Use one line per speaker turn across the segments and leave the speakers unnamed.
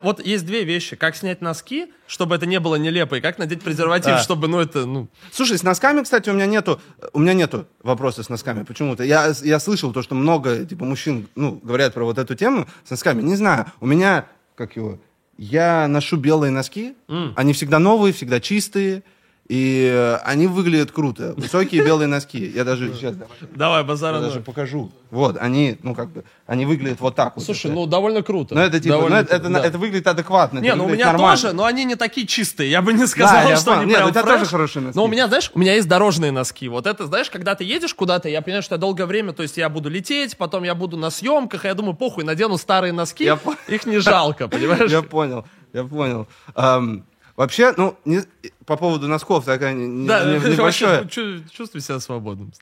Вот есть две вещи. Как снять носки, чтобы это не было нелепо, и как надеть презерватив,
Да.
чтобы, ну, это, ну...
Слушай, с носками, кстати, у меня нету, у меня нету вопроса с носками почему-то. Я, я слышал то, что много, типа, мужчин, ну, говорят про вот эту тему с носками. Не знаю, у меня, как его, я ношу белые носки, они всегда новые, всегда чистые, и э, они выглядят круто. Высокие белые носки. Я даже сейчас
Давай, базара
я даже покажу. Вот, они, ну, как бы, они выглядят вот так вот.
Слушай,
Это-
ну, довольно круто.
ну, это типа, ну,
Довольно
это, это,
круто, да.
это выглядит адекватно.
Не,
это
ну у меня
нормально.
тоже, но они не такие чистые. Я бы не сказал,
я
что они
Нет,
прям
у тебя
фреш.
тоже хорошие носки.
Но у меня, знаешь, у меня есть дорожные носки. Вот это, знаешь, когда ты едешь куда-то, я понимаю, что я долгое время, то есть я буду лететь, потом я буду на съемках, и я думаю, похуй, надену старые носки,
Я
их не жалко, понимаешь?
Я понял, я понял. Вообще, ну, не- по поводу носков такая не-
Да,
не- небольшое.
вообще чу- чувствуй себя свободным.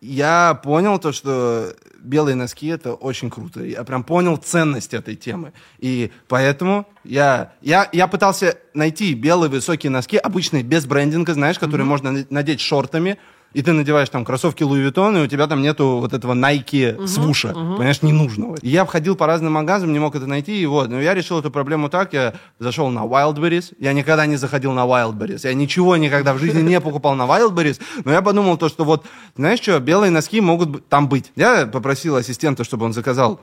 Я понял то, что белые носки это очень круто. Я прям понял ценность этой темы. И поэтому я, я, я пытался найти белые высокие носки, обычные, без брендинга, знаешь, которые можно на- надеть шортами. И ты надеваешь там кроссовки Louis Vuitton, и у тебя там нету вот этого Nike свуша, понимаешь, ненужного. И я обходил по разным магазинам, не мог это найти, и вот. Но я решил эту проблему так, я зашел на Wildberries, я никогда не заходил на Wildberries, я ничего никогда в жизни не покупал на Wildberries, но я подумал то, что вот, знаешь что, белые носки могут там быть. Я попросил ассистента, чтобы он заказал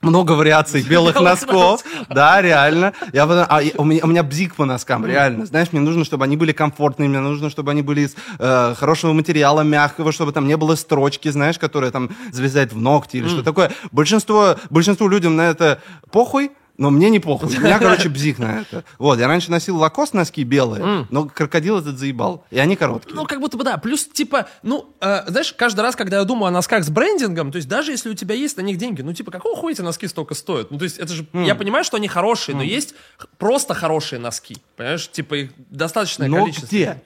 много вариаций белых
Белых
носков. Да, реально. Я а, и у, меня, у меня бзик по носкам, реально. Знаешь, мне нужно, чтобы они были комфортные, мне нужно, чтобы они были из э, хорошего материала, мягкого, чтобы там не было строчки, знаешь, которая там залезает в ногти или что такое. Большинство, большинству людям на это похуй, но мне не похуй. У меня, короче, бзик на это. Вот, я раньше носил лакост носки белые, но крокодил этот заебал. И они короткие.
Ну, как будто бы да. Плюс, типа, ну, э, знаешь, каждый раз, когда я думаю о носках с брендингом, то есть даже если у тебя есть на них деньги, ну, типа, какого хуя эти носки столько стоят? Ну, то есть это же, я понимаю, что они хорошие, но есть просто хорошие носки. Понимаешь, типа, их достаточное
Но
количество.
где?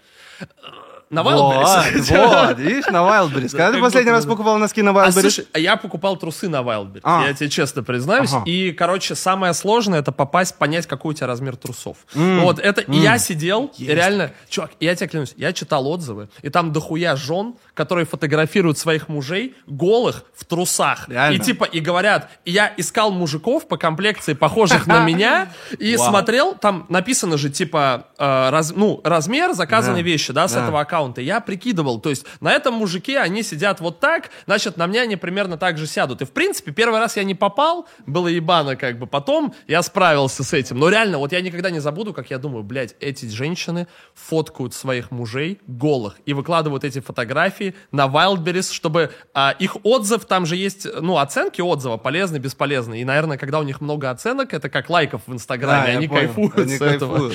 На
Вот,
Wildberries.
вот, видишь, на Wildberries. Когда ты последний раз покупал носки на
А
Wildberries?
слушай, а я покупал трусы на Wildberries,
А.
я тебе честно признаюсь.
Ага.
И, короче, самое сложное это попасть, понять, какой у тебя размер трусов. Вот это, и я сидел, и реально, чувак, я тебе клянусь, я читал отзывы, и там дохуя жен, которые фотографируют своих мужей голых в трусах.
Реально?
И типа, и говорят, я искал мужиков по комплекции, похожих на меня, и смотрел, там написано же, типа, э, ну, размер заказанной
Да.
вещи, да, с этого аккаунта. Я прикидывал, то есть на этом мужике они сидят вот так, значит, на мне они примерно так же сядут. И, в принципе, первый раз я не попал, было ебано как бы, потом я справился с этим. Но реально, вот я никогда не забуду, как я думаю, блядь, эти женщины фоткают своих мужей голых и выкладывают эти фотографии на Wildberries, чтобы а, их отзыв, там же есть, ну, оценки отзыва, полезный, бесполезный. И, наверное, когда у них много оценок, это как лайков в Инстаграме,
Да,
они кайфуют
Они
с этого.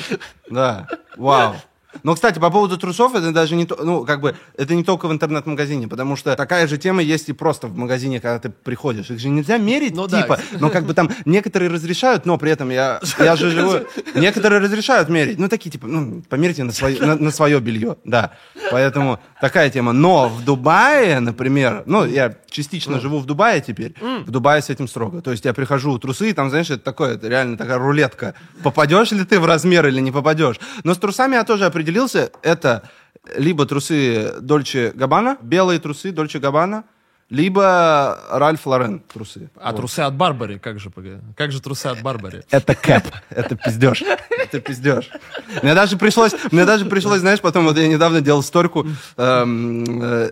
Да, вау. Но, кстати, по поводу трусов, это даже не то, ну, как бы, это не только в интернет-магазине, потому что такая же тема есть и просто в магазине, когда ты приходишь. Их же нельзя мерить,
Ну да.
типа, но как бы там некоторые разрешают, но при этом я, я же живу, некоторые разрешают мерить, ну, такие, типа, ну, померьте на свое, на, на свое белье, да. Поэтому такая тема. Но в Дубае, например, ну, я частично живу в Дубае теперь, в Дубае с этим строго. То есть я прихожу, трусы, и там, знаешь, это такое, это реально такая рулетка. Попадешь ли ты в размер или не попадешь. Но с трусами я тоже определился. Это либо трусы Дольче Габбана, белые трусы Дольче Габбана, либо Ральф Лорен трусы.
А трусы от Барбари, как же, погоди, как же трусы от Барбари?
Это кэп, это пиздеж, это пиздеж. Мне даже пришлось, мне даже пришлось, знаешь, потом вот я недавно делал сторку, эм, э,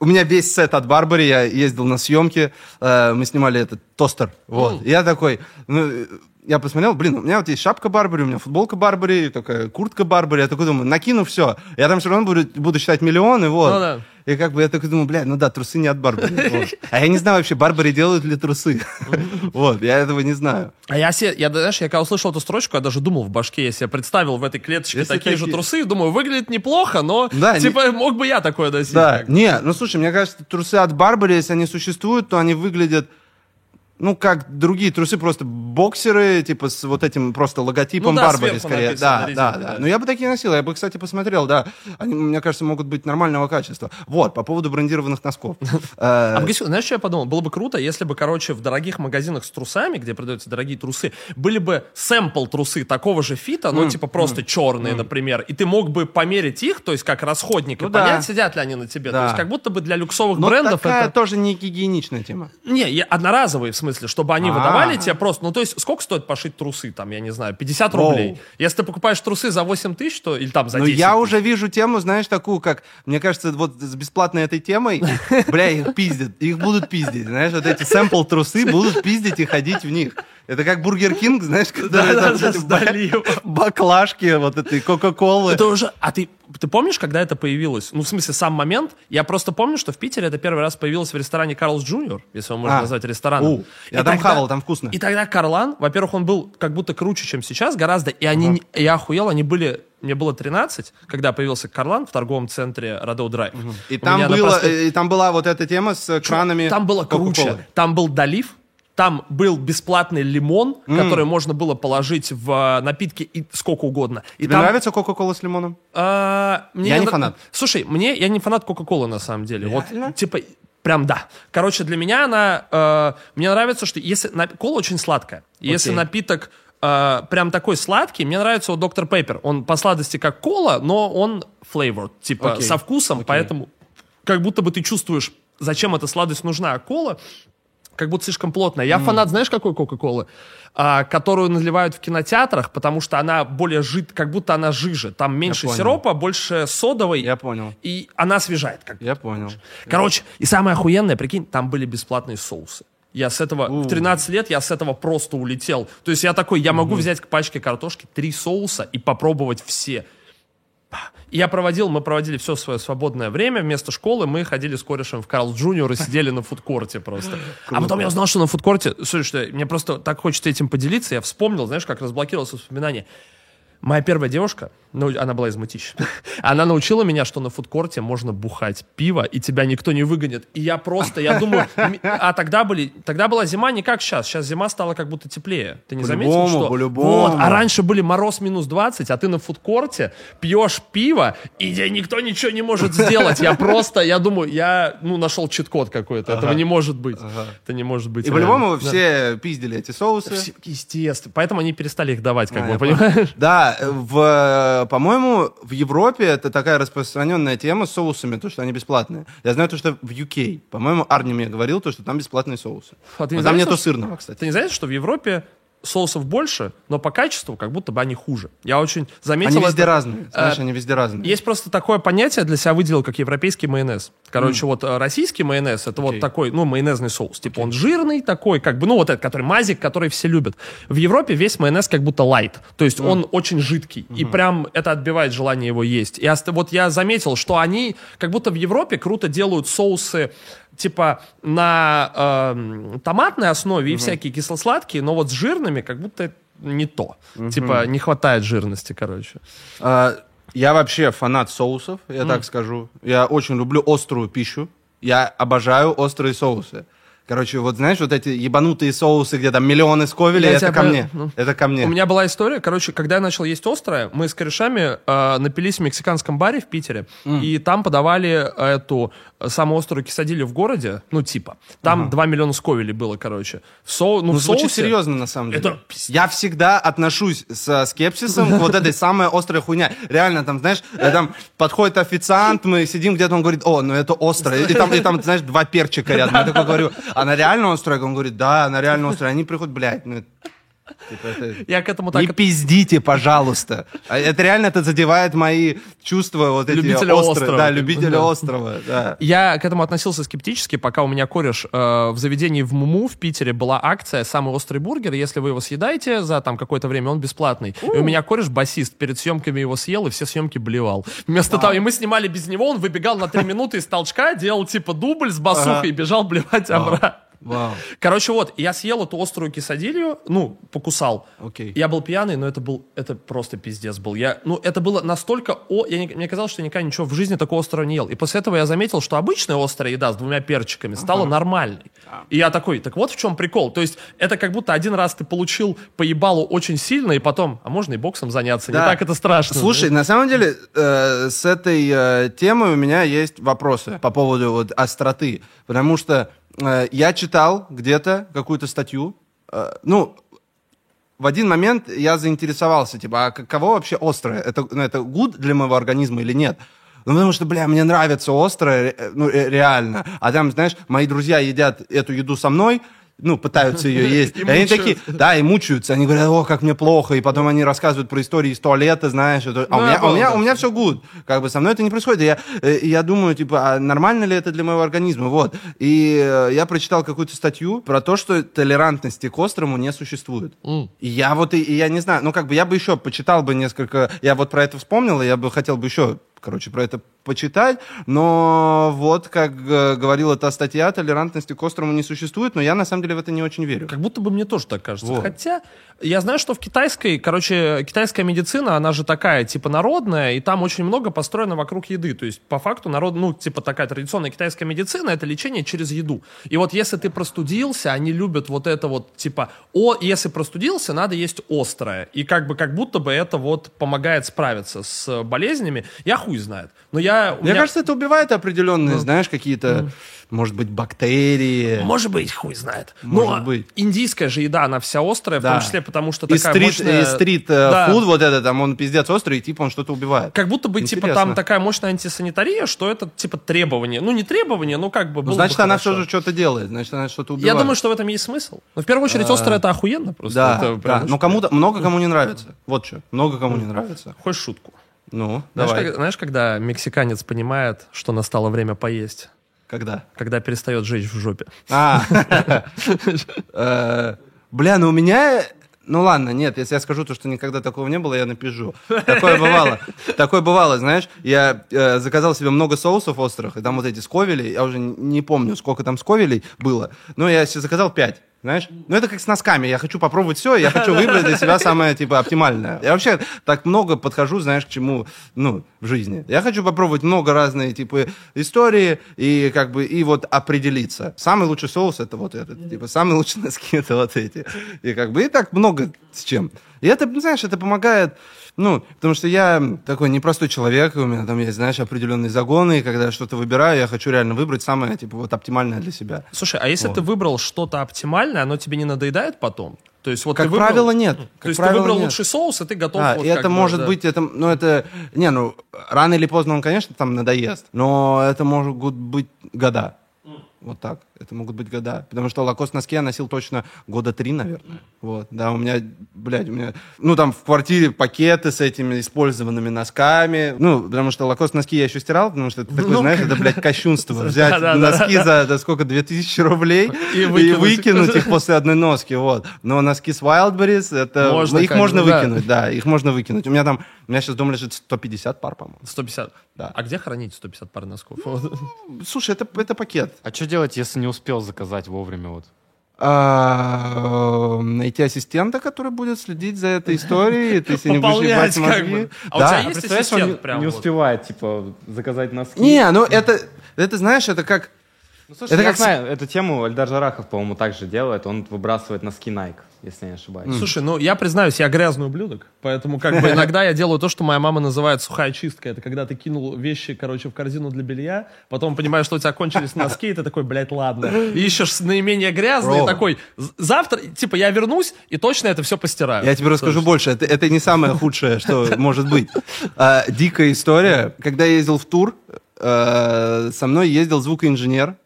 у меня весь сет от Барбари, я ездил на съемки, э, мы снимали этот тостер, вот. Я такой, ну, я посмотрел, блин, у меня вот есть шапка Барбари, у меня футболка Барбари, такая куртка Барбари, я такой думаю, накину все, я там все равно буду, буду считать миллионы, вот.
Ну да.
И как бы я такой думаю, блядь, ну да, трусы не от Барбари. А я не знаю вообще, Барбари делают ли трусы. Вот, я этого не знаю.
А я себе, я, знаешь, я когда услышал эту строчку, я даже думал в башке, я себе представил в этой клеточке такие же трусы, думаю, выглядит неплохо, но, типа, мог бы я такое носить.
Да, не, ну слушай, мне кажется, трусы от Барбари, если они существуют, то они выглядят, ну, как другие трусы, просто боксеры, типа, с вот этим просто логотипом
Ну да,
Барбари, скорее.
написано
Да,
на
да,
резинке,
да.
да.
Ну, я бы такие носил, я бы, кстати, посмотрел, да. Они, мне кажется, могут быть нормального качества. Вот, по поводу брендированных носков.
А
Э,
погоди, знаешь, что я подумал? Было бы круто, если бы, короче, в дорогих магазинах с трусами, где продаются дорогие трусы, были бы сэмпл трусы такого же фита, ну, типа просто черные, например, и ты мог бы померить их, то есть как расходник, и
Ну
понять, сидят ли они на тебе. То есть как будто бы для люксовых
Но
брендов это...
тоже не гигиеничная тема.
Не, одноразовые, в смысле, чтобы они
А.
выдавали тебе просто, ну, то есть, сколько стоит пошить трусы, там, я не знаю, 50
Воу.
рублей. Если ты покупаешь трусы за 8 тысяч, то, или там за
Ну,
10
я
тысяч.
уже вижу тему, знаешь, такую, как, мне кажется, вот с бесплатной этой темой, бля, их пиздят, их будут пиздить, знаешь, вот эти sample трусы будут пиздить и ходить в них. Это как Burger King, знаешь, когда
доливом.
баклажки вот этой Кока-Колы.
Это уже, а ты, ты помнишь, когда это появилось? Ну, в смысле, сам момент. Я просто помню, что в Питере это первый раз появилось в ресторане Carl's Junior, если его можно
А.
назвать рестораном.
У, я там хавал, там вкусно.
И тогда Карлан, во-первых, он был как будто круче, чем сейчас, гораздо. И они, не- я охуел, они были... Мне было 13, когда появился Карлан в торговом центре Rodeo Drive.
И
У
там, было,
проспекте-
и там была вот эта тема с кранами
Там было круче. Там был долив, там был бесплатный лимон, который можно было положить в а, напитки и сколько угодно. И
Тебе
там,
нравится Кока-Кола с лимоном?
а, мне
Я не фанат.
Слушай, мне я не фанат Кока-Колы на самом деле.
Реально?
Вот типа прям да. Короче, для меня она э, мне нравится, что если на- кола очень сладкая, если
Окей.
напиток э, прям такой сладкий, мне нравится вот доктор Пеппер. Он по сладости как кола, но он flavored, типа
Окей.
со вкусом, поэтому как будто бы ты чувствуешь, зачем эта сладость нужна, а кола как будто слишком плотная. Я фанат, знаешь, какой Кока-Колы? А, которую наливают в кинотеатрах, потому что она более жид, как будто она жиже. Там меньше сиропа, больше содовой.
Я понял.
И она освежает. Как...
Я понял.
Короче, и самое охуенное, прикинь, там были бесплатные соусы. Я с этого, в 13 лет я с этого просто улетел. То есть я такой, я могу взять к пачке картошки три соуса и попробовать все. И я проводил, мы проводили все свое свободное время. Вместо школы мы ходили с корешем в Карл Джуниор и сидели на фудкорте просто. А потом я узнал, что на фудкорте... Слушай, что мне просто так хочется этим поделиться. Я вспомнил, знаешь, как разблокировался воспоминания. Моя первая девушка, ну, она была из Мытищ, она научила меня, что на фудкорте можно бухать пиво, и тебя никто не выгонит. И я просто, я думаю, а тогда были, тогда была зима не как сейчас. Сейчас зима стала как будто теплее. Ты не заметил, что...
по-любому.
Вот, а раньше были мороз минус 20, а ты на фудкорте пьешь пиво, и тебе никто ничего не может сделать. Я просто, я думаю, я, ну, нашел чит-код какой-то. Этого не может быть. Это не может быть.
И по-любому все пиздили эти соусы.
Естественно. Поэтому они перестали их давать, как
А,
бы, понимаешь?
Да, в, по-моему, в Европе это такая распространенная тема с соусами, то, что они бесплатные. Я знаю то, что в UK, по-моему, Арни мне говорил, то, что там бесплатные соусы.
А ты не
Но там нету
что-
сырного, кстати.
Ты не знаешь, что в Европе соусов больше, но по качеству как будто бы они хуже. Я очень заметил
Они везде
это.
разные. Знаешь,
Э,
они везде разные.
Есть просто такое понятие для себя выделил, как европейский майонез. Короче, вот э, российский майонез это вот
Окей.
такой, ну, майонезный соус. Типа он жирный такой, как бы, ну, вот этот, который мазик, который все любят. В Европе весь майонез как будто лайт. То есть он очень жидкий. И прям это отбивает желание его есть. И вот я заметил, что они как будто в Европе круто делают соусы типа на эм, томатной основе и всякие кисло-сладкие, но вот с жирными как будто не то. Типа не хватает жирности, короче.
А, Я вообще фанат соусов, я так скажу. Я очень люблю острую пищу. Я обожаю острые соусы. Короче, вот знаешь, вот эти ебанутые соусы, где там миллионы сковелей,
Я
это
тебя
ко мне.
ну.
Это ко мне.
У меня была история, короче, когда я начал есть острое, мы с корешами э, напились в мексиканском баре в Питере, и там подавали эту самую острую кисадилью в городе, ну типа. Там 2 миллиона сковелей было, короче. В соу- ну,
Ну,
в
звучит
соусе-
серьезно, на самом деле.
Это.
Я всегда отношусь со скепсисом к вот этой самой острой хуйня. Реально, там, знаешь, э, там подходит официант, мы сидим где-то, он говорит, о, ну это острое. И там, и там знаешь, два перчика рядом. Я такой говорю, она реально острая? Он говорит, да, она реально острая. Они приходят, блядь, ну это- типа, это-
Я к этому так...
Не пиздите, пожалуйста. А Это реально это задевает мои чувства вот эти
Любителя
острые.
острова.
Да, любителя
Да.
острова, да.
Я к этому относился скептически, пока у меня кореш э, в заведении в Муму в Питере была акция «Самый острый бургер». Если вы его съедаете за там какое-то время, он бесплатный. И у меня кореш басист перед съемками его съел и все съемки блевал. Вместо того, и мы снимали без него, он выбегал на три минуты из толчка, делал типа дубль с басухой
Ага.
и бежал блевать обратно.
Вау.
Короче, вот, я съел эту острую кисадилью, ну, покусал.
Окей.
Я был пьяный, но это был, это просто пиздец был. Я, ну, это было настолько, о, я не- мне казалось, что я никогда ничего в жизни такого острого не ел. И после этого я заметил, что обычная острая еда с двумя перчиками стала нормальной. И я такой, так вот в чем прикол. То есть это как будто один раз ты получил по ебалу очень сильно, и потом, а можно и боксом заняться, не
Да.
так это страшно.
Слушай, на самом деле, э, с этой э, темой у меня есть вопросы по поводу вот остроты. Потому что я читал где-то какую-то статью. э, ну, в один момент я заинтересовался, типа, а каково вообще острое? Это, ну, это good для моего организма или нет? Ну, потому что, бля, мне нравится острое, э, ну, э, реально. А там, знаешь, мои друзья едят эту еду со мной, ну, пытаются ее есть.
И
И они такие, да, и мучаются. Они говорят, о, как мне плохо. И потом они рассказывают про истории из туалета, знаешь. это- А у
Ну,
меня,
я
а у меня, у меня все good. Как бы со мной это не происходит. И Я, э, и я думаю, типа, а нормально ли это для моего организма? Вот. И э, я прочитал какую-то статью про то, что толерантности к острому не существует.
М.
И я вот, и, и я не знаю, ну, как бы я бы еще почитал бы несколько... Я вот про это вспомнил, и я бы хотел бы еще, короче, про это почитать, но вот, как э, говорила та статья, толерантности к острому не существует, но я на самом деле в это не очень верю.
Как будто бы мне тоже так кажется.
Вот.
Хотя я знаю, что в китайской, короче, китайская медицина, она же такая, типа, народная, и там очень много построено вокруг еды. То есть, по факту, народ, ну, типа, такая традиционная китайская медицина — это лечение через еду. И вот если ты простудился, они любят вот это вот, типа, о, если простудился, надо есть острое. И как бы, как будто бы это вот помогает справиться с болезнями. Я хуй знает. Но я...
Мне
меня-
кажется, это убивает определенные, знаешь, какие-то, может быть, бактерии.
Может быть, хуй знает.
Может
Но
быть.
индийская же еда, она вся острая, в
Да.
том числе потому, что
И
такая
стрит,
мощная...
и стрит э,
Да.
фуд вот это, там он пиздец острый, и типа он что-то убивает.
Как будто бы, типа,
Интересно.
там такая мощная антисанитария, что это, типа, требование. Ну, не требование, но как бы
Ну, значит,
бы
она
хорошо.
все же что-то делает, значит, она что-то
Я
убивает.
думаю, что в этом есть смысл. Но в первую очередь, острое это охуенно просто.
Да,
Это
да. Но кому-то, много кому не нравится. Вот что, много кому не нравится.
приятно. Хочешь шутку?
Ну,
Знаешь,
давай.
как- знаешь, когда мексиканец понимает, что настало время поесть?
Когда?
Когда перестает жечь в жопе.
А, Э, бля, ну у меня... Ну ладно, нет, если я скажу то, что никогда такого не было, я напишу. Такое бывало. Такое бывало, знаешь. Я э, заказал себе много соусов острых, и там вот эти сковели, я уже не помню, сколько там сковелей было, но я себе заказал пять. Знаешь? Ну, это как с носками. Я хочу попробовать все, я хочу выбрать для себя самое, типа, оптимальное. Я вообще так много подхожу, знаешь, к чему, ну, в жизни. Я хочу попробовать много разные, типа, истории и, как бы, и вот определиться. Самый лучший соус это вот этот, типа, самые лучшие носки это вот эти. И, как бы, и так много с чем. И это, ну, знаешь, это помогает, ну, потому что я такой непростой человек, у меня там есть, знаешь, определенные загоны, и когда я что-то выбираю, я хочу реально выбрать самое, типа, вот оптимальное для себя.
Слушай, а если
Вот.
ты выбрал что-то оптимальное, оно тебе не надоедает потом? То есть вот
Как
ты выбрал-
правило, нет.
То
Как
есть
правило,
ты выбрал
нет.
лучший соус, и ты готов
А,
вот
и это может
да.
быть, это, ну, это, не, ну, рано или поздно он, конечно, там надоест, но это могут быть года. Вот так. Это могут быть года. Потому что лакост носки я носил точно года три, наверное. Вот. Да, у меня, блядь, у меня... Ну, там в квартире пакеты с этими использованными носками. Ну, потому что лакост носки я еще стирал, потому что это такое,
Ну,
знаешь, это, блядь, кощунство. Взять
Да-да-да.
носки за, за сколько, 2000 рублей
И
и
выкинуть.
выкинуть их после одной носки, вот. Но носки с Wildberries, это...
Можно
их можно
да.
выкинуть, да, их можно выкинуть. У меня там, у меня сейчас дома лежит 150 пар, по-моему.
150.
Да.
А где хранить 150 пар носков?
Слушай, это, это пакет.
А что делать, если не успел заказать вовремя? Вот?
А, найти ассистента, который будет следить за этой историей, ты себе не будешь ебать
как
мозги.
бы. А у
Да.
тебя есть
он
ассистент
не,
прям
не
вот?
успевает, типа, заказать носки.
Не, ну это, это знаешь, это как...
Ну, слушай,
Это
я
как
знаю, эту тему Эльдар Жарахов, по-моему, также делает. Он выбрасывает носки Nike, если не ошибаюсь.
Слушай, ну я признаюсь, я грязный ублюдок, поэтому как бы иногда я делаю то, что моя мама называет сухая чистка. Это когда ты кинул вещи, короче, в корзину для белья, потом понимаешь, что у тебя кончились носки, и ты такой, блядь, ладно. И ищешь наименее грязные,
Бро.
такой, «З- завтра, типа, я вернусь и точно это все постираю.
Я тебе расскажу
Точно.
больше. Это, это не самое худшее, что может быть. А, дикая история. Когда я ездил в тур, э, со мной ездил звукоинженер.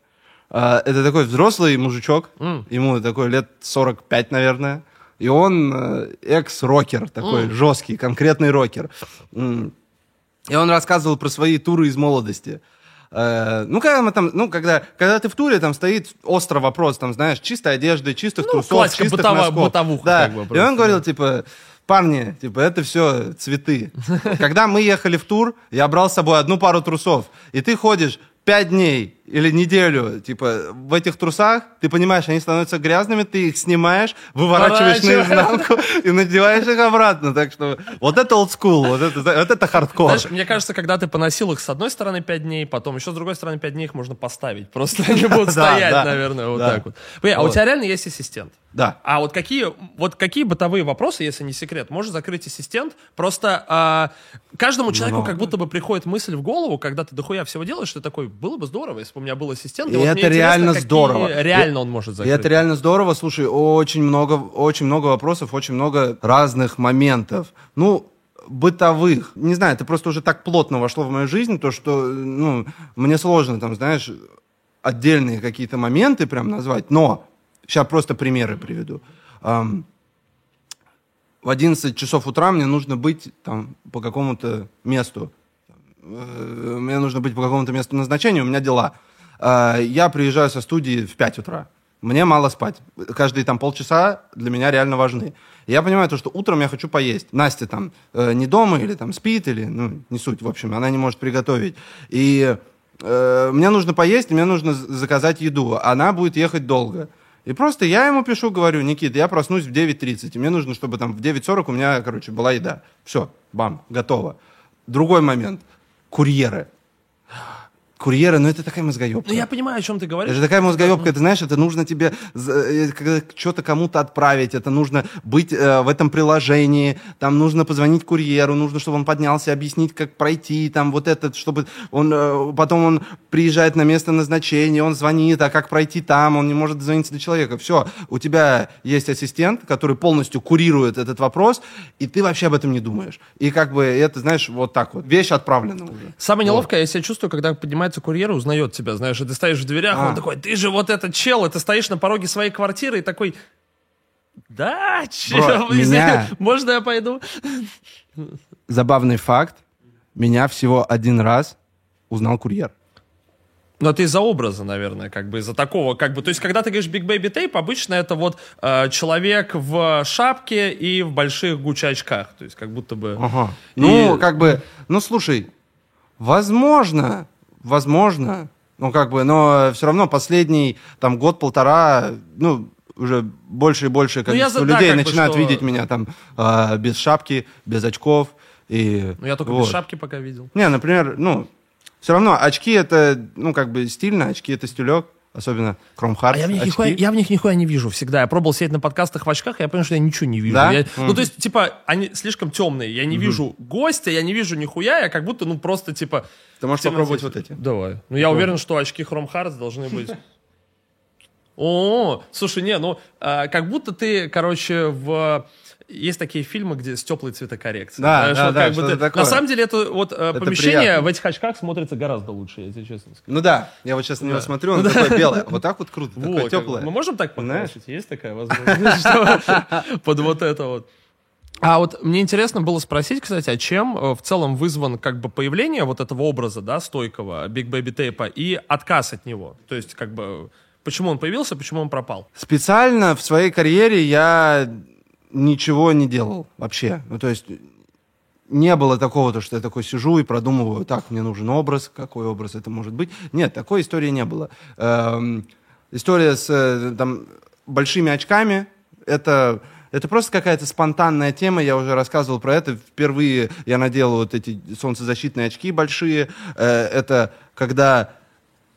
А, это такой взрослый мужичок. Ему такой лет 45, наверное. И он э, экс-рокер, такой жесткий, конкретный рокер. И он рассказывал про свои туры из молодости. Э, ну, когда мы там, ну, когда, когда ты в туре, там стоит острый вопрос, там, знаешь, чистой одежды, чистых
Ну,
трусов,
классика,
чистых
бытова-
носков.
бытовуха
да.
как бы
И
просто,
он говорил,
да.
типа, парни, типа, это все цветы. Когда мы ехали в тур, я брал с собой одну пару трусов, и ты ходишь пять дней или неделю, типа, в этих трусах, ты понимаешь, они становятся грязными, ты их снимаешь, выворачиваешь наизнанку и надеваешь их обратно. Так что вот это old school, вот это, вот это хардкор.
Знаешь, мне кажется, когда ты поносил их с одной стороны 5 дней, потом еще с другой стороны 5 дней их можно поставить. Просто они будут стоять, наверное, вот так вот. А у тебя реально есть ассистент?
Да.
А вот какие, вот какие бытовые вопросы, если не секрет, может закрыть ассистент? Просто а, каждому человеку
Но.
как будто бы приходит мысль в голову, когда ты дохуя всего делаешь, ты такой, было бы здорово, если у меня был ассистент.
И
вот мне
это реально здорово.
Реально
И-
он может
И
закрыть.
это реально здорово. Слушай, очень много, очень много вопросов, очень много разных моментов. Ну, бытовых. Не знаю, это просто уже так плотно вошло в мою жизнь, то, что, ну, мне сложно там, знаешь, отдельные какие-то моменты прям назвать, но Сейчас просто примеры приведу. Ам, в 11 часов утра мне нужно быть там по какому-то месту. Э, Мне нужно быть по какому-то месту назначения, у меня дела. А, Я приезжаю со студии в 5 утра. Мне мало спать. Каждые там полчаса для меня реально важны. Я понимаю то, что утром я хочу поесть. Настя там э, не дома или там спит, или, ну, не суть, в общем, она не может приготовить. И э, мне нужно поесть, мне нужно заказать еду. Она будет ехать долго. И просто я ему пишу, говорю, Никит, я проснусь в 9.30, и мне нужно, чтобы там в 9.40 у меня, короче, была еда. Все, бам, готово. Другой момент. Курьеры. Курьеры, ну это такая мозгоебка.
Ну, я понимаю, о чем ты говоришь.
Это же такая мозгоебка, это знаешь, это нужно тебе что-то кому-то отправить, это нужно быть э, в этом приложении, там нужно позвонить курьеру, нужно, чтобы он поднялся, объяснить, как пройти, там вот этот, чтобы он, э, потом он приезжает на место назначения, он звонит, а как пройти там, он не может дозвониться до человека. Все, у тебя есть ассистент, который полностью курирует этот вопрос, и ты вообще об этом не думаешь. И как бы это, знаешь, вот так вот, вещь отправлена уже.
Самое неловкое, я себя чувствую, когда поднимается курьер и узнает тебя, знаешь, и ты стоишь в дверях,
А.
он такой, ты же вот этот чел, и ты стоишь на пороге своей квартиры и такой, да, чел, извини,
меня-
можно я пойду?
Забавный факт, меня всего один раз узнал курьер.
Но это из-за образа, наверное, как бы из-за такого, как бы, то есть, когда ты говоришь Big Baby Tape, обычно это вот э, человек в шапке и в больших гучи очках, то есть, как будто бы...
Ага. Ну,
И-
как бы, ну, слушай, возможно, возможно, ну, как бы, но все равно последний, там, год-полтора, ну, уже больше и больше
Ну, я за- да,
людей
как бы,
начинают
что-
видеть меня там а, без шапки, без очков. И,
Ну, я только
вот.
без шапки пока видел.
Не, например, ну, все равно очки это, ну, как бы стильно, очки это стилек, особенно Chrome Heart
А я в, них
очки.
нихуя, я в них нихуя не вижу всегда. Я пробовал сидеть на подкастах в очках, и я понял, что я ничего не вижу.
Да?
Я-
Мгм.
Ну, то есть, типа, они слишком темные. Я не вижу гостя, я не вижу нихуя, я как будто, ну, просто, типа...
Ты можешь попробовать вот эти.
Давай. Ну, я уверен, что очки Chrome Hearts должны быть... О, слушай, не, ну, а, как будто ты, короче, в... Есть такие фильмы, где с теплой цветокоррекцией.
Да, да, да, что-то
ты-
такое.
На самом деле, это вот э,
Это
помещение
приятно.
в этих очках смотрится гораздо лучше, тебе честно скажу.
Ну да, я вот сейчас на него смотрю, он такой белый. Вот так вот круто, такое теплое.
Мы можем так покрасить? Есть такая возможность? Что Под вот это вот. А вот мне интересно было спросить, кстати, а чем э, в целом вызван как бы появление вот этого образа, да, стойкого Big Baby Tape и отказ от него? То есть как бы почему он появился, почему он пропал?
Специально в своей карьере я ничего не делал вообще. Ну, то есть не было такого, то, что я такой сижу и продумываю, так, мне нужен образ, какой образ это может быть. Нет, такой истории не было. Эм, история с э, там, большими очками, это, это просто какая-то спонтанная тема, я уже рассказывал про это. Впервые я надел вот эти солнцезащитные очки большие. Э, это когда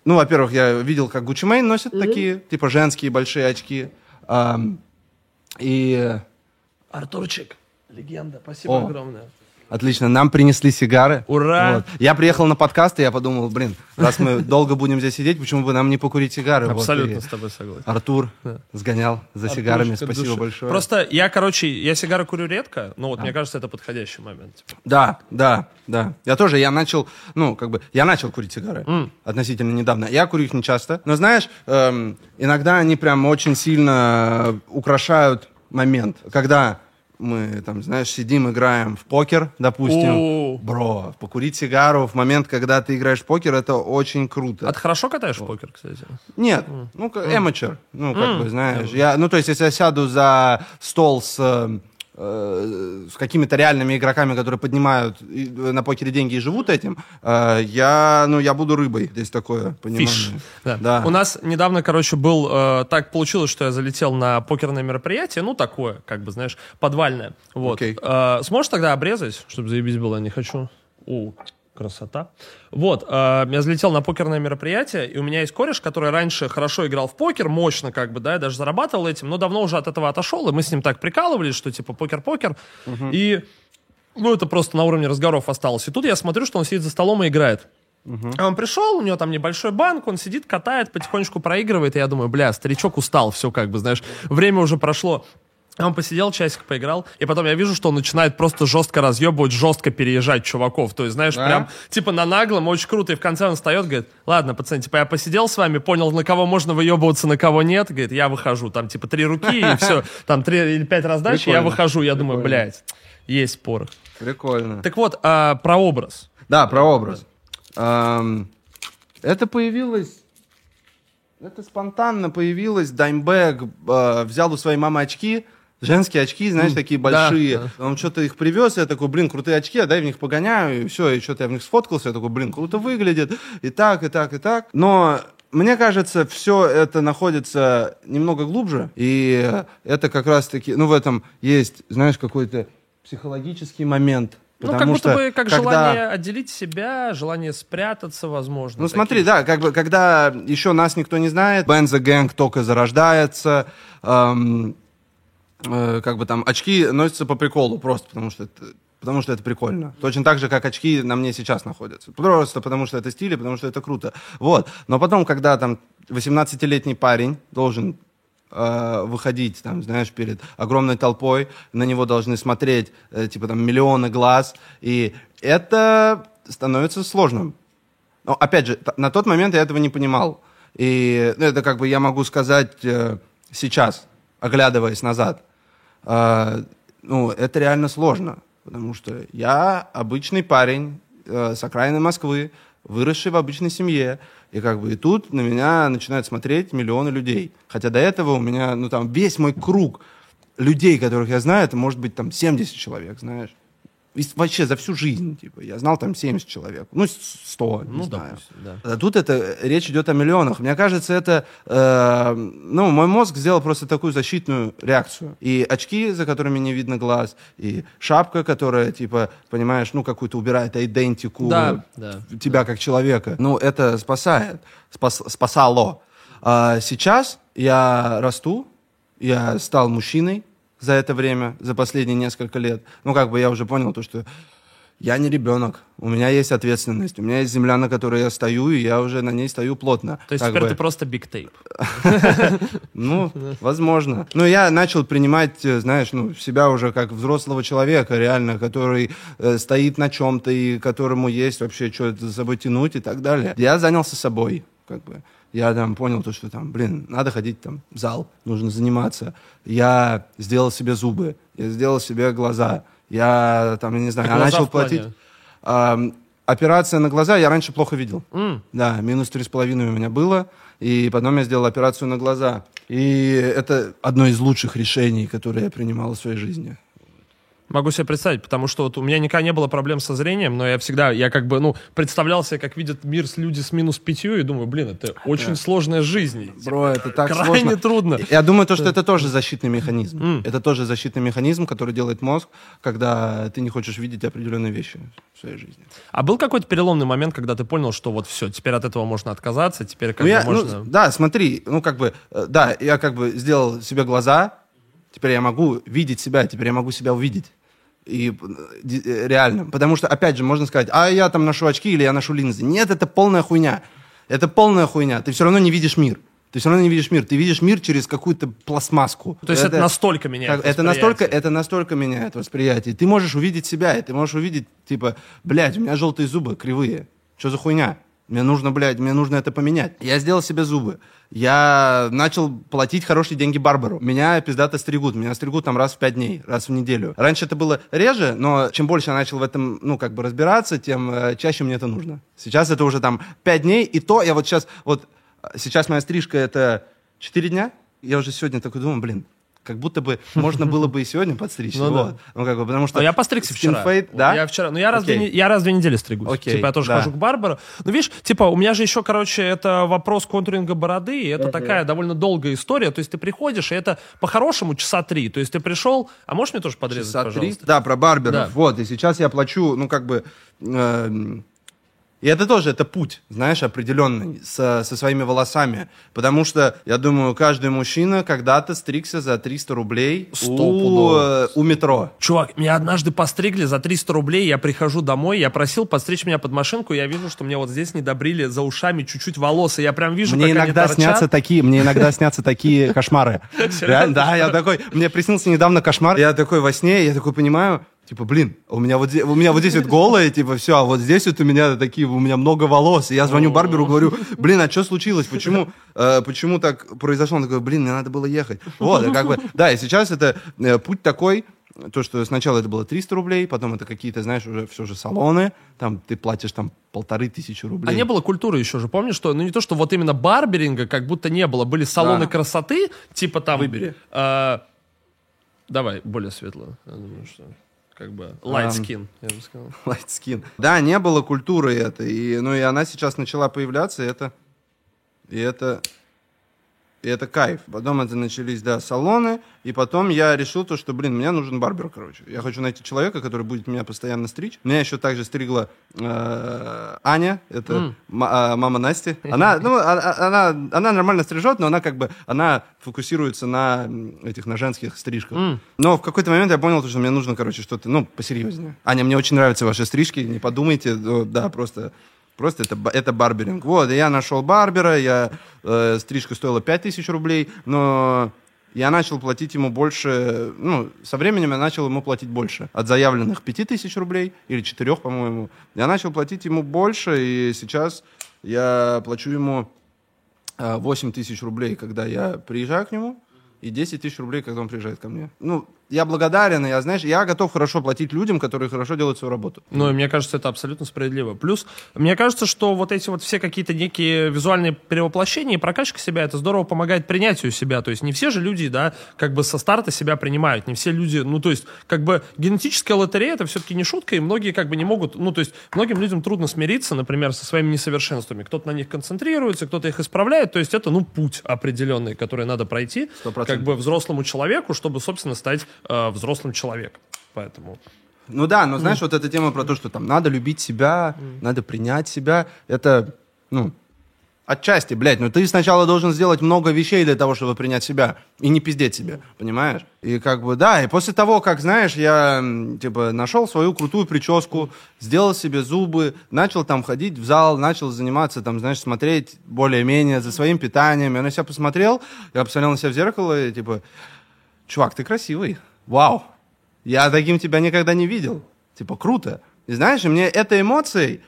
ну, во-первых, я видел, как Гуччи Мэйн носит такие, типа женские большие очки. Ам, и
Артурчик, легенда, спасибо
О.
огромное.
отлично, нам принесли сигары.
Ура!
Вот. Я приехал на подкаст, и я подумал, блин, раз мы долго будем здесь сидеть, почему бы нам не покурить сигары? Вот,
Абсолютно
и
с тобой согласен.
Артур сгонял за сигарами,
Артурчик от
спасибо
души.
большое.
Просто я, короче, я сигары курю редко, но вот мне кажется, это подходящий момент. типа.
Да, да, да. Я тоже, я начал, ну, как бы, я начал курить сигары относительно недавно. Я курю их не часто. Но знаешь, эм, иногда они прям очень сильно украшают момент. Когда мы, там, знаешь, сидим, играем в покер, допустим.
О.
Бро, покурить сигару в момент, когда ты играешь в покер, это очень круто.
А ты хорошо катаешь в покер, кстати?
Нет, ну, как amateur, ну, как бы, знаешь. Я, ну, то есть, если я сяду за стол с, э, э, с какими-то реальными игроками, которые поднимают и- на покере деньги и живут этим, э, я, ну, я буду рыбой. Здесь такое понимание.
Фиш. Да.
Да.
У нас недавно, короче, был... э, так получилось, что я залетел на покерное мероприятие. Ну, такое, как бы, знаешь, подвальное. Вот. Э, сможешь тогда обрезать, чтобы заебись было? Не хочу. О, красота. Вот. э, я залетел на покерное мероприятие, и у меня есть кореш, который раньше хорошо играл в покер, мощно, как бы, да, и даже зарабатывал этим, но давно уже от этого отошел, и мы с ним так прикалывались, что, типа, покер-покер. И... Ну, это просто на уровне разговоров осталось. И тут я смотрю, что он сидит за столом и играет. А он пришел, у него там небольшой банк, он сидит, катает, потихонечку проигрывает, и я думаю, бля, старичок устал, все как бы, знаешь, время уже прошло Он посидел, часик поиграл, и потом я вижу, что он начинает просто жестко разъебывать, жестко переезжать чуваков. То есть, знаешь,
Да?
прям, типа, на наглом, очень круто. И в конце он встает, говорит, ладно, пацаны, типа, я посидел с вами, понял, на кого можно выебываться, на кого нет. Говорит, я выхожу. Там, типа, три руки, и все. Там три или пять раздач, я выхожу. Я думаю, блядь, есть порох.
Прикольно.
Так вот, а, про образ.
Да, про образ. Это появилось... Это спонтанно появилось. Даймбэг э, взял у своей мамы очки, женские очки, знаешь, такие большие.
да.
Он что-то их привез, я такой, блин, крутые очки, а дай в них погоняю, и все, и что-то я в них сфоткался, я такой, блин, круто выглядит, и так, и так, и так. Но мне кажется, все это находится немного глубже, и это как раз-таки, ну, в этом есть, знаешь, какой-то психологический момент.
Ну, как
Потому
будто
что
бы как
когда-
желание отделить себя, желание спрятаться, возможно.
Ну смотри,
такие.
да, как бы, когда еще нас никто не знает, Бенза Гэнг только зарождается, эм, э, как бы там очки носятся по приколу просто, потому что это Потому что это прикольно. Точно так же, как очки на мне сейчас находятся. Просто потому что это стиль, потому что это круто. Вот. Но потом, когда там 18-летний парень должен э, выходить, там, знаешь, перед огромной толпой, на него должны смотреть, э, типа, там, миллионы глаз, и это становится сложным. Но, опять же, на тот момент я этого не понимал. И ну, это как бы я могу сказать э, сейчас, оглядываясь назад. Э, ну, это реально сложно, потому что я обычный парень э, с окраины Москвы, выросший в обычной семье, и как бы и тут на меня начинают смотреть миллионы людей. Хотя до этого у меня, ну там, весь мой круг людей, которых я знаю, это может быть там 70 человек, знаешь. И вообще за всю жизнь, типа, я знал там 70 человек, ну, с- 100, не
Ну,
знаю.
допустим, да.
А тут это речь идет о миллионах. Мне кажется, это, э, ну, мой мозг сделал просто такую защитную реакцию. И очки, за которыми не видно глаз, и шапка, которая, типа, понимаешь, ну, какую-то убирает идентику
Да, да.
тебя как человека. Ну, это спасает, спас- спасало. А сейчас я расту, я стал мужчиной за это время, за последние несколько лет. Ну, как бы я уже понял то, что я не ребенок, у меня есть ответственность, у меня есть земля, на которой я стою, и я уже на ней стою плотно.
То есть теперь
бы,
ты просто биг тейп.
Ну, возможно. Но я начал принимать, э, знаешь, ну, себя уже как взрослого человека, реально, который э, стоит на чем-то и которому есть вообще что за собой тянуть и так далее. Я занялся собой, как бы. Я там понял то, что там, блин, надо ходить там в зал, нужно заниматься. Я сделал себе зубы, я сделал себе глаза. Я там, я не знаю, я начал платить. Ам, операция на глаза я раньше плохо видел.
М.
Да, минус три с половиной у меня было. И потом я сделал операцию на глаза. И это одно из лучших решений, которые я принимал в своей жизни.
Могу себе представить, потому что вот у меня никогда не было проблем со зрением, но я всегда, я как бы, ну, представлял себе, как видят мир с люди с минус пятью, и думаю, блин, это очень сложная жизнь.
Бро, это так
Крайне
сложно.
трудно.
Я думаю, то, что это тоже защитный механизм. Это тоже защитный механизм, который делает мозг, когда ты не хочешь видеть определенные вещи в своей жизни.
А был какой-то переломный момент, когда ты понял, что вот все, теперь от этого можно отказаться, теперь как
Ну,
бы
я, ну,
можно...
да, смотри, ну как бы, э, да, я как бы сделал себе глаза, теперь я могу видеть себя, теперь я могу себя увидеть. И э, э, реально. Потому что, опять же, можно сказать, а я там ношу очки или я ношу линзы. Нет, это полная хуйня. Это полная хуйня. Ты все равно не видишь мир. Ты все равно не видишь мир. Ты видишь мир через какую-то пластмасску.
То есть это, настолько меняет
как- это настолько, это настолько меняет восприятие. Ты можешь увидеть себя, и ты можешь увидеть, типа, блядь, у меня желтые зубы кривые. Что за хуйня? Мне нужно, блядь, мне нужно это поменять. Я сделал себе зубы. Я начал платить хорошие деньги барбару. Меня пиздато стригут. Меня стригут там раз в пять дней, раз в неделю. Раньше это было реже, но чем больше я начал в этом, ну, как бы разбираться, тем э, чаще мне это нужно. Сейчас это уже там пять дней, и то я вот сейчас, вот э, сейчас моя стрижка это четыре дня. Я уже сегодня такой думаю, блин, как будто бы можно было бы и сегодня подстричься.
Ну да.
вот. Ну, как бы, потому что...
А я постригся вчера. Вот
да?
Я вчера, ну я раз, в две, я раз в две недели стригусь.
Окей,
Типа я тоже
да.
хожу к барбару. Ну видишь, типа у меня же еще, короче, это вопрос контуринга бороды, и это такая довольно долгая история. То есть ты приходишь, и это по-хорошему часа три. То есть ты пришел, а можешь мне тоже подрезать,
Часа три?
пожалуйста?
Да, про барберов.
Да.
Вот, и сейчас я плачу, ну, как бы... эм, И это тоже, это путь, знаешь, определенный, со, со своими волосами. Потому что, я думаю, каждый мужчина когда-то стригся за 300 рублей у, э, у метро.
Чувак, меня однажды постригли за 300 рублей, я прихожу домой, я просил подстричь меня под машинку, я вижу, что мне вот здесь не добрили за ушами чуть-чуть волос, и я прям вижу,
Мне
как
иногда
они
снятся такие, мне иногда снятся такие кошмары. Да, я такой, мне приснился недавно кошмар, я такой во сне, я такой понимаю, типа, блин, у меня вот здесь, у меня вот здесь вот голое, типа, все, а вот здесь вот у меня такие, у меня много волос. И я звоню Барберу, говорю, блин, а что случилось? Почему, э, почему так произошло? Он такой, блин, мне надо было ехать. Вот, как бы, да, и сейчас это э, путь такой, то, что сначала это было 300 рублей, потом это какие-то, знаешь, уже все же салоны, там ты платишь там полторы тысячи рублей.
А не было культуры еще же, помнишь, что, ну не то, что вот именно барберинга как будто не было, были салоны
Да.
красоты, типа там...
Выбери.
э, давай, более светло. Я думаю, что как бы light skin, я бы сказал.
Light skin. Да, не было культуры этой. И, ну, и она сейчас начала появляться, и это... И это... И это кайф. Потом это начались, да, салоны. И потом я решил то, что, блин, мне нужен барбер, короче. Я хочу найти человека, который будет меня постоянно стричь. Меня еще также стригла э, Аня, это
М.
ма- а, мама Насти. Она, ну, а- а- она, она нормально стрижет, но она как бы, она фокусируется на м, этих, на женских стрижках.
М.
Но в какой-то момент я понял, что мне нужно, короче, что-то, ну, посерьезнее. Аня, мне очень нравятся ваши стрижки, не подумайте, ну, да, просто... Просто это, это барберинг. Вот, я нашел барбера, я, э, стрижка стоила 5000 рублей, но я начал платить ему больше, ну, со временем я начал ему платить больше. От заявленных 5000 рублей, или 4, по-моему, я начал платить ему больше, и сейчас я плачу ему 8 тысяч рублей, когда я приезжаю к нему, и 10 тысяч рублей, когда он приезжает ко мне. Ну, я благодарен, я, знаешь, я готов хорошо платить людям, которые хорошо делают свою работу.
Ну, и мне кажется, это абсолютно справедливо. Плюс, мне кажется, что вот эти вот все какие-то некие визуальные перевоплощения и прокачка себя, это здорово помогает принятию себя. То есть не все же люди, да, как бы со старта себя принимают. Не все люди, ну, то есть, как бы генетическая лотерея, это все-таки не шутка, и многие как бы не могут, ну, то есть, многим людям трудно смириться, например, со своими несовершенствами. Кто-то на них концентрируется, кто-то их исправляет. То есть это, ну, путь определенный, который надо пройти,
Сто процентов.
как бы взрослому человеку, чтобы, собственно, стать э, взрослым человеком. Поэтому...
Ну да, но знаешь, вот эта тема про то, что там надо любить себя, надо принять себя, это, ну, отчасти, блядь, но ты сначала должен сделать много вещей для того, чтобы принять себя и не пиздеть себе, понимаешь? И как бы, да, и после того, как, знаешь, я, типа, нашел свою крутую прическу, сделал себе зубы, начал там ходить в зал, начал заниматься, там, знаешь, смотреть более-менее за своим питанием, я на себя посмотрел, я посмотрел на себя в зеркало и, типа, чувак, ты красивый, вау, я таким тебя никогда не видел. Типа, круто. И знаешь, мне этой эмоцией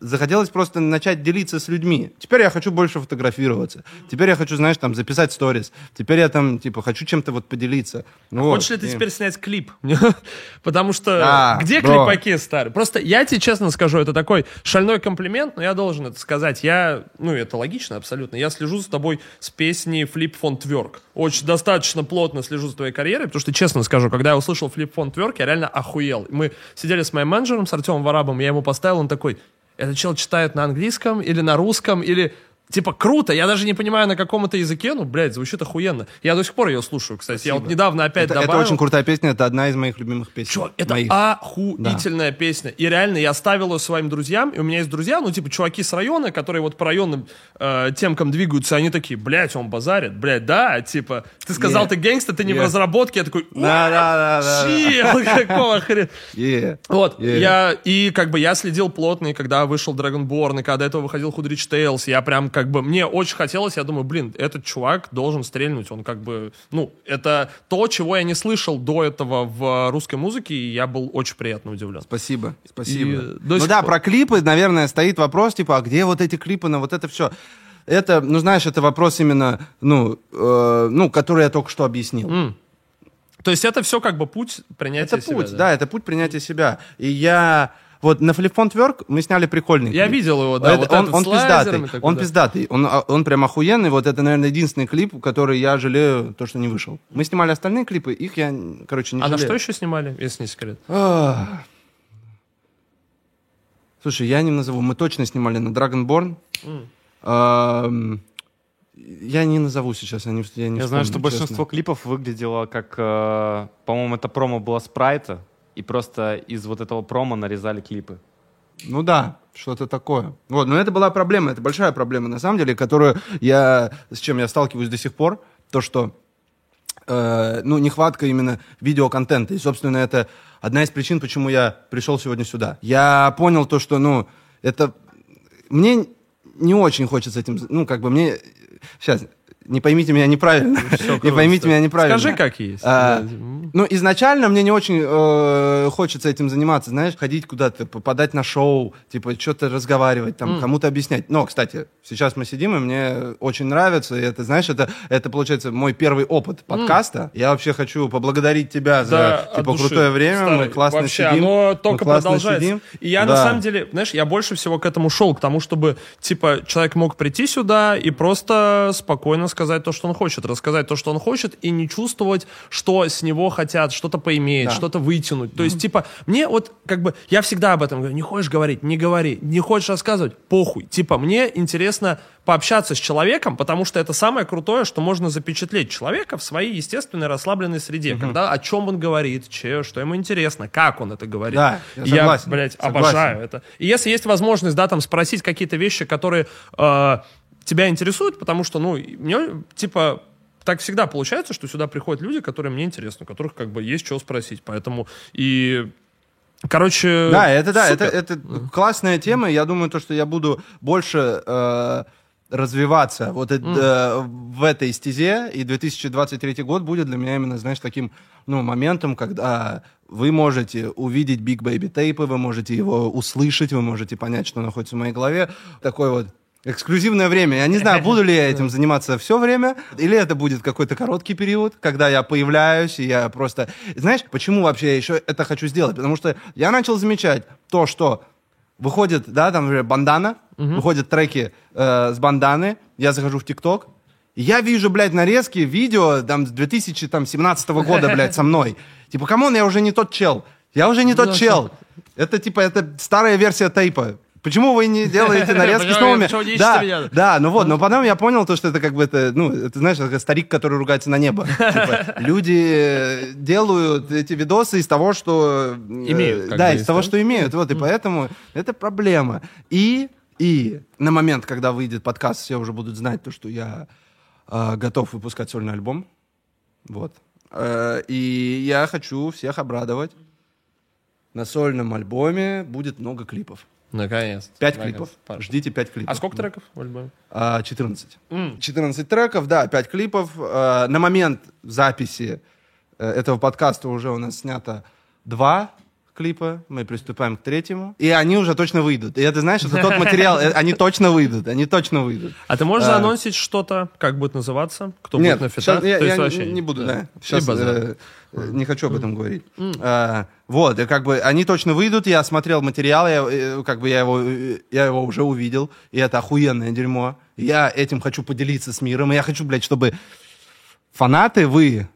захотелось просто начать делиться с людьми. Теперь я хочу больше фотографироваться. Теперь я хочу, знаешь, там, записать сторис. Теперь я там, типа, хочу чем-то вот поделиться. Ну вот.
Хочешь ли ты
И-
теперь снять клип? Потому что
Да,
где
бро.
клипаки старые? Просто я тебе честно скажу, это такой шальной комплимент, но я должен это сказать. Я, ну это логично абсолютно, я слежу за тобой с песней Flip Phone Twerk. Очень достаточно плотно слежу за твоей карьерой, потому что, честно скажу, когда я услышал Flip Phone Twerk, я реально охуел. Мы сидели с моим менеджером, с Артемом Варабом, я ему поставил, он такой, этот чел читает на английском или на русском, или... Типа, круто, я даже не понимаю, на каком это языке, ну, блядь, звучит охуенно. Я до сих пор ее слушаю, кстати. Я вот недавно опять
Это, это
добавил.
очень крутая песня, это одна из моих любимых песен.
Чувак, это
Моих.
охуительная песня. И реально, я ставил ее своим друзьям, и у меня есть друзья, ну, типа, чуваки с района, которые вот по районным э, темкам двигаются, они такие, блядь, он базарит, блядь, да, типа, ты сказал,
Yeah.
ты гэнгста, ты не в
Yeah.
разработке, я такой,
Да, да, да, да.
чел, какого хрена.
Yeah.
Вот,
Yeah.
я, и как бы я следил плотно, и когда вышел Dragonborn, и когда до этого выходил Hoodrich Tales, я прям как бы, мне очень хотелось, я думаю, блин, этот чувак должен стрельнуть, он как бы, ну, это то, чего я не слышал до этого в русской музыке, и я был очень приятно удивлен.
Спасибо, спасибо.
И
ну
сих
да, про клипы, наверное, стоит вопрос, типа, а где вот эти клипы на вот это все? Это, ну знаешь, это вопрос именно, ну, э, ну, который я только что объяснил.
М. То есть это все как бы путь принятия
Это
себя,
путь, да. это путь принятия себя. И я вот на Флипфон Тверк мы сняли прикольный
Я
клип.
видел его, да,
Это-
вот
он,
этот
он пиздатый, он
да.
пиздатый, он, а, он прям охуенный. Вот это, наверное, единственный клип, который я жалею, то, что не вышел. Мы снимали остальные клипы, их я, короче, не
А на
жалею.
что еще снимали, если не секрет?
Слушай, я не назову. Мы точно снимали на Dragonborn. Ам, Я не назову сейчас, я не, я не
Я знаю, что
вспомню,
большинство клипов выглядело как, э, по-моему, это промо было спрайта, и просто из вот этого промо нарезали клипы.
Ну да, что-то такое. Вот, но это была проблема, это большая проблема, на самом деле, которую я, с чем я сталкиваюсь до сих пор, то, что, э, ну, нехватка именно видеоконтента. И, собственно, это одна из причин, почему я пришел сегодня сюда. Я понял то, что, ну, это... Мне не очень хочется этим... Ну, как бы мне... Сейчас, не поймите меня неправильно. Не поймите меня неправильно.
Скажи, как есть.
А, ну, изначально мне не очень э, хочется этим заниматься, знаешь, ходить куда-то, попадать на шоу, типа, что-то разговаривать, там, кому-то объяснять. Но, кстати, сейчас мы сидим, и мне очень нравится, и это, знаешь, это, это получается мой первый опыт подкаста. Я вообще хочу поблагодарить тебя за,
Да, от
типа, крутое время,
старый.
мы классно
Вообще,
сидим.
оно
мы
только
классно
продолжается.
сидим.
И я на
Да.
самом деле, знаешь, я больше всего к этому шел, к тому, чтобы, типа, человек мог прийти сюда и просто спокойно сказать то, что он хочет, рассказать то, что он хочет, и не чувствовать, что с него хотят что-то поиметь,
Да.
что-то вытянуть. То есть, типа, мне вот, как бы, я всегда об этом говорю, не хочешь говорить, не говори, не хочешь рассказывать, похуй. Типа, мне интересно пообщаться с человеком, потому что это самое крутое, что можно запечатлеть человека в своей естественной расслабленной среде, когда о чем он говорит, че, что ему интересно, как он это говорит.
Да, я
И
согласен,
блядь,
согласен.
обожаю это. И если есть возможность, да, там спросить какие-то вещи, которые э, тебя интересуют, потому что, ну, мне, типа, так всегда получается, что сюда приходят люди, которые мне интересны, у которых как бы есть что спросить. Поэтому и Короче,
Да, это да, это,
супер.
это классная тема. Я думаю, то, что я буду больше э, развиваться вот это, э, в этой стезе, и 2023 год будет для меня именно, знаешь, таким ну, моментом, когда вы можете увидеть Big Baby Tape, вы можете его услышать, вы можете понять, что находится в моей голове. Такое вот эксклюзивное время. Я не знаю, буду ли я этим заниматься все время, или это будет какой-то короткий период, когда я появляюсь, и я просто... Знаешь, почему вообще я еще это хочу сделать? Потому что я начал замечать то, что выходит, да, там например, бандана, выходят треки э, с банданы, я захожу в TikTok, я вижу, блядь, нарезки, видео там с 2017 года, блядь, со мной. Типа, come on, я уже не тот чел. Я уже не тот чел. Это, типа, это старая версия тейпа. Почему вы не делаете нарезки с новыми? Да, да, ну вот, но потом я понял то, что это как бы это, ну, это, знаешь, это старик, который ругается на небо. Типа, люди э, делают эти видосы из того, что... э,
Имеют,
Да, из того, что имеют. Вот, и поэтому это проблема. И, и на момент, когда выйдет подкаст, все уже будут знать то, что я э, готов выпускать сольный альбом. Вот. Э, и я хочу всех обрадовать. На сольном альбоме будет много клипов.
Наконец.
Пять
Наконец.
клипов. Ждите пять клипов.
А сколько треков в альбоме?
А, 14. 14 треков, да, 5 клипов. Э, На момент записи э, этого подкаста уже у нас снято два клипа, мы приступаем к третьему, и они уже точно выйдут. И это, знаешь, это тот материал, э, они точно выйдут, они точно выйдут.
А ты можешь
А.
заанонсить что-то, как будет называться? Кто будет на фитах?
я, не, буду,
да.
Сейчас э, не хочу об этом говорить. А, вот, и как бы они точно выйдут. Я смотрел материал, я, э, как бы я его, я его уже увидел, и это охуенное дерьмо. Я этим хочу поделиться с миром, и я хочу, блядь, чтобы фанаты вы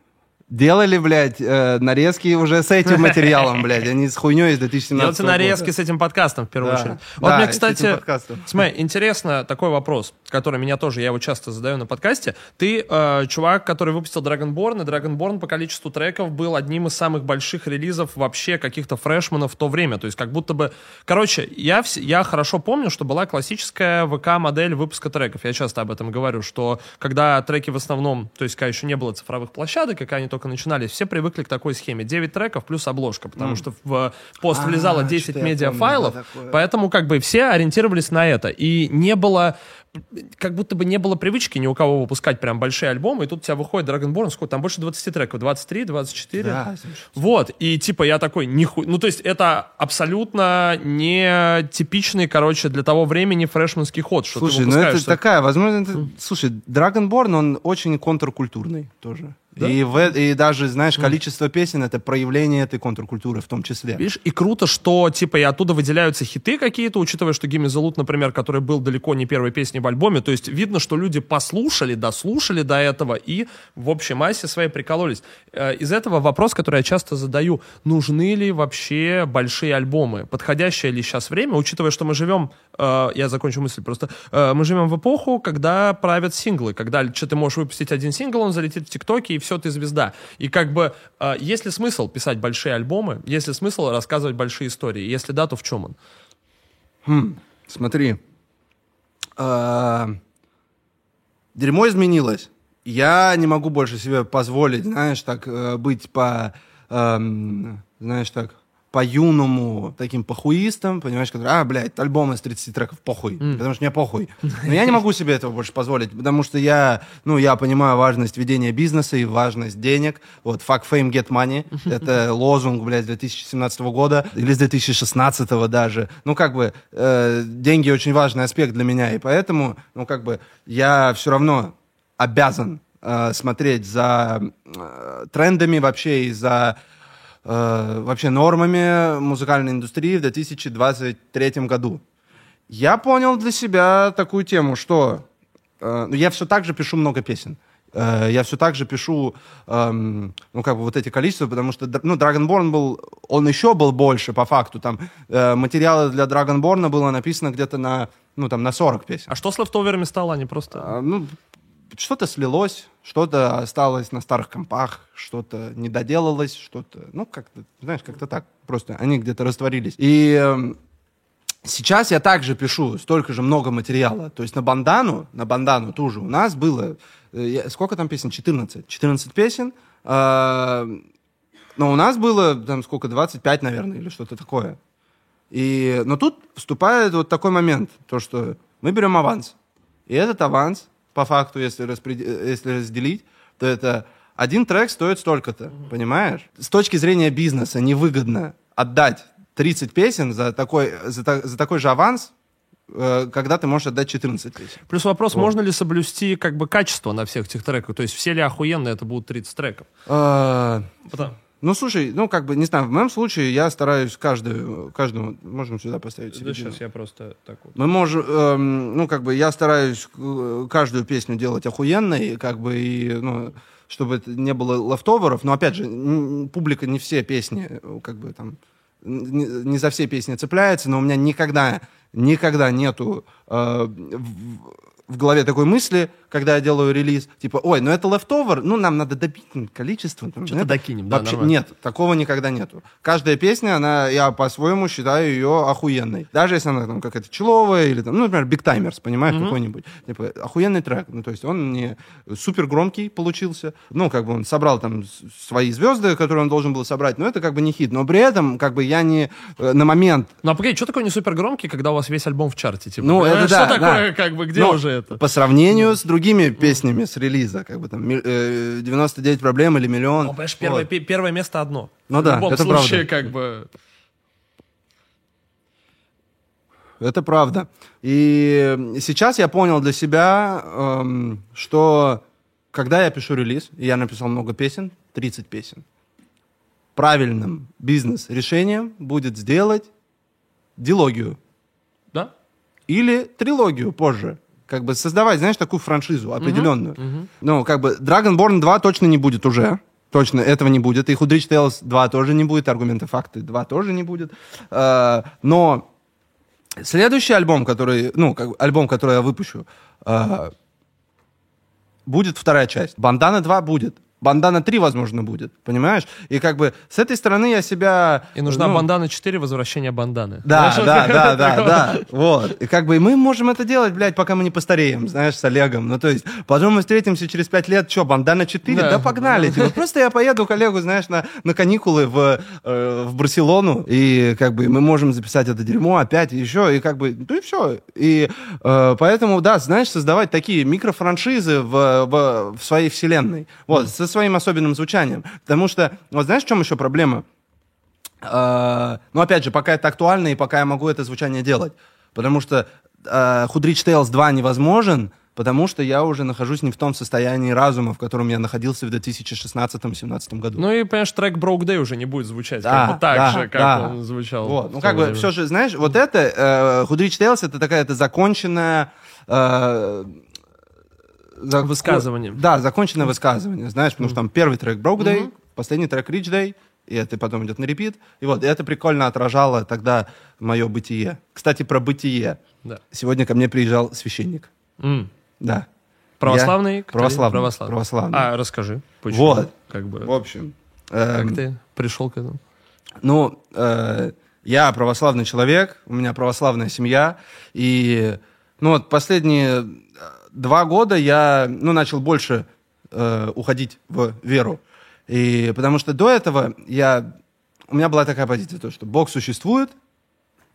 делали, блядь, э, нарезки уже с этим материалом, блядь, а не с хуйней из 2017
Делайте
года.
нарезки с этим подкастом, в первую
Да.
очередь. Вот
Да,
мне, кстати, смотри, интересно такой вопрос, который меня тоже, я его часто задаю на подкасте. Ты э, чувак, который выпустил Dragonborn, и Dragonborn по количеству треков был одним из самых больших релизов вообще каких-то фрешманов в то время. То есть как будто бы... Короче, я, вс- я хорошо помню, что была классическая ВК-модель выпуска треков. Я часто об этом говорю, что когда треки в основном, то есть когда еще не было цифровых площадок, и когда они только начинались, все привыкли к такой схеме. 9 треков плюс обложка, потому что в пост
А,
влезало 10
что-то я
медиафайлов, поэтому как бы все ориентировались на это. И не было как будто бы не было привычки ни у кого выпускать прям большие альбомы, и тут у тебя выходит Dragonborn, сколько, там больше 20 треков, 23, 24.
Да.
Вот, и типа я такой, нихуй, ну то есть это абсолютно не типичный, короче, для того времени фрешманский ход, что
Слушай,
ты
ну это такая, возможно, это- слушай, Dragonborn, он очень контркультурный тоже. И, в, э- и даже, знаешь, количество песен это проявление этой контркультуры в том числе.
Видишь, и круто, что, типа, и оттуда выделяются хиты какие-то, учитывая, что the Loot, например, который был далеко не первой песней в альбоме, то есть видно, что люди послушали, дослушали до этого и в общей массе своей прикололись. Э, Из этого вопрос, который я часто задаю, нужны ли вообще большие альбомы? Подходящее ли сейчас время, учитывая, что мы живем, э, я закончу мысль просто, э, мы живем в эпоху, когда правят синглы, когда что ты можешь выпустить один сингл, он залетит в ТикТоке, и все, ты звезда. И как бы, э, есть ли смысл писать большие альбомы, есть ли смысл рассказывать большие истории? Если да, то в чем он?
Хм, смотри. А, Дерьмо изменилось. Я не могу больше себе позволить, знаешь, так э, быть по, эм, знаешь, так по-юному таким похуистом, понимаешь, который, а, блядь, альбом из 30 треков, похуй, потому что мне похуй. Но я не могу себе этого больше позволить, потому что я, ну, я понимаю важность ведения бизнеса и важность денег. Вот, fuck fame, get money. Это лозунг, блядь, 2017 года или с 2016 даже. Ну, как бы, э, деньги очень важный аспект для меня, и поэтому, ну, как бы, я все равно обязан э, смотреть за э, трендами вообще и за э, вообще нормами музыкальной индустрии в 2023 году. Я понял для себя такую тему, что э, ну, я все так же пишу много песен. Э, я все так же пишу, эм, ну, как бы вот эти количества, потому что, ну, Dragonborn был, он еще был больше, по факту, там, э, материалы для Dragonborn было написано где-то на, ну, там, на 40 песен.
А что с лефтоверами стало? Они просто...
А, ну, что-то слилось, что-то осталось на старых компах, что-то не доделалось, что-то, ну, как-то, знаешь, как-то так. Просто они где-то растворились. И эм, сейчас я также пишу столько же много материала. То есть на бандану, на бандану ту же у нас было, э, сколько там песен? 14. 14 песен. А, но у нас было, там, сколько, 25, наверное, или что-то такое. И, но тут вступает вот такой момент, то, что мы берем аванс. И этот аванс, по факту, если, распред- если разделить, то это один трек стоит столько-то, понимаешь? С точки зрения бизнеса невыгодно отдать 30 песен за такой, за, та- за такой же аванс, э, когда ты можешь отдать 14 песен.
Плюс вопрос, можно ли соблюсти как бы качество на всех этих треках? То есть все ли охуенно это будут 30 треков?
Э,
Потому-
Ну, слушай, ну, как бы, не знаю, в моем случае я стараюсь каждую, каждому, можем сюда поставить
Да,
середину.
сейчас я просто так вот.
Мы можем, эм, ну, как бы, я стараюсь э, каждую песню делать охуенной, как бы, и, ну, чтобы это не было лефтоверов, но, опять же, публика не все песни, э, как бы, там, не, не за все песни цепляется, но у меня никогда, никогда нету э, в, в голове такой мысли, когда я делаю релиз, типа, ой, ну это лефтовер, ну нам надо добить количество.
Что-то
это».
докинем, да,
Вообще,
нормально.
нет, такого никогда нету. Каждая песня, она, я по-своему считаю ее охуенной. Даже если она там какая-то человая или там, ну, например, Big Timers, понимаешь, какой-нибудь. Типа, охуенный трек. Ну, то есть он не супер громкий получился. Ну, как бы он собрал там свои звезды, которые он должен был собрать, но это как бы не хит. Но при этом, как бы я не э, на момент
Ну, а погоди, что такое не супер громкий, когда у вас весь альбом в чарте? Типа,
ну, это да,
Что такое,
да.
как бы, где
Но
уже это?
По сравнению с другими песнями с релиза, как бы там э, 99 проблем или миллион.
Ну, понимаешь, первое,
Вот.
первое место одно.
Ну
в
да,
любом
это
случае,
правда.
как бы...
Это правда. И сейчас я понял для себя, эм, что когда я пишу релиз, и я написал много песен, 30 песен, правильным бизнес-решением будет сделать дилогию
Да?
или трилогию позже. Как бы создавать, знаешь, такую франшизу определенную. Ну, как бы Dragonborn 2 точно не будет уже. Точно этого не будет. И Hoodrich Tales 2 тоже не будет. Аргументы факты 2 тоже не будет. Э, Но следующий альбом, который, ну, как альбом, который я выпущу, э, будет вторая часть. Бандана 2 будет. Бандана 3, возможно, будет. Понимаешь? И как бы с этой стороны я себя...
И нужна
ну,
бандана 4, возвращение банданы.
да,
Знаешь,
да, да, да, да, вот. И как бы мы можем это делать, блядь, пока мы не постареем, знаешь, с Олегом. Ну, то есть, потом мы встретимся через пять лет, что, бандана 4?
Да.
Да, погнали. Типа, просто я поеду к Олегу, знаешь, на, на каникулы в, э, в Барселону, и как бы мы можем записать это дерьмо опять, еще, и как бы, ну и все. И э, поэтому, да, знаешь, создавать такие микрофраншизы в, в, в своей вселенной, вот, со своим особенным звучанием. Потому что, вот знаешь, в чем еще проблема? Э, ну, опять же, пока это актуально и пока я могу это звучание делать. Потому что э, Hoodrich Tales 2 невозможен, потому что я уже нахожусь не в том состоянии разума, в котором я находился в 2016-2017 году.
Ну и, понимаешь, трек Broke Day уже не будет звучать
Да,
как бы так
да,
же, как
да.
он звучал.
Вот. Ну, как бы,
время.
все же, знаешь, вот это, э, Hoodrich Tales, это такая, это законченная... э, за-
Высказывание.
Да, законченное высказывание, знаешь, потому что там первый трек Broke Day, последний трек Rich Day, и это потом идет на репит. И вот, и это прикольно отражало тогда мое бытие. Кстати, про бытие.
Да.
Сегодня ко мне приезжал священник.
М.
Да.
Православный?
Я- православный,
Православный.
православный.
А, расскажи. Почему?
Вот.
Как бы,
В общем.
как
эм,
ты пришел к этому?
Ну, э, я православный человек, у меня православная семья, и ну вот последние два года я ну, начал больше э, уходить в веру. И потому что до этого я, у меня была такая позиция, то, что Бог существует,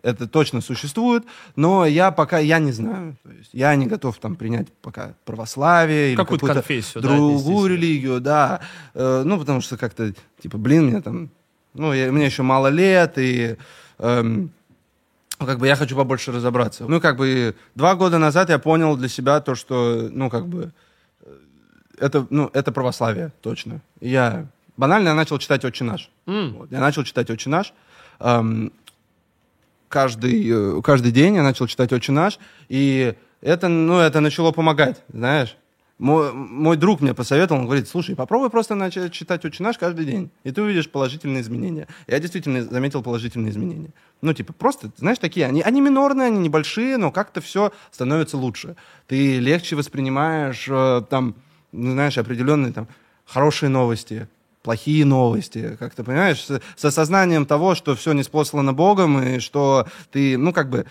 это точно существует, но я пока, я не знаю, то есть я не готов там принять пока православие или
Какую-то
какую-то
конфессию, да,
другую
отнестись.
религию, да, Э, ну потому что как-то типа, блин, мне там, ну я- мне еще мало лет и эм, как бы я хочу побольше разобраться. Ну, как бы два года назад я понял для себя то, что, ну, как бы, э, это, ну, это православие, точно. И я банально начал читать «Отче наш».
М.
Вот, я начал читать «Отче наш». Эм, каждый, э, каждый день я начал читать «Отче наш», и это, ну, это начало помогать, знаешь. Мой, мой друг мне посоветовал, он говорит, слушай, попробуй просто начать читать «Отче наш» каждый день, и ты увидишь положительные изменения. Я действительно заметил положительные изменения. Ну, типа, просто, знаешь, такие, они, они минорные, они небольшие, но как-то все становится лучше. Ты легче воспринимаешь, э, там, ну, знаешь, определенные там хорошие новости, плохие новости, как ты понимаешь, с, с осознанием того, что все не спослано Богом, и что ты, ну, как бы,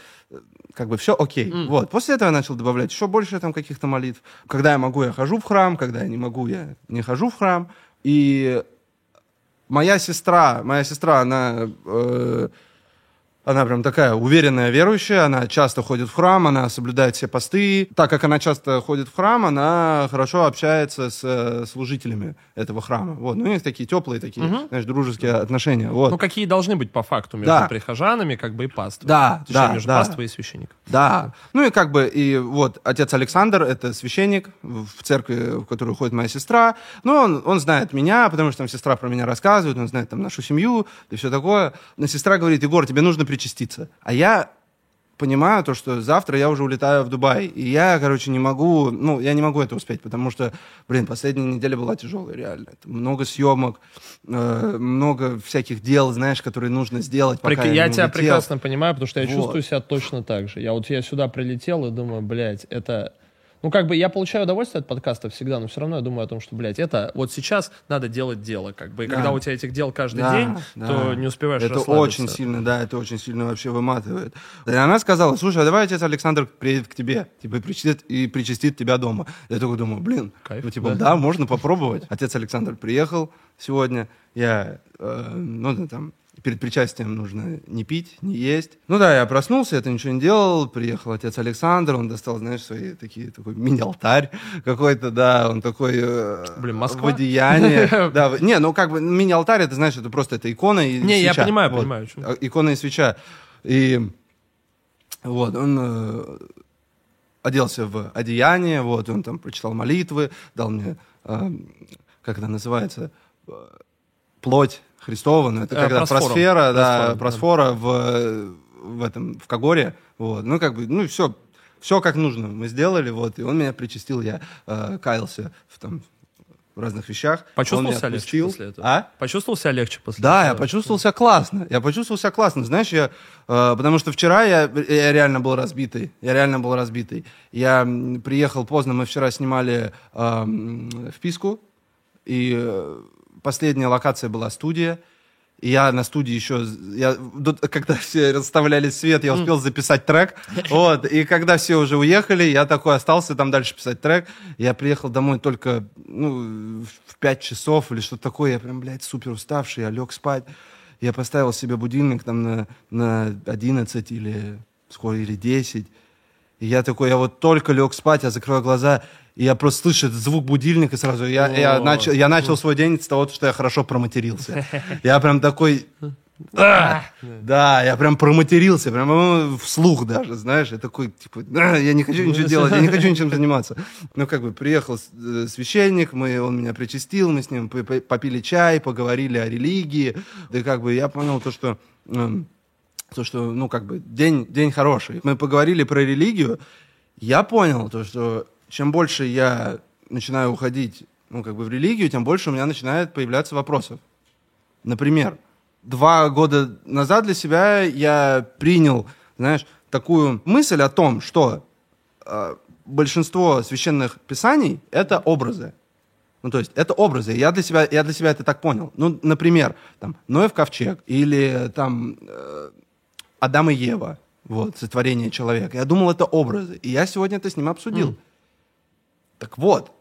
как бы все окей. Вот. После этого я начал добавлять еще больше там каких-то молитв. Когда я могу, я хожу в храм, когда я не могу, я не хожу в храм. И моя сестра, моя сестра, она, э, она прям такая уверенная верующая, она часто ходит в храм, она соблюдает все посты. Так как она часто ходит в храм, она хорошо общается с э, служителями этого храма. Вот. Ну, них такие теплые, такие, знаешь, дружеские отношения. Вот.
Ну, какие должны быть по факту между
Да.
прихожанами, как бы и паствой.
Да,
Точнее,
да,
между
да.
паствой и священником.
Да. Ну и как бы, и вот отец Александр, это священник в церкви, в которую ходит моя сестра. Ну, он, он знает меня, потому что там сестра про меня рассказывает, он знает там нашу семью и все такое. Но сестра говорит, Егор, тебе нужно причаститься. А я понимаю то, что завтра я уже улетаю в Дубай, и я, короче, не могу, ну, я не могу это успеть, потому что, блин, последняя неделя была тяжелая, реально. Это много съемок, э, много всяких дел, знаешь, которые нужно сделать, пока
Прик-
я,
Я тебя
улетел.
прекрасно понимаю, потому что я
Вот.
чувствую себя точно так же. Я вот я сюда прилетел и думаю, блядь, это... Ну, как бы я получаю удовольствие от подкаста всегда, но все равно я думаю о том, что, блядь, это вот сейчас надо делать дело, как бы. И
Да.
когда у тебя этих дел каждый
Да,
день,
да.
то не успеваешь
Это очень сильно, да, это очень сильно вообще выматывает. И она сказала, слушай, а давай отец Александр приедет к тебе, типа, и причастит, и причастит тебя дома. Я такой думаю, блин,
Кайф,
ну, типа,
да.
да. можно попробовать. Отец Александр приехал сегодня, я, э, ну, там, перед причастием нужно не пить, не есть. Ну да, я проснулся, это ничего не делал, приехал отец Александр, он достал, знаешь, свои такие, такой мини-алтарь какой-то, да, он такой... э,
Блин, Москва?
В одеянии. Да, не, ну как бы мини-алтарь, это, знаешь, это просто это икона и
Не, я понимаю, понимаю, о чём.
А, Икона и свеча. И вот, он э, оделся в одеяние, вот, он там прочитал молитвы, дал мне, э, как это называется, плоть Христова, ну, это
Э,
когда просфера, да,
Просфора,
просфора в, в этом, в Кагоре, вот, ну, как бы, ну, все, все как нужно мы сделали, вот, и он меня причастил, я э, каялся в, там, в разных вещах.
Почувствовал себя легче после этого?
А?
Почувствовал себя легче после
Да, я
этого?
почувствовал себя классно. Я почувствовал себя классно. Знаешь, я, э, потому что вчера я, я реально был разбитый. Я реально был разбитый. Я приехал поздно, мы вчера снимали э, вписку, и э, последняя локация была студия. И я на студии еще, я, когда все расставляли свет, я успел записать трек. Вот, и когда все уже уехали, я такой остался там дальше писать трек. Я приехал домой только ну, в 5 часов или что-то такое. Я прям, блядь, супер уставший, я лег спать. Я поставил себе будильник там на, на 11 или сколько, или 10. И я такой, я вот только лег спать, я закрываю глаза, и я просто слышу этот звук будильника сразу. Я, я, начал, я начал свой день с того, что я хорошо проматерился. Я прям такой... «А!» Да, я прям проматерился, прям э, вслух даже, знаешь, я такой, типа, «А, я не хочу ничего делать, я не хочу ничем заниматься. Ну, как бы, приехал э, священник, мы, он меня причастил, мы с ним попили чай, поговорили о религии, да как бы я понял то, что... эм, то, что, ну, как бы, день, день хороший. Мы поговорили про религию, я понял то, что чем больше я начинаю уходить, ну, как бы, в религию, тем больше у меня начинает появляться вопросов. Например, два года назад для себя я принял, знаешь, такую мысль о том, что э, большинство священных писаний — это образы. Ну, то есть, это образы. Я для себя, я для себя это так понял. Ну, например, там, Ноев ковчег или там э, Адам и Ева, вот, сотворение человека. Я думал, это образы. И я сегодня это с ним обсудил. Так вот,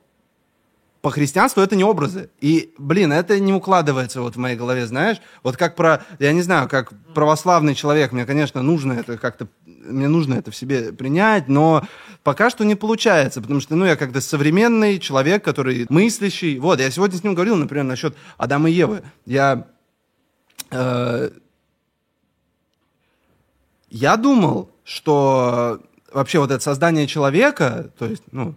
по христианству это не образы. И, блин, это не укладывается вот в моей голове, знаешь? Вот как про, я не знаю, как православный человек, мне, конечно, нужно это как-то, мне нужно это в себе принять, но пока что не получается, потому что, ну, я как-то современный человек, который мыслящий. Вот, я сегодня с ним говорил, например, насчет Адама и Евы. Я... э, я думал, что вообще вот это создание человека, то есть, ну,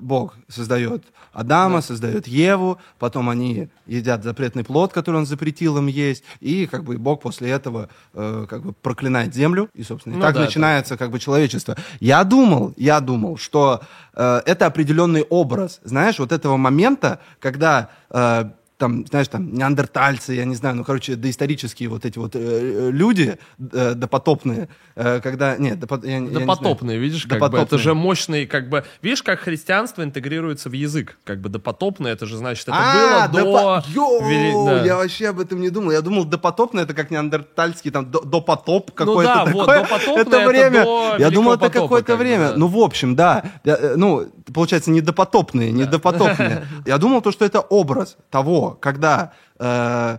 Бог создает Адама, создает Еву, потом они едят запретный плод, который он запретил им есть, и как бы Бог после этого э, как бы проклинает землю, и, собственно, и
Ну
так
да,
начинается как бы человечество. Я думал, я думал, что э, это определенный образ, знаешь, вот этого момента, когда э, там, знаешь, там, неандертальцы, я не знаю, ну, короче, доисторические вот эти вот э, люди э, допотопные, э, когда, нет, допо- я, я не знаю.
Допотопные, видишь, как бы, это
Допотопные.
же мощный, как бы, видишь, как христианство интегрируется в язык, как бы допотопное, это же значит, это
А,
было до...
допо- Йоу,
вели- да.
я вообще об этом не думал. Я думал, допотопное это как неандертальский там до- допотоп какое-то
да,
такое.
вот, это
время.
до
я думал, это какое-то
как
время.
да.
Ну, в общем, да. Я, э, ну, получается, не допотопные, не допотопные. Я думал, то, что это образ того, когда э,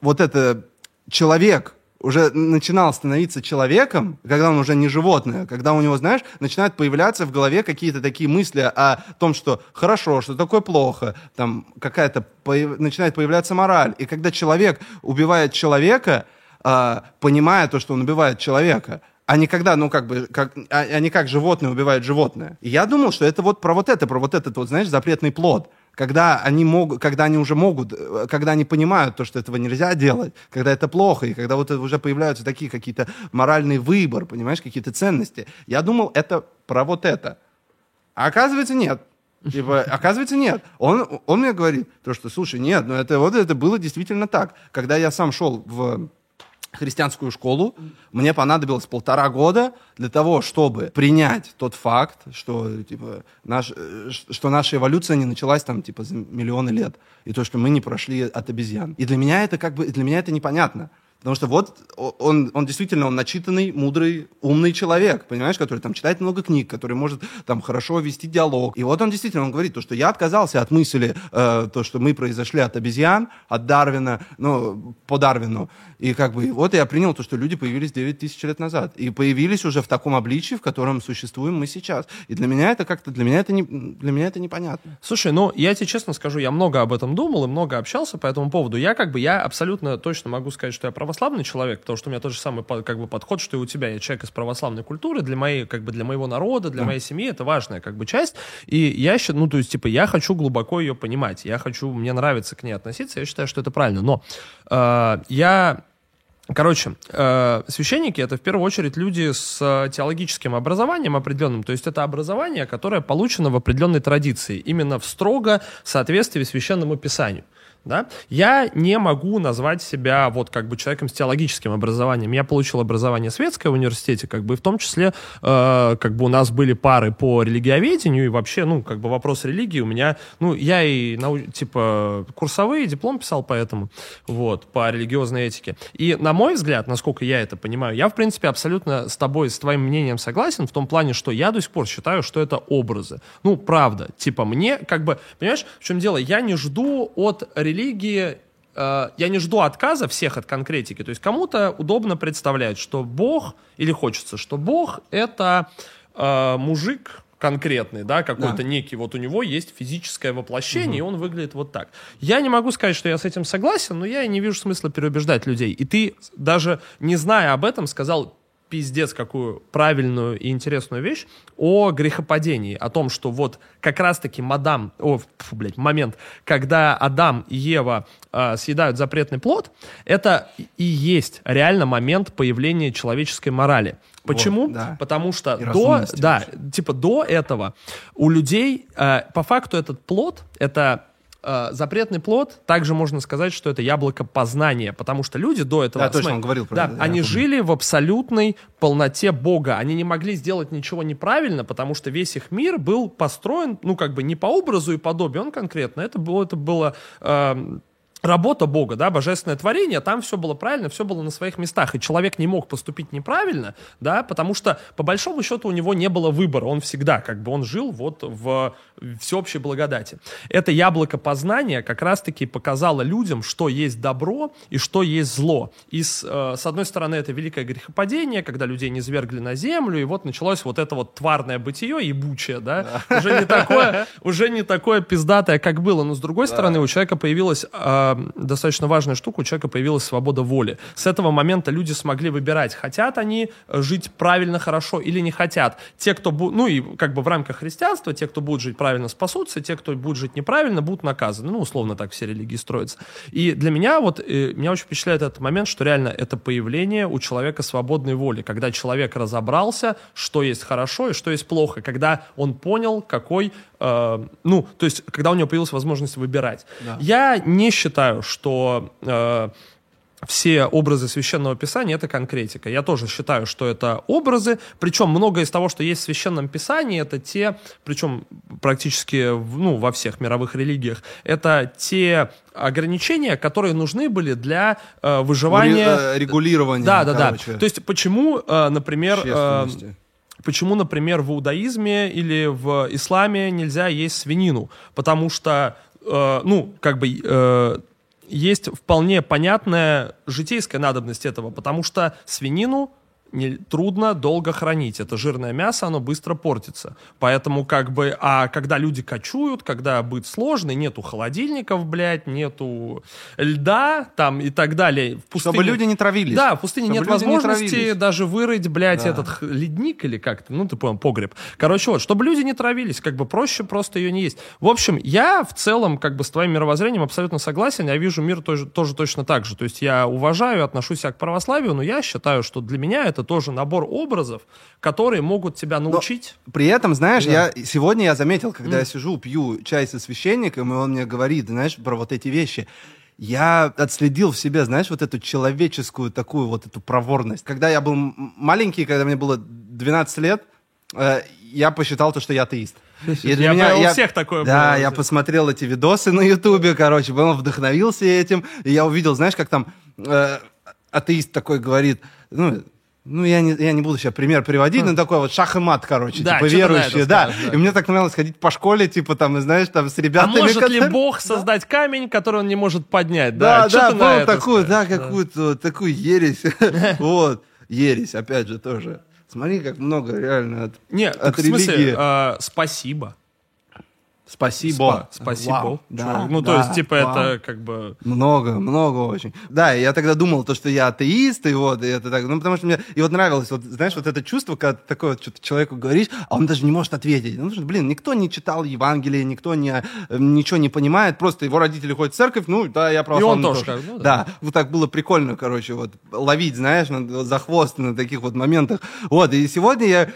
вот это человек уже начинал становиться человеком, когда он уже не животное, когда у него, знаешь, начинают появляться в голове какие-то такие мысли о том, что хорошо, что такое плохо, там какая-то появ- начинает появляться мораль. И когда человек убивает человека, а, понимая то, что он убивает человека, а не когда, ну, как бы, как, а, а не как животное убивает животное. И я думал, что это вот про вот это, про вот этот вот, знаешь, запретный плод. Когда они, могут, когда они уже могут, э, когда они понимают то, что этого нельзя делать, когда это плохо, и когда вот уже появляются такие какие-то моральный выбор, понимаешь, какие-то ценности. Я думал, это про вот это. А оказывается, нет. Типа, оказывается, нет. Он, он мне говорит, то, что, слушай, нет, ну это вот это было действительно так. Когда я сам шел в христианскую школу, мне понадобилось полтора года для того, чтобы принять тот факт, что, типа, наш, э, что наша эволюция не началась там, типа, за миллионы лет, и то, что мы не прошли от обезьян. И для меня это как бы, для меня это непонятно. Потому что вот он, он действительно он начитанный, мудрый, умный человек, понимаешь, который там читает много книг, который может там хорошо вести диалог. И вот он действительно он говорит, то, что я отказался от мысли, э, то, что мы произошли от обезьян, от Дарвина, ну, по Дарвину. И как бы вот я принял то, что люди появились 9 тысяч лет назад. И появились уже в таком обличии, в котором существуем мы сейчас. И для меня это как-то, для меня это, не, для меня это непонятно.
Слушай, ну, я тебе честно скажу, я много об этом думал и много общался по этому поводу. Я как бы, я абсолютно точно могу сказать, что я православный человек, потому что у меня тот же самый как бы подход, что и у тебя. Я человек из православной культуры, для моей, как бы, для моего народа, для моей семьи это важная, как бы, часть. И я считаю, ну, то есть, типа, я хочу глубоко ее понимать, я хочу, мне нравится к ней относиться, я считаю, что это правильно. Но э, я Короче, э, священники это в первую очередь люди с теологическим образованием определенным, то есть это образование, которое получено в определенной традиции, именно в строго соответствии священному писанию. Да? Я не могу назвать себя вот как бы человеком с теологическим образованием. Я получил образование светское в университете, как бы в том числе э, как бы у нас были пары по религиоведению и вообще, ну, как бы вопрос религии у меня, ну, я и нау- типа курсовые, диплом писал по этому, вот, по религиозной этике. И на мой взгляд, насколько я это понимаю, я, в принципе, абсолютно с тобой, с твоим мнением согласен в том плане, что я до сих пор считаю, что это образы. Ну, правда. Типа, мне, как бы, понимаешь, в чем дело? Я не жду от религии э, я не жду отказа всех от конкретики. То есть кому-то удобно представлять, что Бог, или хочется, что Бог это э, мужик конкретный, да, какой-то
Да.
некий, вот у него есть физическое воплощение, и он выглядит вот так. Я не могу сказать, что я с этим согласен, но я и не вижу смысла переубеждать людей. И ты, даже не зная об этом, сказал пиздец какую правильную и интересную вещь о грехопадении, о том, что вот как раз-таки мадам, о, фу, блядь, момент, когда Адам и Ева э, съедают запретный плод, это и есть реально момент появления человеческой морали. Почему?
да.
Потому что
И
до, да,
вообще.
типа до этого у людей, э, по факту этот плод, это запретный плод, также можно сказать, что это яблоко познания, потому что люди до этого...
Да, точно,
смотри,
он говорил про
да,
это,
они жили в абсолютной полноте Бога. Они не могли сделать ничего неправильно, потому что весь их мир был построен, ну, как бы не по образу и подобию, он конкретно. Это было, это было эм, работа Бога, да, божественное творение, там все было правильно, все было на своих местах, и человек не мог поступить неправильно, да, потому что, по большому счету, у него не было выбора, он всегда, как бы, он жил вот в всеобщей благодати. Это яблоко познания как раз-таки показало людям, что есть добро и что есть зло. И с, э, с одной стороны, это великое грехопадение, когда людей не свергли на землю, и вот началось вот это вот тварное бытие, ебучее, да, да. уже не такое, уже не такое пиздатое, как было, но с другой да. стороны, у человека появилась э, достаточно важная штука, у человека появилась свобода воли. С этого момента люди смогли выбирать, хотят они жить правильно, хорошо или не хотят. Те, кто, бу- ну и как бы в рамках христианства, те, кто будут жить правильно, спасутся, те, кто будет жить неправильно, будут наказаны. Ну, условно так все религии строятся. И для меня вот, э, меня очень впечатляет этот момент, что реально это появление у человека свободной воли, когда человек разобрался, что есть хорошо и что есть плохо, когда он понял, какой э, ну, то есть, когда у него появилась возможность выбирать. Да. Я не считаю, что э, все образы священного писания это конкретика. Я тоже считаю, что это образы, причем многое из того, что есть в священном писании, это те, причем практически ну, во всех мировых религиях, это те ограничения, которые нужны были для э, выживания.
Э, регулирования.
Да, да, короче. да. То есть почему, э, например, э, Почему, например, в иудаизме или в исламе нельзя есть свинину? Потому что, э, ну, как бы... Э, есть вполне понятная житейская надобность этого, потому что свинину не, трудно долго хранить. Это жирное мясо, оно быстро портится. Поэтому как бы, а когда люди кочуют, когда быт сложный, нету холодильников, блядь, нету льда там и так далее.
В пустыне, Чтобы люди не травились.
Да, в пустыне Чтобы нет возможности не даже вырыть, блядь, да. этот ледник или как-то, ну ты понял, погреб. Короче, вот, чтобы люди не травились, как бы проще просто ее не есть. В общем, я в целом как бы с твоим мировоззрением абсолютно согласен, я вижу мир тоже, тоже точно так же. То есть я уважаю, отношусь к православию, но я считаю, что для меня это тоже набор образов, которые могут тебя научить.
Но при этом, знаешь, да. я сегодня я заметил, когда mm. я сижу, пью чай со священником, и он мне говорит, знаешь, про вот эти вещи я отследил в себе, знаешь, вот эту человеческую такую вот эту проворность. Когда я был маленький, когда мне было 12 лет, э, я посчитал то, что я атеист.
И для я меня, я, у всех такое
да,
было.
я посмотрел эти видосы на Ютубе, короче, потом вдохновился этим, и я увидел, знаешь, как там э, атеист такой говорит, ну, ну, я не, я не буду сейчас пример приводить, но такой вот шах и мат, короче, да, типа верующие, да. Скажешь, да. И мне так нравилось ходить по школе, типа там, знаешь, там с ребятами.
А может которые... ли Бог создать да? камень, который он не может поднять?
Да, да, да был такую, да, какую-то такую ересь. вот, ересь, опять же, тоже. Смотри, как много реально от,
не, от религии. В смысле, э, спасибо.
Спасибо.
Спа спасибо. Вау. Да, ну, да, то есть, типа, вау. это как бы...
Много, много очень. Да, я тогда думал, то, что я атеист, и вот, и это так, ну, потому что мне, и вот нравилось, вот, знаешь, вот это чувство, когда ты такое вот что-то человеку говоришь, а он даже не может ответить. Ну, что, блин, никто не читал Евангелие, никто не, ничего не понимает, просто его родители ходят в церковь, ну, да, я православный.
И он тоже. тоже.
Ну, да. да, вот так было прикольно, короче, вот, ловить, знаешь, за хвост на таких вот моментах. Вот, и сегодня я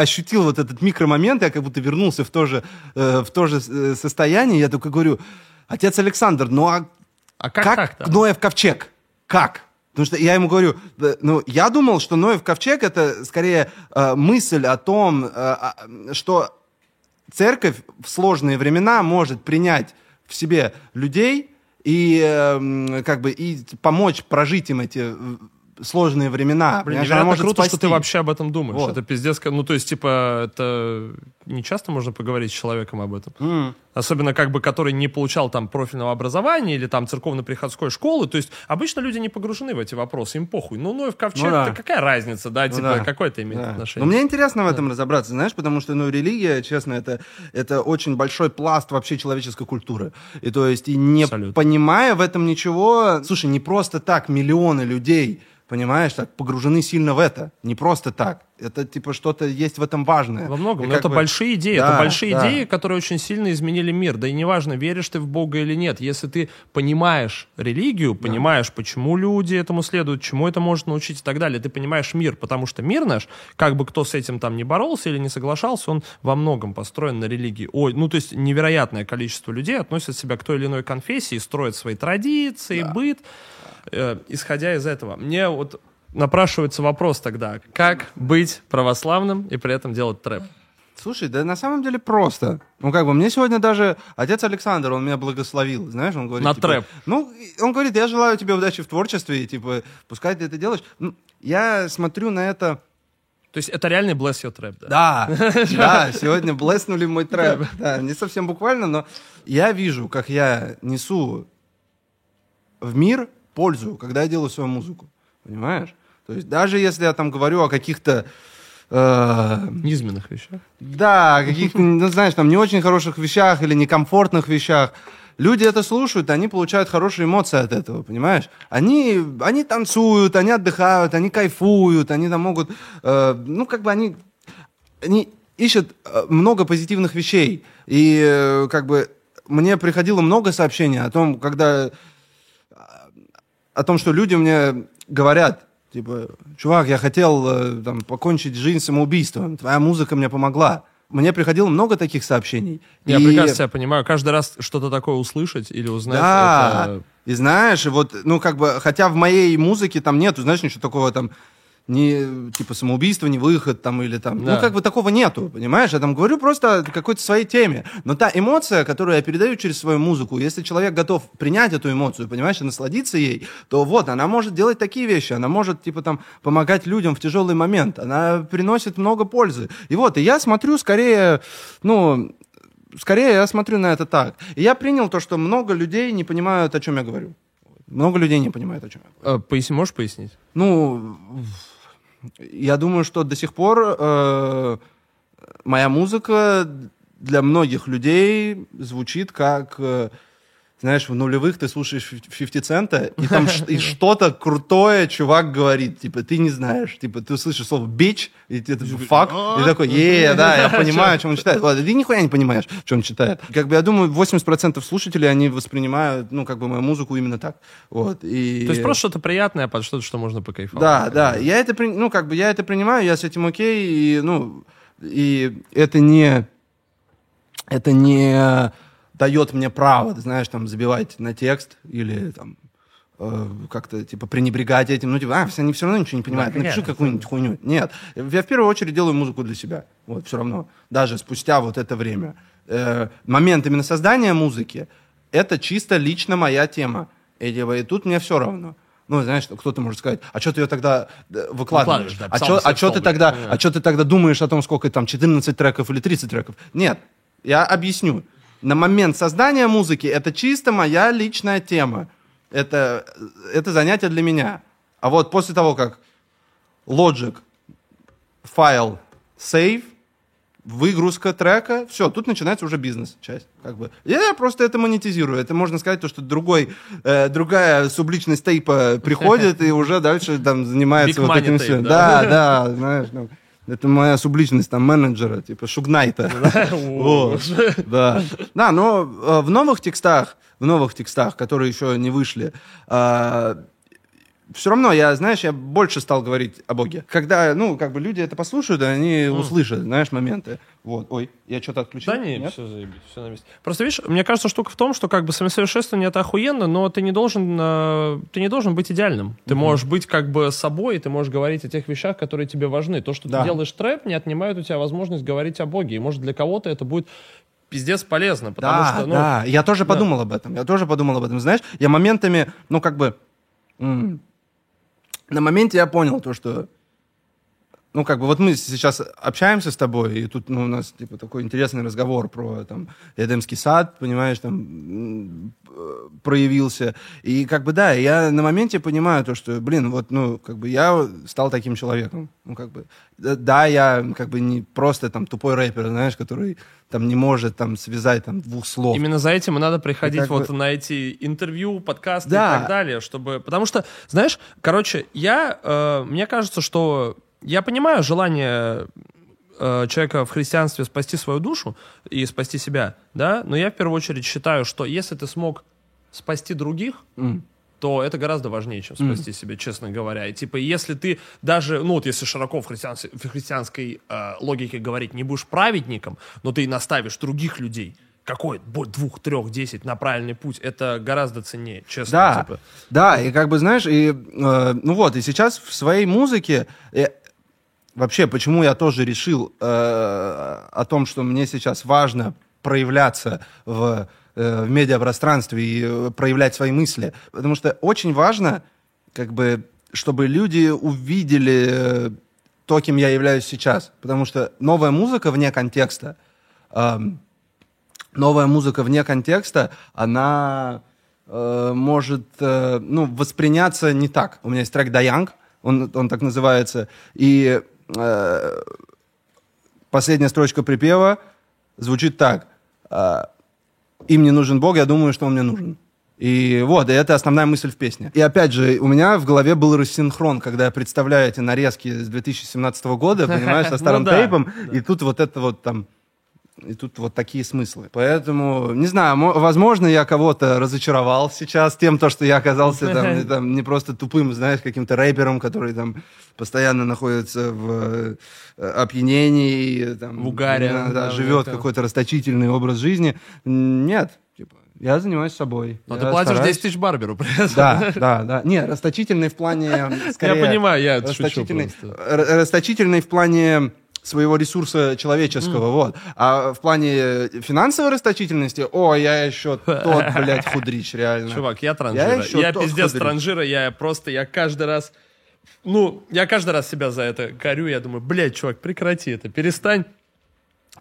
ощутил вот этот микромомент, я как будто вернулся в то же, э, в то же э, состояние, я только говорю, отец Александр, ну а,
а как,
как Ноев ковчег? Как? Потому что я ему говорю, ну, я думал, что Ноев ковчег это скорее э, мысль о том, э, что церковь в сложные времена может принять в себе людей и э, как бы и помочь прожить им эти сложные времена.
Блин, невероятно круто, спасти. что ты вообще об этом думаешь. Вот. Это пиздец. Ну, то есть, типа, это не часто можно поговорить с человеком об этом. Mm. Особенно, как бы, который не получал там профильного образования или там церковно-приходской школы. То есть, обычно люди не погружены в эти вопросы, им похуй. Ну, ну и в ковчег, ну, да. какая разница, да, ну, типа, да. какое это имеет да. отношение?
Но мне интересно в этом да. разобраться, знаешь, потому что, ну, религия, честно, это, это очень большой пласт вообще человеческой культуры. И то есть, и не Абсолютно. понимая в этом ничего, слушай, не просто так миллионы людей понимаешь, так погружены сильно в это. Не просто так. Это типа что-то есть в этом важное.
Во многом. Но это бы... большие идеи. Да, это большие да. идеи, которые очень сильно изменили мир. Да и неважно, веришь ты в Бога или нет. Если ты понимаешь религию, понимаешь, да. почему люди этому следуют, чему это может научить и так далее, ты понимаешь мир. Потому что мир наш, как бы кто с этим там не боролся или не соглашался, он во многом построен на религии. Ой, ну то есть невероятное количество людей относят себя к той или иной конфессии, строят свои традиции, да. быт э, исходя из этого, мне вот напрашивается вопрос тогда, как быть православным и при этом делать трэп?
Слушай, да на самом деле просто. Ну, как бы, мне сегодня даже отец Александр, он меня благословил, знаешь, он говорит...
На
типа,
трэп.
Ну, он говорит, я желаю тебе удачи в творчестве, и, типа, пускай ты это делаешь. Ну, Я смотрю на это...
То есть это реальный bless your trap, да?
Да, да, сегодня блеснули мой трэп. Да, не совсем буквально, но я вижу, как я несу в мир пользу, когда я делаю свою музыку. Понимаешь? То есть даже если я там говорю о каких-то э,
Низменных вещах.
да, каких-то, ну, знаешь, там не очень хороших вещах или некомфортных вещах. Люди это слушают, они получают хорошие эмоции от этого, понимаешь? Они, они танцуют, они отдыхают, они кайфуют, они там могут, э, ну, как бы они, они ищут э, много позитивных вещей. И э, как бы мне приходило много сообщений о том, когда о том, что люди мне говорят, типа, чувак, я хотел э, там, покончить жизнь самоубийством, твоя музыка мне помогла. Мне приходило много таких сообщений.
Я
И-
прекрасно себя понимаю. Каждый раз что-то такое услышать или узнать,
Да,
это...
и знаешь, вот, ну, как бы, хотя в моей музыке там нету, знаешь, ничего такого там, не, типа, самоубийство, не выход там, или там,
Да.
ну, как бы такого нету, понимаешь? Я там говорю просто о какой-то своей теме. Но та эмоция, которую я передаю через свою музыку, если человек готов принять эту эмоцию, понимаешь, и насладиться ей, то вот, она может делать такие вещи, она может, типа, там, помогать людям в тяжелый момент, она приносит много пользы. И вот, и я смотрю скорее, ну, скорее я смотрю на это так. И я принял то, что много людей не понимают, о чем я говорю. Много людей не понимают, о чем я говорю.
Э, поясни- можешь пояснить?
Ну, я думаю, что до сих пор э, моя музыка для многих людей звучит как, э, знаешь, в нулевых ты слушаешь 50 цента, и там и что-то крутое чувак говорит, типа, ты не знаешь, типа, ты слышишь слово бич, и ты такой, фак, и такой, е, да, я понимаю, о чем он читает. Ладно, ты нихуя не понимаешь, о чем он читает. Как бы я думаю, 80% слушателей, они воспринимают, ну, как бы мою музыку именно так. Вот, и...
То есть просто что-то приятное, под что-то, что можно покайфовать.
Да, да, я это, ну, как бы, я это принимаю, я с этим окей, и, ну, и это не, это не дает мне право, ты знаешь, там, забивать на текст или, там, э, как-то, типа, пренебрегать этим, ну, типа, а, все- они все равно ничего не понимают,
Да,
напиши какую-нибудь хуйню. Нет, я в первую очередь делаю музыку для себя, вот, все равно, даже спустя вот это время. Э, момент именно создания музыки, это чисто лично моя тема, и, типа, и тут мне все равно. Ну, знаешь, кто-то может сказать, а что ты ее тогда э, выкладываешь?
Выкладываешь, да,
а что а чё ты тогда,
Понятно.
а ты тогда думаешь о том, сколько там 14 треков или 30 треков? Нет, я объясню. На момент создания музыки это чисто моя личная тема. Это, это занятие для меня. А вот после того, как Logic, файл, save, выгрузка трека, все, тут начинается уже бизнес-часть. Как бы. Я просто это монетизирую. Это можно сказать, то, что другой, э, другая субличность тейпа приходит и уже дальше там занимается
Big
вот этим
tape,
всем.
да?
Да, да, знаешь, ну, это моя субличность там менеджера, типа Шугнайта. Да. Да, но э, в новых текстах, в новых текстах, которые еще не вышли, все равно я, знаешь, я больше стал говорить о Боге. Когда, ну, как бы люди это послушают, они услышат, знаешь, моменты. Вот, ой, я что-то отключил?
Да не,
Нет?
все заебись, все на месте. Просто видишь, мне кажется, штука в том, что как бы самосовершенствование это охуенно, но ты не должен, э, ты не должен быть идеальным. Ты можешь быть как бы собой, и ты можешь говорить о тех вещах, которые тебе важны. То, что
Да.
ты делаешь трэп, не отнимает у тебя возможность говорить о Боге. И может для кого-то это будет пиздец полезно, потому
да,
что, ну,
да, я тоже подумал об этом, я тоже подумал об этом, знаешь, я моментами, ну, как бы, м, на моменте я понял то, что, ну, как бы, вот мы сейчас общаемся с тобой, и тут, ну, у нас, типа, такой интересный разговор про, там, Эдемский сад, понимаешь, там, проявился, и, как бы, да, я на моменте понимаю то, что, блин, вот, ну, как бы, я стал таким человеком, ну, как бы, да, я, как бы, не просто, там, тупой рэпер, знаешь, который, там, не может, там, связать, там, двух слов.
Именно за этим и надо приходить
как
вот
бы-
на эти интервью, подкасты
Да.
и так далее, чтобы... Потому что, знаешь, короче, я... э, мне кажется, что я понимаю желание э, человека в христианстве спасти свою душу и спасти себя, да, но я в первую очередь считаю, что если ты смог спасти других,
М.
то это гораздо важнее, чем спасти себя, честно говоря. И типа, если ты даже, ну вот если широко в, христианс- в христианской э, логике говорить, не будешь праведником, но ты наставишь других людей, какой двух, трех, десять на правильный путь, это гораздо ценнее, честно.
Да,
типа.
да, и как бы, знаешь, и, э, ну вот, и сейчас в своей музыке, э, вообще, почему я тоже решил э, о том, что мне сейчас важно проявляться в, э, в медиапространстве и э, проявлять свои мысли. Потому что очень важно, как бы, чтобы люди увидели э, то, кем я являюсь сейчас. Потому что новая музыка вне контекста, эм, новая музыка вне контекста, она э, может э, ну, восприняться не так. У меня есть трек «Даянг», он, он так называется, и э, последняя строчка припева звучит так. э, «Им не нужен Бог, я думаю, что он мне нужен». И вот, и это основная мысль в песне. И опять же, у меня в голове был рассинхрон, когда я представляю эти нарезки с 2017 года, понимаешь, со старым
Ну
тейпом, и тут вот это вот там и тут вот такие смыслы. Поэтому, не знаю, мо- возможно, я кого-то разочаровал сейчас тем, то, что я оказался там, не- там, не просто тупым, знаешь, каким-то рэпером, который там постоянно находится в э, опьянении, там,
В угаре,
да, да, живет какой-то расточительный образ жизни. Нет, типа, я занимаюсь собой.
Но
Я
ты платишь
стараюсь.
10 тысяч барберу.
Да, да, да. Не, расточительный в плане... скорее,
понимаю, я шучу
расточительный,
просто.
р- расточительный в плане своего ресурса человеческого, вот. А в плане финансовой расточительности, о, я еще тот, блядь, худрич, реально.
Чувак, я транжира.
Я
Я,
еще тот
пиздец
худрик.
транжира, я просто, я каждый раз... Ну, я каждый раз себя за это корю, я думаю, блядь, чувак, прекрати это, перестань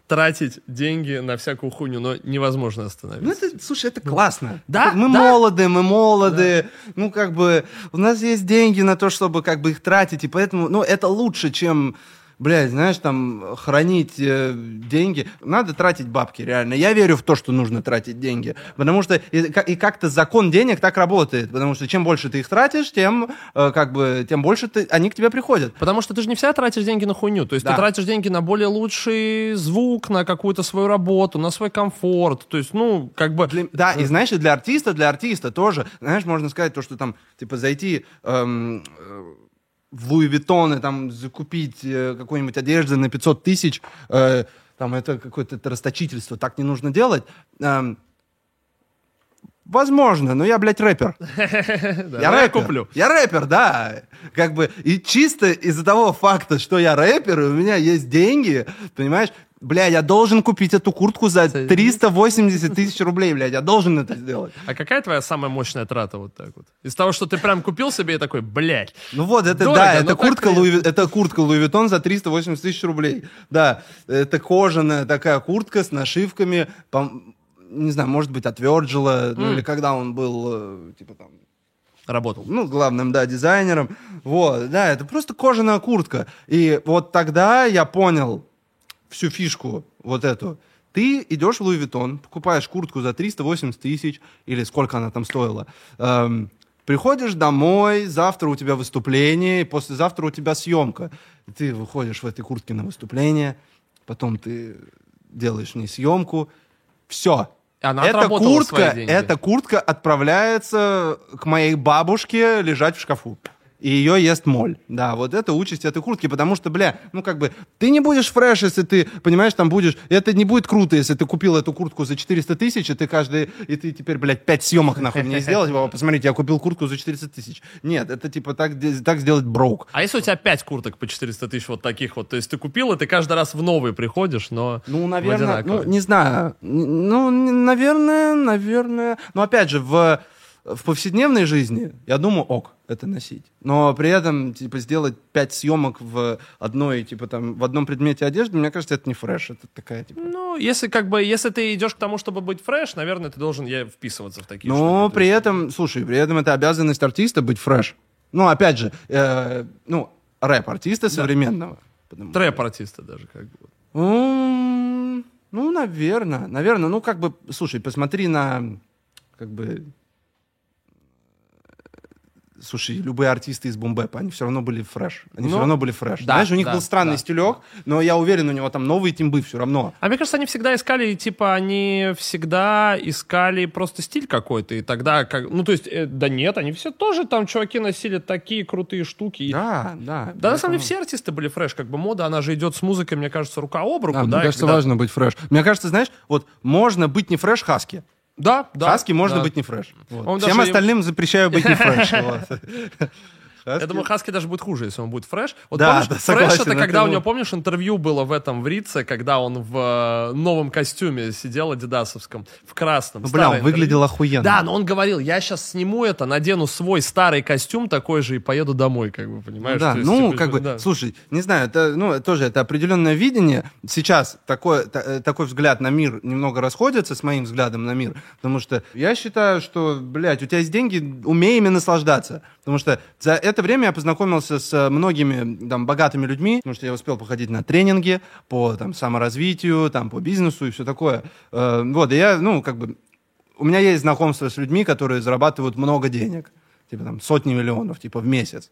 тратить деньги на всякую хуйню, но невозможно
Ну,
остановиться.
это, слушай, это классно.
Да,
Мы
да.
молоды, мы молоды. Ну, как бы, у нас есть деньги на то, чтобы как бы их тратить, и поэтому, ну, это лучше, чем, блядь, знаешь, там, хранить э, деньги. Надо тратить бабки, реально. Я верю в то, что нужно тратить деньги. Потому что и, и как-то закон денег так работает. Потому что чем больше ты их тратишь, тем, э, как бы, тем больше ты, они к тебе приходят.
Потому что ты же не всегда тратишь деньги на хуйню. То есть
Да.
ты тратишь деньги на более лучший звук, на какую-то свою работу, на свой комфорт. То есть, ну, как бы...
Для- да, и знаешь, и для артиста, для артиста тоже, знаешь, можно сказать то, что там, типа, зайти эм, э, в Луи Виттон и там закупить э, какой-нибудь одежды на 500 тысяч, э, там это какое-то это расточительство, так не нужно делать. Эм, Возможно, но я, блядь, рэпер.
Да,
Я
ну,
рэпер.
куплю.
Я рэпер, да. Как бы, и чисто из-за того факта, что я рэпер, и у меня есть деньги, понимаешь, бля, я должен купить эту куртку за 380 тысяч рублей, блядь, я должен это сделать.
А какая твоя самая мощная трата вот так вот? Из того, что ты прям купил себе и такой, блядь.
Ну вот, это,
Дорого,
да, это куртка. Луи, это куртка Луи Vuitton за 380 тысяч рублей. Да, это кожаная такая куртка с нашивками, пом- не знаю, может быть, от Virgil, ну или когда он был, э, типа там,
Работал.
ну, главным, да, дизайнером. Вот, да, это просто кожаная куртка. И вот тогда я понял всю фишку вот эту. Ты идешь в Луи Vuitton, покупаешь куртку за 380 тысяч, или сколько она там стоила, эм, приходишь домой, завтра у тебя выступление, и послезавтра у тебя съемка. Ты выходишь в этой куртке на выступление, потом ты делаешь в ней съемку. Все.
Она
эта куртка, эта куртка отправляется к моей бабушке лежать в шкафу. И ее ест моль. Да, вот это участь этой куртки, потому что, бля, ну как бы, ты не будешь фреш, если ты, понимаешь, там будешь, это не будет круто, если ты купил эту куртку за 400 тысяч, и ты каждый, и ты теперь, блядь, 5 съемок нахуй мне сделать, «О, посмотрите, я купил куртку за 400 тысяч. Нет, это типа так, так сделать броук.
А если у тебя 5 курток по 400 тысяч вот таких вот, то есть ты купил, и ты каждый раз в новые приходишь, но
Ну, наверное, ну, не знаю. Ну, наверное, наверное. Но опять же, в, в повседневной жизни, я думаю, ок, это носить. Но при этом, типа, сделать пять съемок в одной, типа, там, в одном предмете одежды, мне кажется, это не фреш. Это такая, типа...
Ну, если как бы, если ты идешь к тому, чтобы быть фреш, наверное, ты должен я, вписываться в такие
Но
штуки.
при этом, слушай, при этом это обязанность артиста быть fresh. Ну, опять же, э, ну, рэп-артиста современного. Потому-
Трэп-артиста даже как бы.
Ну, наверное, наверное. Ну, как бы, слушай, посмотри на, как бы, слушай, любые артисты из бумбэпа, они все равно были fresh. Они
Ну,
все равно были fresh.
да,
Знаешь, у них
да,
был странный
да.
стилек, но я уверен, у него там новые тимбы все равно.
А мне кажется, они всегда искали, типа, они всегда искали просто стиль какой-то, и тогда, как, ну, то есть, э, да нет, они все тоже там, чуваки, носили такие крутые штуки. и-
Да, да.
Да, на самом деле, все артисты были fresh, как бы мода, она же идет с музыкой, мне кажется, рука об руку,
Да,
да.
мне кажется,
когда-
важно быть fresh. Мне кажется, знаешь, вот можно быть не fresh Хаски.
Да, да.
Хаски можно
да.
быть не fresh. Вот.
Он
Всем
даже им-
остальным запрещаю быть не fresh. Хаски.
Я думаю, Хаски даже будет хуже, если он будет fresh. Вот
Да,
помнишь,
да,
fresh
согласен,
это
это
когда у него, помнишь, интервью было в этом, в Рице, когда он в э, новом костюме сидел адидасовском, в красном.
Ну, бля, он выглядел
интервью.
охуенно.
Да, но он говорил, я сейчас сниму это, надену свой старый костюм такой же и поеду домой, как бы, понимаешь?
Да,
есть,
ну,
типа,
как бы,
да.
слушай, не знаю, это, ну, тоже это определенное видение. Сейчас такой, та- э, такой взгляд на мир немного расходится с моим взглядом на мир, потому что я считаю, что, блядь, у тебя есть деньги, умей ими наслаждаться. Потому что за это время я познакомился с э, многими там, богатыми людьми, потому что я успел походить на тренинги по там, саморазвитию, там, по бизнесу и все такое. Э, вот, и я, ну, как бы, у меня есть знакомство с людьми, которые зарабатывают много денег, типа там сотни миллионов, типа в месяц.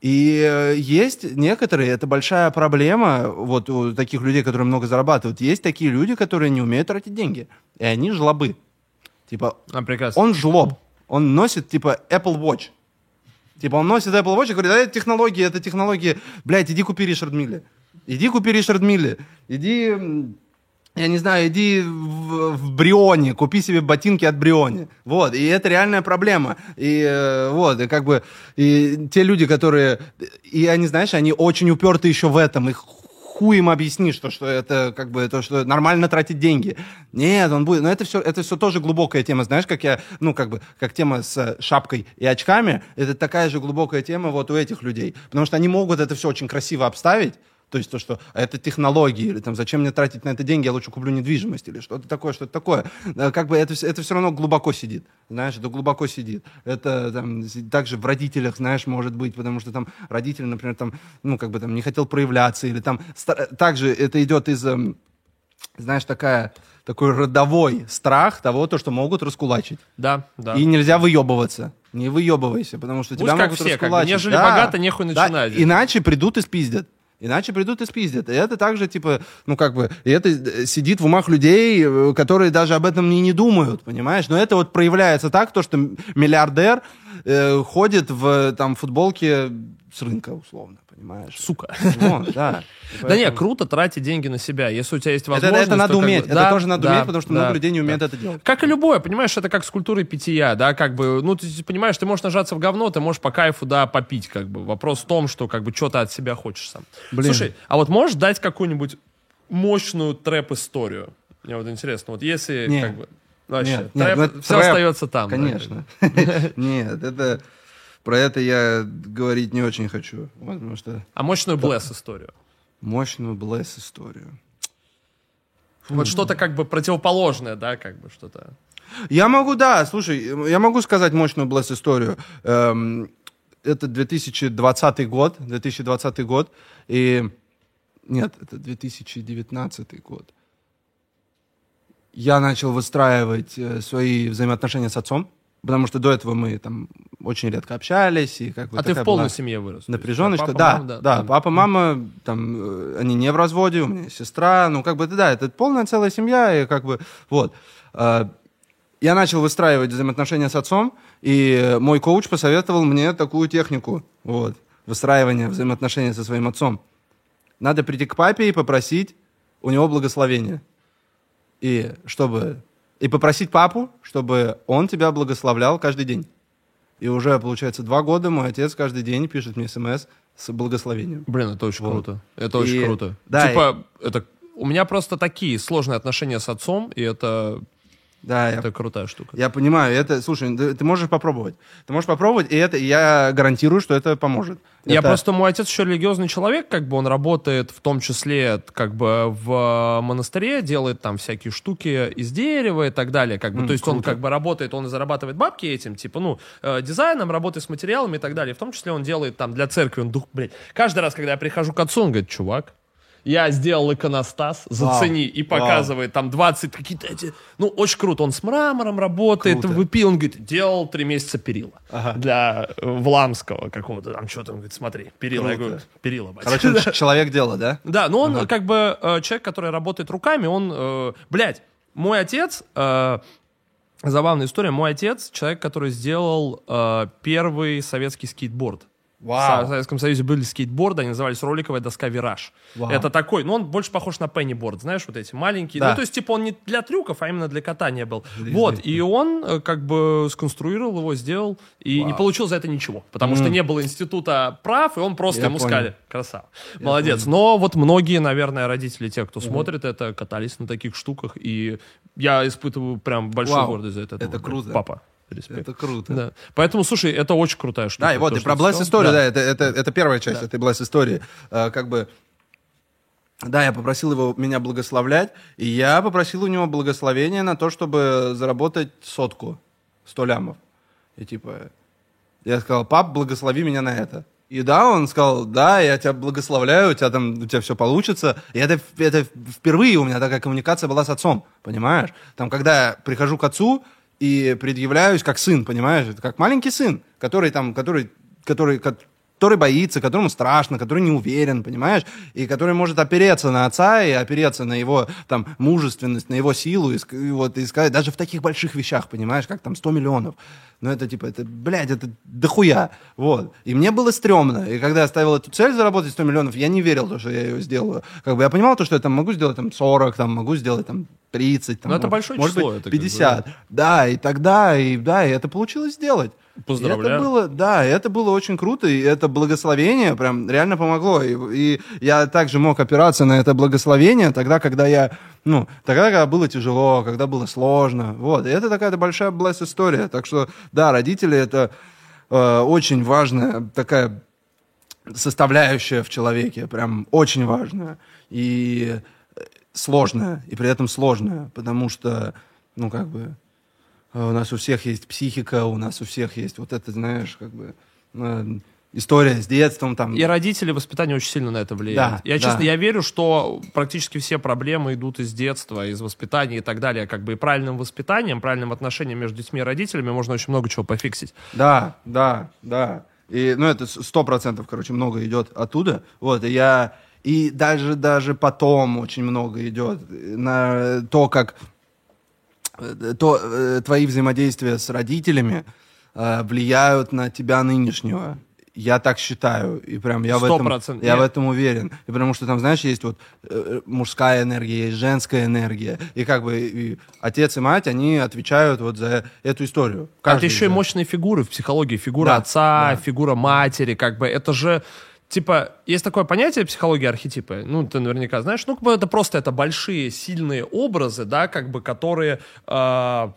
И э, есть некоторые, это большая проблема, вот у таких людей, которые много зарабатывают, есть такие люди, которые не умеют тратить деньги, и они жлобы. Типа,
А, прекрасно.
он жлоб, он носит, типа, Apple Watch. Типа, он носит Apple Watch и говорит, а это технологии, это технологии. Блядь, иди купи Ришард Милли. Иди купи Ришард Милли. Иди, я не знаю, иди в, в Брионе, купи себе ботинки от Бриони. Вот, и это реальная проблема. И э, вот, и как бы, и те люди, которые, и они, знаешь, они очень уперты еще в этом, их хуй им объяснишь, что, что это как бы то, что нормально тратить деньги. Нет, он будет. Но это все, это все тоже глубокая тема. Знаешь, как я, ну, как бы, как тема с э, шапкой и очками, это такая же глубокая тема вот у этих людей. Потому что они могут это все очень красиво обставить. То есть то, что а это технологии, или там зачем мне тратить на это деньги, я лучше куплю недвижимость, или что-то такое, что-то такое. Э, Как бы это, это все равно глубоко сидит. Знаешь, это глубоко сидит. Это там, также в родителях, знаешь, может быть, потому что там родитель, например, там, ну, как бы там не хотел проявляться, или там также это идет из, эм, знаешь, такая, такой родовой страх того, то, что могут раскулачить.
Да, да.
И нельзя выебываться. Не выебывайся, потому что
Пусть
тебя
как
могут
все, как бы,
раскулачить.
нежели
Да.
богато, нехуй
Да,
начинать.
Иначе придут и спиздят. Иначе придут и спиздят. И это также, типа, ну, как бы, и это э, сидит в умах людей, э, которые даже об этом и не думают, понимаешь? Но это вот проявляется так, то, что миллиардер э, ходит в, там, футболке с рынка, условно, понимаешь?
Сука.
Вот, да. И
Да не,
поэтому-
круто тратить деньги на себя. Если у тебя есть
Это,
возможность...
это надо
то как бы-
уметь. это
Да,
тоже надо
да,
уметь, потому что
да,
много людей не умеет
да.
это делать.
Как и любое, понимаешь, это как с культурой питья, да, как бы, ну, ты понимаешь, ты можешь нажаться в говно, ты можешь по кайфу, да, попить, как бы. Вопрос в том, что, как бы, что ты от себя хочешь сам.
Блин.
Слушай, а вот можешь дать какую-нибудь мощную трэп-историю? Мне вот интересно, вот если,
Не.
как бы, вообще,
Нет, нет,
трэп,
ну это
все
трэп,
остается там. да,
Конечно. Нет, это... Про это я говорить не очень хочу. Потому что
А мощную блэс-историю?
мощную блэс историю.
Вот что-то как бы противоположное, да, как бы что-то.
Я могу, да, слушай, я могу сказать мощную блэс историю. Эм, это 2020 год, 2020 год, и... Нет, это 2019 год. Я начал выстраивать э, свои взаимоотношения с отцом, потому что до этого мы там очень редко общались. И как бы
А ты в полной семье вырос?
Напряженочка,
папа,
да,
мама,
да,
там.
папа, мама, там, э, они не в разводе, у меня сестра, ну, как бы, да, это полная целая семья, и как бы, вот. Э, Я начал выстраивать взаимоотношения с отцом, и мой коуч посоветовал мне такую технику, вот, выстраивания взаимоотношений со своим отцом. Надо прийти к папе и попросить у него благословения. И чтобы... И попросить папу, чтобы он тебя благословлял каждый день. И уже, получается, два года мой отец каждый день пишет мне смс с благословением.
Блин, это очень
Вот.
круто. Это очень
И-
круто.
да,
типа, это... У меня просто такие сложные отношения с отцом, и это,
Да, я,
это крутая штука.
я понимаю. Это, слушай, ты, ты можешь попробовать. Ты можешь попробовать, и это и я гарантирую, что это поможет.
Я
Это-
просто, мой отец еще религиозный человек, как бы он работает в том числе как бы в монастыре, делает там всякие штуки из дерева и так далее, как бы,
М,
то есть он
круто.
как бы работает, он зарабатывает бабки этим, типа, ну, э, дизайном, работает с материалами и так далее, в том числе он делает там для церкви, он дух, блядь, каждый раз, когда я прихожу к отцу, он говорит, чувак, я сделал иконостас, зацени, и
Вау.
показывает там 20 какие-то эти, ну, очень круто, он с мрамором работает,
Круто.
выпил, он говорит, делал три месяца перила
Ага.
для э, Вламского какого-то, там что-то, он говорит, смотри, перила, я
Круто.
говорю, перила, батя.
Короче, человек дела, да?
Да, но он как бы э, человек, который работает руками, он, э, блядь, мой отец, э, забавная история, мой отец, человек, который сделал э, первый советский скейтборд.
Вау.
В Советском Союзе были скейтборды, они назывались роликовая доска «Вираж».
Вау.
Это такой, ну, он больше похож на пенниборд, знаешь, вот эти маленькие.
Да.
Ну, то есть, типа, он не для трюков, а именно для катания был. Вот, и он э, как бы сконструировал его, сделал, и не
Вау.
получил за это ничего, потому что не было института прав, и он просто
Я
ему
понял.
сказали, красава, молодец. Но вот многие, наверное, родители, те, кто смотрит это, катались на таких штуках, и я испытываю прям большую
Вау.
гордость за это.
Это круто.
Папа. Респект.
Это круто.
Да. Поэтому, слушай, это очень крутая штука.
Да, и вот,
то,
и про
сказал.
историю, да, это, это, это первая часть этой Bless истории. Э, как бы, да, я попросил его меня благословлять, и я попросил у него благословения на то, чтобы заработать сотку, сто лямов. И типа, я сказал, пап, благослови меня на это. И да, он сказал, да, я тебя благословляю, у тебя там, у тебя все получится. И это, это впервые у меня такая коммуникация была с отцом, понимаешь? Там, когда я прихожу к отцу и предъявляюсь как сын, понимаешь? Это как маленький сын, который там, который, который, который боится, которому страшно, который не уверен, понимаешь? И который может опереться на отца и опереться на его там мужественность, на его силу и, и вот, и сказать, даже в таких больших вещах, понимаешь, как там 100 миллионов. Ну, это типа, это, блядь, это дохуя. Вот. И мне было стрёмно. И когда я ставил эту цель заработать 100 миллионов, я не верил, то, что я ее сделаю. Как бы я понимал, то, что я там могу сделать там 40, там, могу сделать там 30. Там,
Ну, это
может-
большое
может
число,
быть,
это как бы,
50. Да, и тогда, и да, и это получилось сделать.
Поздравляю.
Это было, да, это было очень круто, и это благословение прям реально помогло. И, и я также мог опираться на это благословение тогда, когда я, ну, тогда, когда было тяжело, когда было сложно. Вот, и это такая большая блесс история. Так что, да, родители это э, очень важная такая составляющая в человеке, прям очень важная и э, сложная, и при этом сложная, потому что, ну, как бы, у нас у всех есть психика, у нас у всех есть вот это, знаешь, как бы, э, история с детством, там,
И родители, воспитание очень сильно на это влияет.
Да,
я,
да.
честно, я верю, что практически все проблемы идут из детства, из воспитания и так далее. Как бы и правильным воспитанием, правильным отношением между детьми и родителями можно очень много чего пофиксить.
Да, да, да. И, ну, это сто процентов, короче, много идет оттуда. Вот, и я... И даже, даже потом очень много идет на то, как... э, То, э, твои взаимодействия с родителями э, влияют на тебя нынешнего. Я так считаю. И прям я, в этом, я в этом уверен. И потому что там, знаешь, есть вот э, мужская энергия, есть женская энергия. И как бы и отец и мать, они отвечают вот за эту историю.
А это еще и мощные фигуры в психологии. Фигура
Да,
отца,
да.
фигура матери, как бы это же Типа, есть такое понятие психологии архетипы, ну, ты наверняка знаешь, ну, это просто это большие, сильные образы, да, как бы, которые э,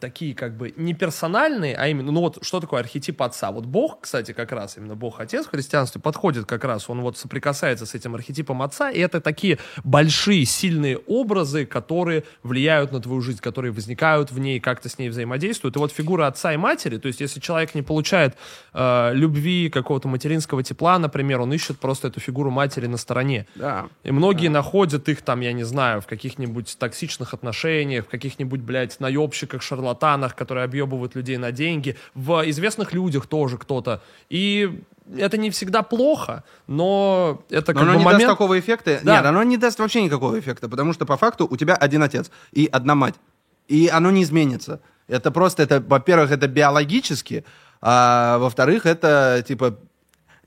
такие, как бы, не персональные, а именно, ну, вот, что такое архетип отца? Вот Бог, кстати, как раз, именно Бог-отец в христианстве подходит как раз, он вот соприкасается с этим архетипом отца, и это такие большие, сильные образы, которые влияют на твою жизнь, которые возникают в ней, как-то с ней взаимодействуют. И вот фигура отца и матери, то есть если человек не получает э, любви, какого-то материнского тепла, например, он ищет просто эту фигуру матери на стороне.
Да.
И многие находят их там, я не знаю, в каких-нибудь токсичных отношениях, в каких-нибудь, блядь, наебщиках, шарлатанах, которые объебывают людей на деньги, в известных людях тоже кто-то. И это не всегда плохо, но это
Но
как
оно
бы
не
момент...
даст такого эффекта.
Да.
Нет, оно не даст вообще никакого эффекта, потому что по факту у тебя один отец и одна мать. И оно не изменится. Это просто, это, во-первых, это биологически, а во-вторых, это типа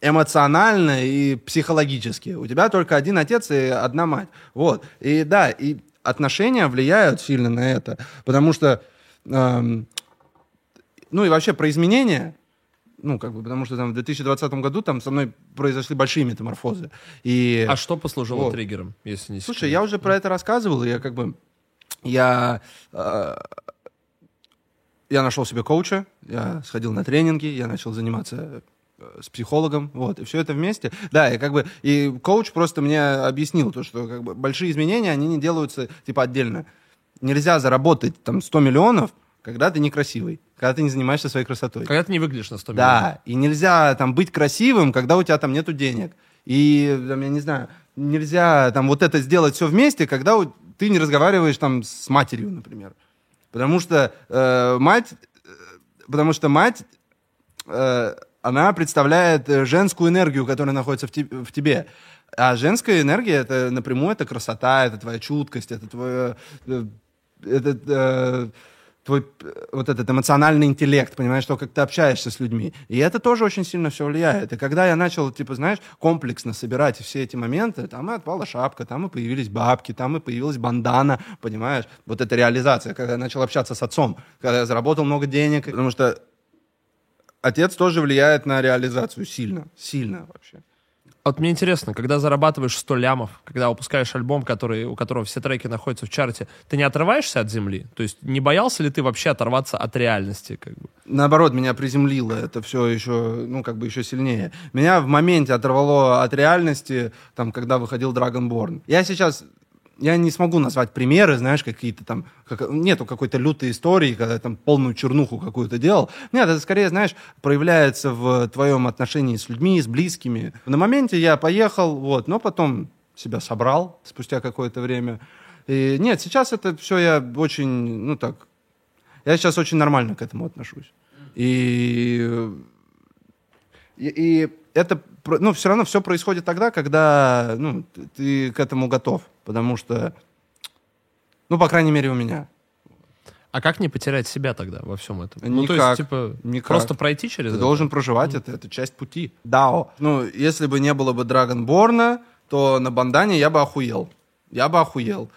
эмоционально и психологически. У тебя только один отец и одна мать. Вот. И да, и отношения влияют сильно на это, потому что, эм, ну и вообще про изменения, ну, как бы, потому что там в 2020 году там со мной произошли большие метаморфозы. И...
А что послужило
Вот.
триггером, если не
Слушай,
секрет?
я уже про это рассказывал, и я как бы, я, э, я нашел себе коуча, я сходил на тренинги, я начал заниматься с психологом, вот, и все это вместе. Да, и как бы, и коуч просто мне объяснил то, что как бы большие изменения, они не делаются, типа, отдельно. Нельзя заработать там 100 миллионов, когда ты некрасивый, когда ты не занимаешься своей красотой.
Когда ты не выглядишь на 100 миллионов.
Да, и нельзя там быть красивым, когда у тебя там нету денег. И, там, я не знаю, нельзя там вот это сделать все вместе, когда у- ты не разговариваешь там с матерью, например. Потому что э, мать, э, потому что мать, э, она представляет э, женскую энергию, которая находится в, в тебе. А женская энергия это напрямую это красота, это твоя чуткость, это твое, э, это, э, твой э, вот этот эмоциональный интеллект, понимаешь, то, как ты общаешься с людьми. И это тоже очень сильно все влияет. И когда я начал, типа, знаешь, комплексно собирать все эти моменты, там и отпала шапка, там и появились бабки, там и появилась бандана, понимаешь? Вот эта реализация, когда я начал общаться с отцом, когда я заработал много денег, потому что отец тоже влияет на реализацию сильно, сильно вообще.
Вот мне интересно, когда зарабатываешь 100 лямов, когда выпускаешь альбом, который, у которого все треки находятся в чарте, ты не отрываешься от земли? То есть не боялся ли ты вообще оторваться от реальности? Как бы?
Наоборот, меня приземлило это все еще, ну, как бы еще сильнее. Меня в моменте оторвало от реальности, там, когда выходил Dragonborn. Я сейчас я не смогу назвать примеры, знаешь, какие-то там, как, нету какой-то лютой истории, когда я там полную чернуху какую-то делал. Нет, это скорее, знаешь, проявляется в твоем отношении с людьми, с близкими. На моменте я поехал, вот, но потом себя собрал спустя какое-то время. И нет, сейчас это все я очень, ну так, я сейчас очень нормально к этому отношусь. И, и, и это, ну, все равно все происходит тогда, когда, ну, ты к этому готов. Потому что, ну, по крайней мере, у меня.
А как не потерять себя тогда во всем этом?
Никак.
Ну, то есть, типа,
Никак.
просто пройти через
Ты
это?
должен проживать это, это часть пути. Дао. Ну, если бы не было бы Драгонборна, то на бандане я бы охуел. Я бы охуел.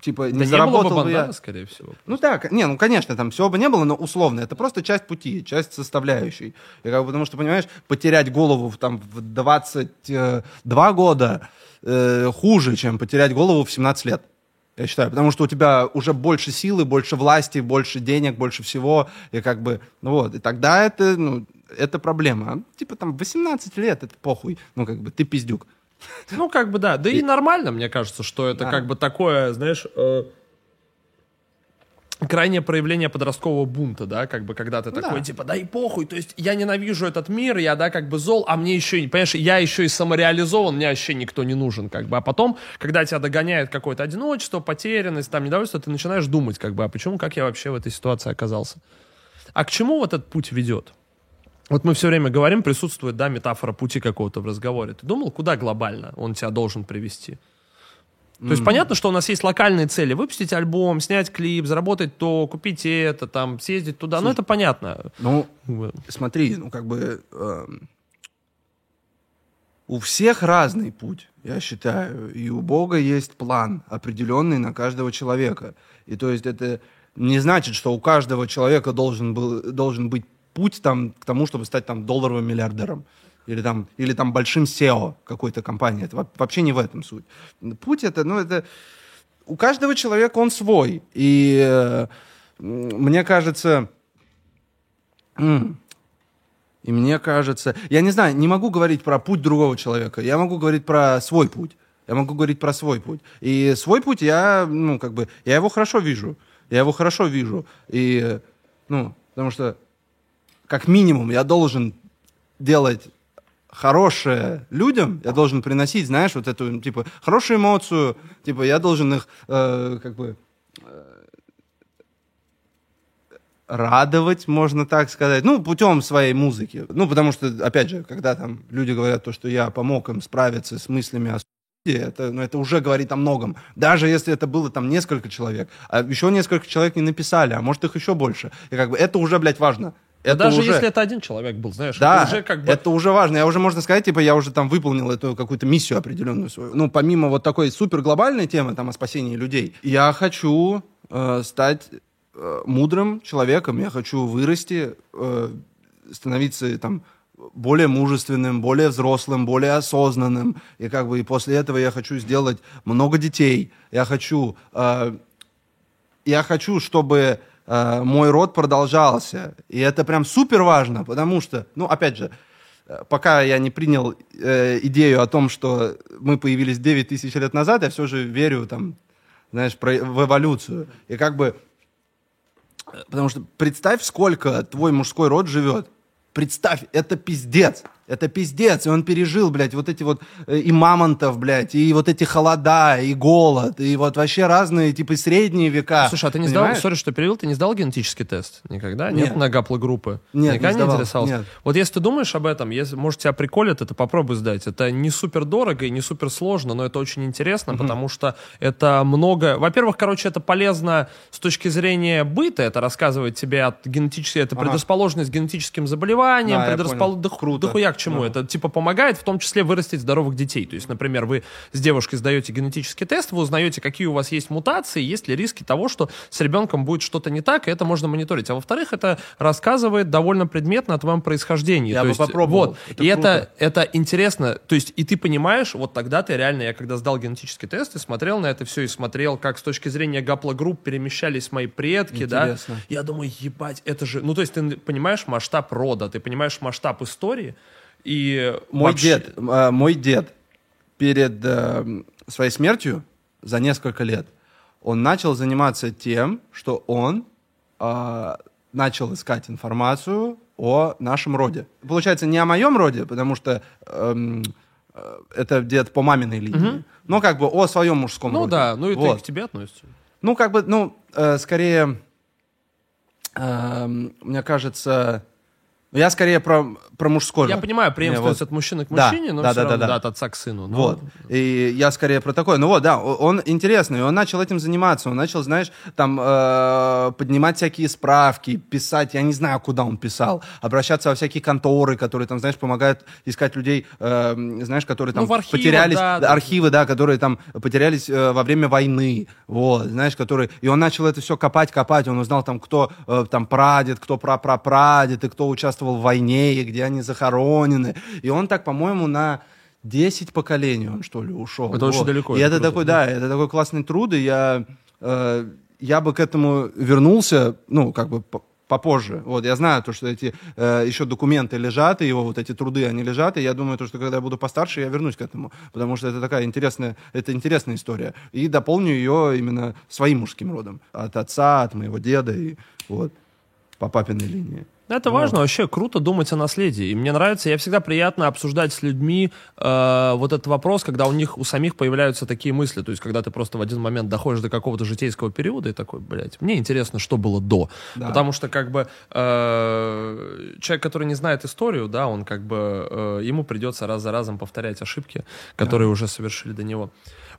Типа, не
Да не было
заработал
бы бандана,
я.
скорее всего.
Ну да, к- не, ну конечно, там всего бы не было, но условно, это просто часть пути, часть составляющей. И как бы, потому что, понимаешь, потерять голову в, там, в 22 года э, хуже, чем потерять голову в 17 лет. Я считаю, потому что у тебя уже больше силы, больше власти, больше денег, больше всего, и как бы, ну вот, и тогда это, ну, это проблема. А, типа там 18 лет, это похуй, ну как бы ты пиздюк.
Ну, как бы да. Да и, нормально, мне кажется, что это
Да.
как бы такое, знаешь, э, крайнее проявление подросткового бунта, да, как бы, когда ты такой,
Да.
типа, да и похуй, то есть я ненавижу этот мир, я, да, как бы зол, а мне еще, и- понимаешь, я еще и самореализован, мне вообще никто не нужен, как бы, а потом, когда тебя догоняет какое-то одиночество, потерянность, там, недовольство, ты начинаешь думать, как бы, а почему, как я вообще в этой ситуации оказался? А к чему вот этот путь ведет? Вот мы все время говорим, присутствует, да, метафора пути какого-то в разговоре. Ты думал, куда глобально он тебя должен привести? То есть понятно, что у нас есть локальные цели. Выпустить альбом, снять клип, заработать то, купить это, там, съездить туда. Ну, это понятно.
Ну, смотри, ну как бы эм, у всех разный путь, я считаю, и у Бога есть план определенный на каждого человека. И то есть это не значит, что у каждого человека должен, был, должен быть путь там, к тому, чтобы стать там долларовым миллиардером. Или там, или там большим SEO какой-то компании. Это во- вообще не в этом суть. Путь это, ну, это... У каждого человека он свой. И э, мне кажется... и мне кажется, я не знаю, не могу говорить про путь другого человека, я могу говорить про свой путь. Я могу говорить про свой путь. И свой путь я, ну, как бы, я его хорошо вижу. Я его хорошо вижу. И, ну, потому что, как минимум, я должен делать хорошее людям, я должен приносить, знаешь, вот эту, типа, хорошую эмоцию, типа, я должен их, э, как бы, радовать, можно так сказать, ну, путем своей музыки. Ну, потому что, опять же, когда там люди говорят то, что я помог им справиться с мыслями о суициде, это, ну, это уже говорит о многом. Даже если это было там несколько человек, а еще несколько человек не написали, а может их еще больше. И как бы это уже, блядь, важно. Это
даже
уже...
если это один человек был, знаешь,
Да,
это уже как бы...
это уже важно. Я уже, можно сказать, типа, я уже там выполнил эту какую-то миссию определенную свою. Ну, помимо вот такой супер глобальной темы, там, о спасении людей, я хочу э, стать э, мудрым человеком, я хочу вырасти, э, становиться там более мужественным, более взрослым, более осознанным. И как бы и после этого я хочу сделать много детей. Я хочу э, я хочу, чтобы э, мой род продолжался. И это прям супер важно, потому что, ну, опять же, э, пока я не принял э, идею о том, что мы появились 9 тысяч лет назад, я все же верю, там, знаешь, про- в эволюцию. И как бы, э, потому что представь, сколько твой мужской род живет. Представь, это пиздец. Это пиздец. И он пережил, блядь, вот эти вот э, и мамонтов, блядь, и вот эти холода, и голод, и вот вообще разные, типа, средние века.
Слушай, а ты не сдал,
Понимаешь?
сори, что перевел, ты не сдал генетический тест? Никогда? Нет,
Нет.
на гаплогруппы?
Нет,
Никогда
не
не,
сдавал.
интересовался?
Нет.
Вот если ты думаешь об этом, если, может, тебя приколит, это попробуй сдать. Это не супер дорого и не супер сложно, но это очень интересно, потому что это много... Во-первых, короче, это полезно с точки зрения быта, это рассказывает тебе от генетически... Это
Ага.
предрасположенность к генетическим заболеваниям,
Да, я
предраспол-
понял.
да,
Круто.
Чему.
Да.
Это типа помогает в том числе вырастить здоровых детей. То есть, например, вы с девушкой сдаете генетический тест, вы узнаете, какие у вас есть мутации, есть ли риски того, что с ребенком будет что-то не так, и это можно мониторить. А во-вторых, это рассказывает довольно предметно о твоем происхождении.
Я
То
бы
есть,
попробовал.
Вот.
Это
и
круто.
это, это интересно. То есть, и ты понимаешь, вот тогда ты реально, я когда сдал генетический тест и смотрел на это все, и смотрел, как с точки зрения гаплогрупп перемещались мои предки, да,
Интересно.
я думаю, ебать, это же... Ну, то есть ты понимаешь масштаб рода, ты понимаешь масштаб истории, и
Мой
вообще-
дед, э, мой дед перед э, своей смертью за несколько лет он начал заниматься тем, что он э, начал искать информацию о нашем роде. Получается, не о моем роде, потому что эм, э, это дед по маминой линии, но как бы о своем мужском
Ну
роде.
да, ну и
Вот.
к тебе относишься.
Ну, как бы, ну, э, скорее, эм, мне кажется, ну, я скорее про, про мужской
Я понимаю, преемственность
вот.
от мужчины к
Да,
мужчине, но
да,
все
да,
равно
да, да.
да, от отца к сыну. Ну,
Вот. И я скорее про такое. Ну вот, да, он интересный, и он начал этим заниматься. Он начал, знаешь, там э, поднимать всякие справки, писать, я не знаю, куда он писал, обращаться во всякие конторы, которые там, знаешь, помогают искать людей, э, знаешь, которые там
Ну, в архивах,
потерялись,
да, да.
архивы, да, которые там потерялись э, во время войны, вот, знаешь, которые, и он начал это все копать, копать, он узнал там, кто э, там прадед, кто прапрапрадед, и кто участвовал в войне, и где они захоронены, и он так, по-моему, на 10 поколений он, что ли, ушел.
Это очень
Вот.
далеко,
И
это
это, такой, да, это такой классный труд, и я, э, я бы к этому вернулся, ну, как бы по- попозже. Вот, я знаю, то, что эти э, еще документы лежат, и его вот эти труды, они лежат, и я думаю, то, что когда я буду постарше, я вернусь к этому, потому что это такая интересная, это интересная история. И дополню ее именно своим мужским родом. От отца, от моего деда, и вот, по папиной линии.
Это важно, вообще круто думать о наследии. И мне нравится, я всегда приятно обсуждать с людьми э, вот этот вопрос, когда у них у самих появляются такие мысли. То есть, когда ты просто в один момент доходишь до какого-то житейского периода и такой, блядь, мне интересно, что было до.
Да.
Потому что, как бы, э, человек, который не знает историю, да, он как бы, э, ему придется раз за разом повторять ошибки, которые уже совершили до него.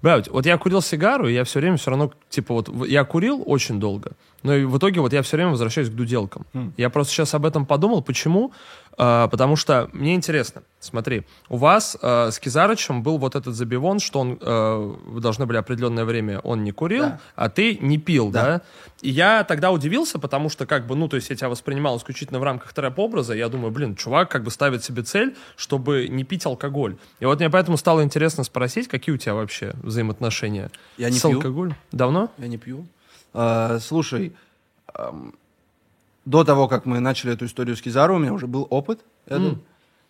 Блядь, вот я курил сигару, и я все время все равно, типа, вот я курил очень долго, но и в итоге вот я все время возвращаюсь к дуделкам. Я просто сейчас об этом подумал. Почему? А, потому что мне интересно. Смотри, у вас э, с Кизарычем был вот этот забивон, что он, э, вы должны были определенное время, он не курил,
Да.
а ты не пил, да.
Да.
И я тогда удивился, потому что, как бы, ну, то есть я тебя воспринимал исключительно в рамках трэп-образа. Я думаю, блин, чувак как бы ставит себе цель, чтобы не пить алкоголь. И вот мне поэтому стало интересно спросить, какие у тебя вообще взаимоотношения
Я не
с
пью.
алкоголем? Давно?
Я не пью. А, слушай, до того, как мы начали эту историю с Кизару, у меня уже был опыт. этот.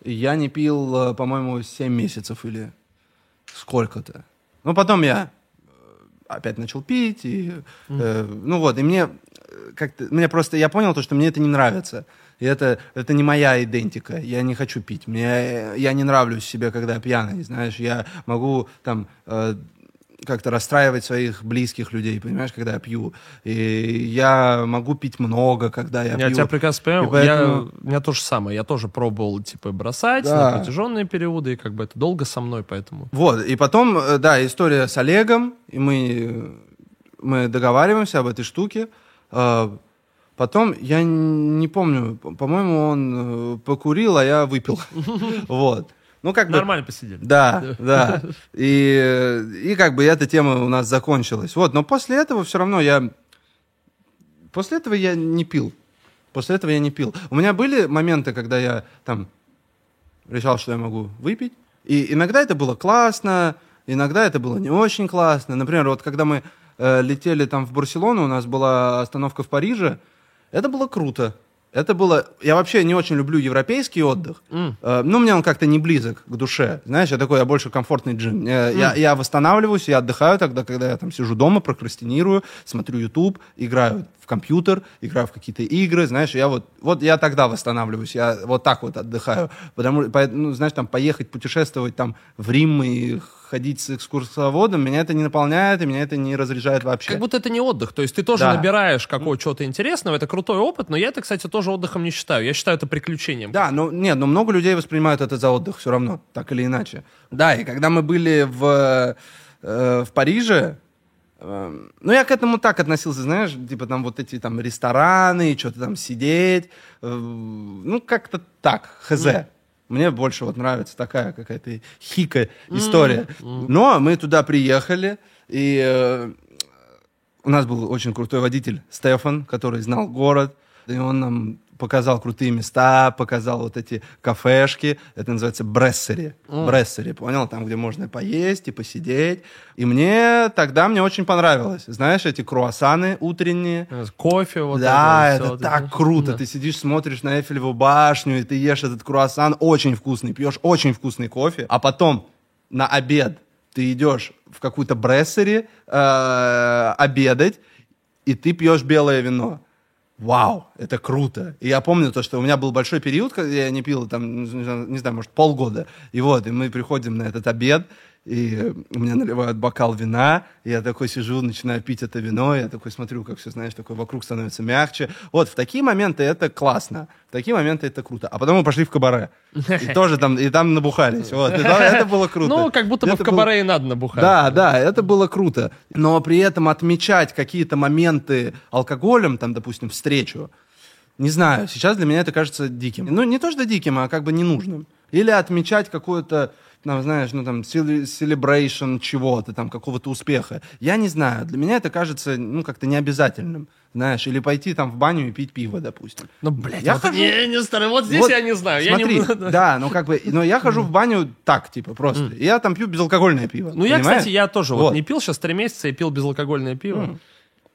И Я не пил, э, по-моему, 7 месяцев или сколько-то. Ну, потом я э, опять начал пить, и, э, ну вот, и мне э, как-то, мне просто, я понял то, что мне это не нравится. И это, это не моя идентика. Я не хочу пить. Мне, я не нравлюсь себе, когда пьяный, знаешь. Я могу там э, как-то расстраивать своих близких людей, понимаешь, когда я пью. И я могу пить много, когда я,
Я
пью.
тебя прекрасно понимаю.
Поэтому-
Я, у меня то же самое. Я тоже пробовал, типа, бросать
Да.
на протяженные периоды, и как бы это долго со мной, поэтому...
Вот, и потом, э, да, история с Олегом, и мы, мы договариваемся об этой штуке. Э, Потом, я не помню, по- по-моему, он э, покурил, а я выпил. Вот. Ну, как бы...
Нормально посидели.
Да, да. И, и как бы эта тема у нас закончилась. Вот, но после этого все равно я... После этого я не пил. После этого я не пил. У меня были моменты, когда я там решал, что я могу выпить. И иногда это было классно, иногда это было не очень классно. Например, вот когда мы э, летели там в Барселону, у нас была остановка в Париже, это было круто. Это было... Я вообще не очень люблю европейский отдых. Э, ну, мне он как-то не близок к душе. Знаешь, я такой, я больше комфортный джим. Я, я, я восстанавливаюсь, я отдыхаю тогда, когда я там сижу дома, прокрастинирую, смотрю YouTube, играю в компьютер, играю в какие-то игры, знаешь, я вот, вот я тогда восстанавливаюсь, я вот так вот отдыхаю, потому, по- ну, знаешь, там, поехать путешествовать там в Рим и ходить с экскурсоводом, меня это не наполняет, и меня это не разряжает вообще.
Как будто это не отдых. То есть ты тоже
Да.
набираешь какого чего-то интересного, это крутой опыт, но я это, кстати, тоже отдыхом не считаю. Я считаю это приключением.
Да, но нет, но много людей воспринимают это за отдых все равно, так или иначе. Да, и когда мы были в, э, в Париже, э, ну, я к этому так относился, знаешь, типа там вот эти там рестораны, что-то там сидеть, э, ну, как-то так, хз. Мне больше вот нравится такая какая-то хика история. Но мы туда приехали, и э, у нас был очень крутой водитель Стефан, который знал город, и он нам показал крутые места, показал вот эти кафешки, это называется брессери, брессери, понял, там, где можно поесть и посидеть, и мне тогда мне очень понравилось, знаешь, эти круассаны утренние,
Кофе, вот
да,
это,
это,
всё,
так
вот
круто.
Да.
Ты сидишь, смотришь на Эйфелеву башню, и ты ешь этот круассан. Очень вкусный, пьешь очень вкусный кофе, а потом на обед ты идешь в какую-то брессери э, обедать, и ты пьешь белое вино. Вау, это круто. И я помню то, что у меня был большой период, когда я не пил, там, не знаю, может, полгода. И вот, и мы приходим на этот обед, и мне наливают бокал вина, я такой сижу, начинаю пить это вино, я такой смотрю, как все, знаешь, такой вокруг становится мягче. Вот, в такие моменты это классно, в такие моменты это круто. А потом мы пошли в кабаре, и тоже там, и там набухались, вот, и там- это было круто.
Ну, как будто бы
Это
в
было-
кабаре и надо набухать.
да, да, это было круто. Но при этом отмечать какие-то моменты алкоголем, там, допустим, встречу, не знаю, сейчас для меня это кажется диким. Ну, не то, что диким, а как бы ненужным. Или отмечать какое-то, там, знаешь, ну, там, celebration чего-то, там, какого-то успеха. Я не знаю, для меня это кажется, ну, как-то необязательным, знаешь, или пойти там в баню и пить пиво, допустим.
Ну, блядь,
Я
вот,
хожу-
не, не старый, вот здесь
Вот,
я не знаю. я
Смотри,
не...
да, ну как бы, но я хожу в баню так, типа, просто. И я там пью безалкогольное пиво.
Ну, я, кстати, я тоже вот.
Вот.
не пил сейчас три месяца, я пил безалкогольное пиво.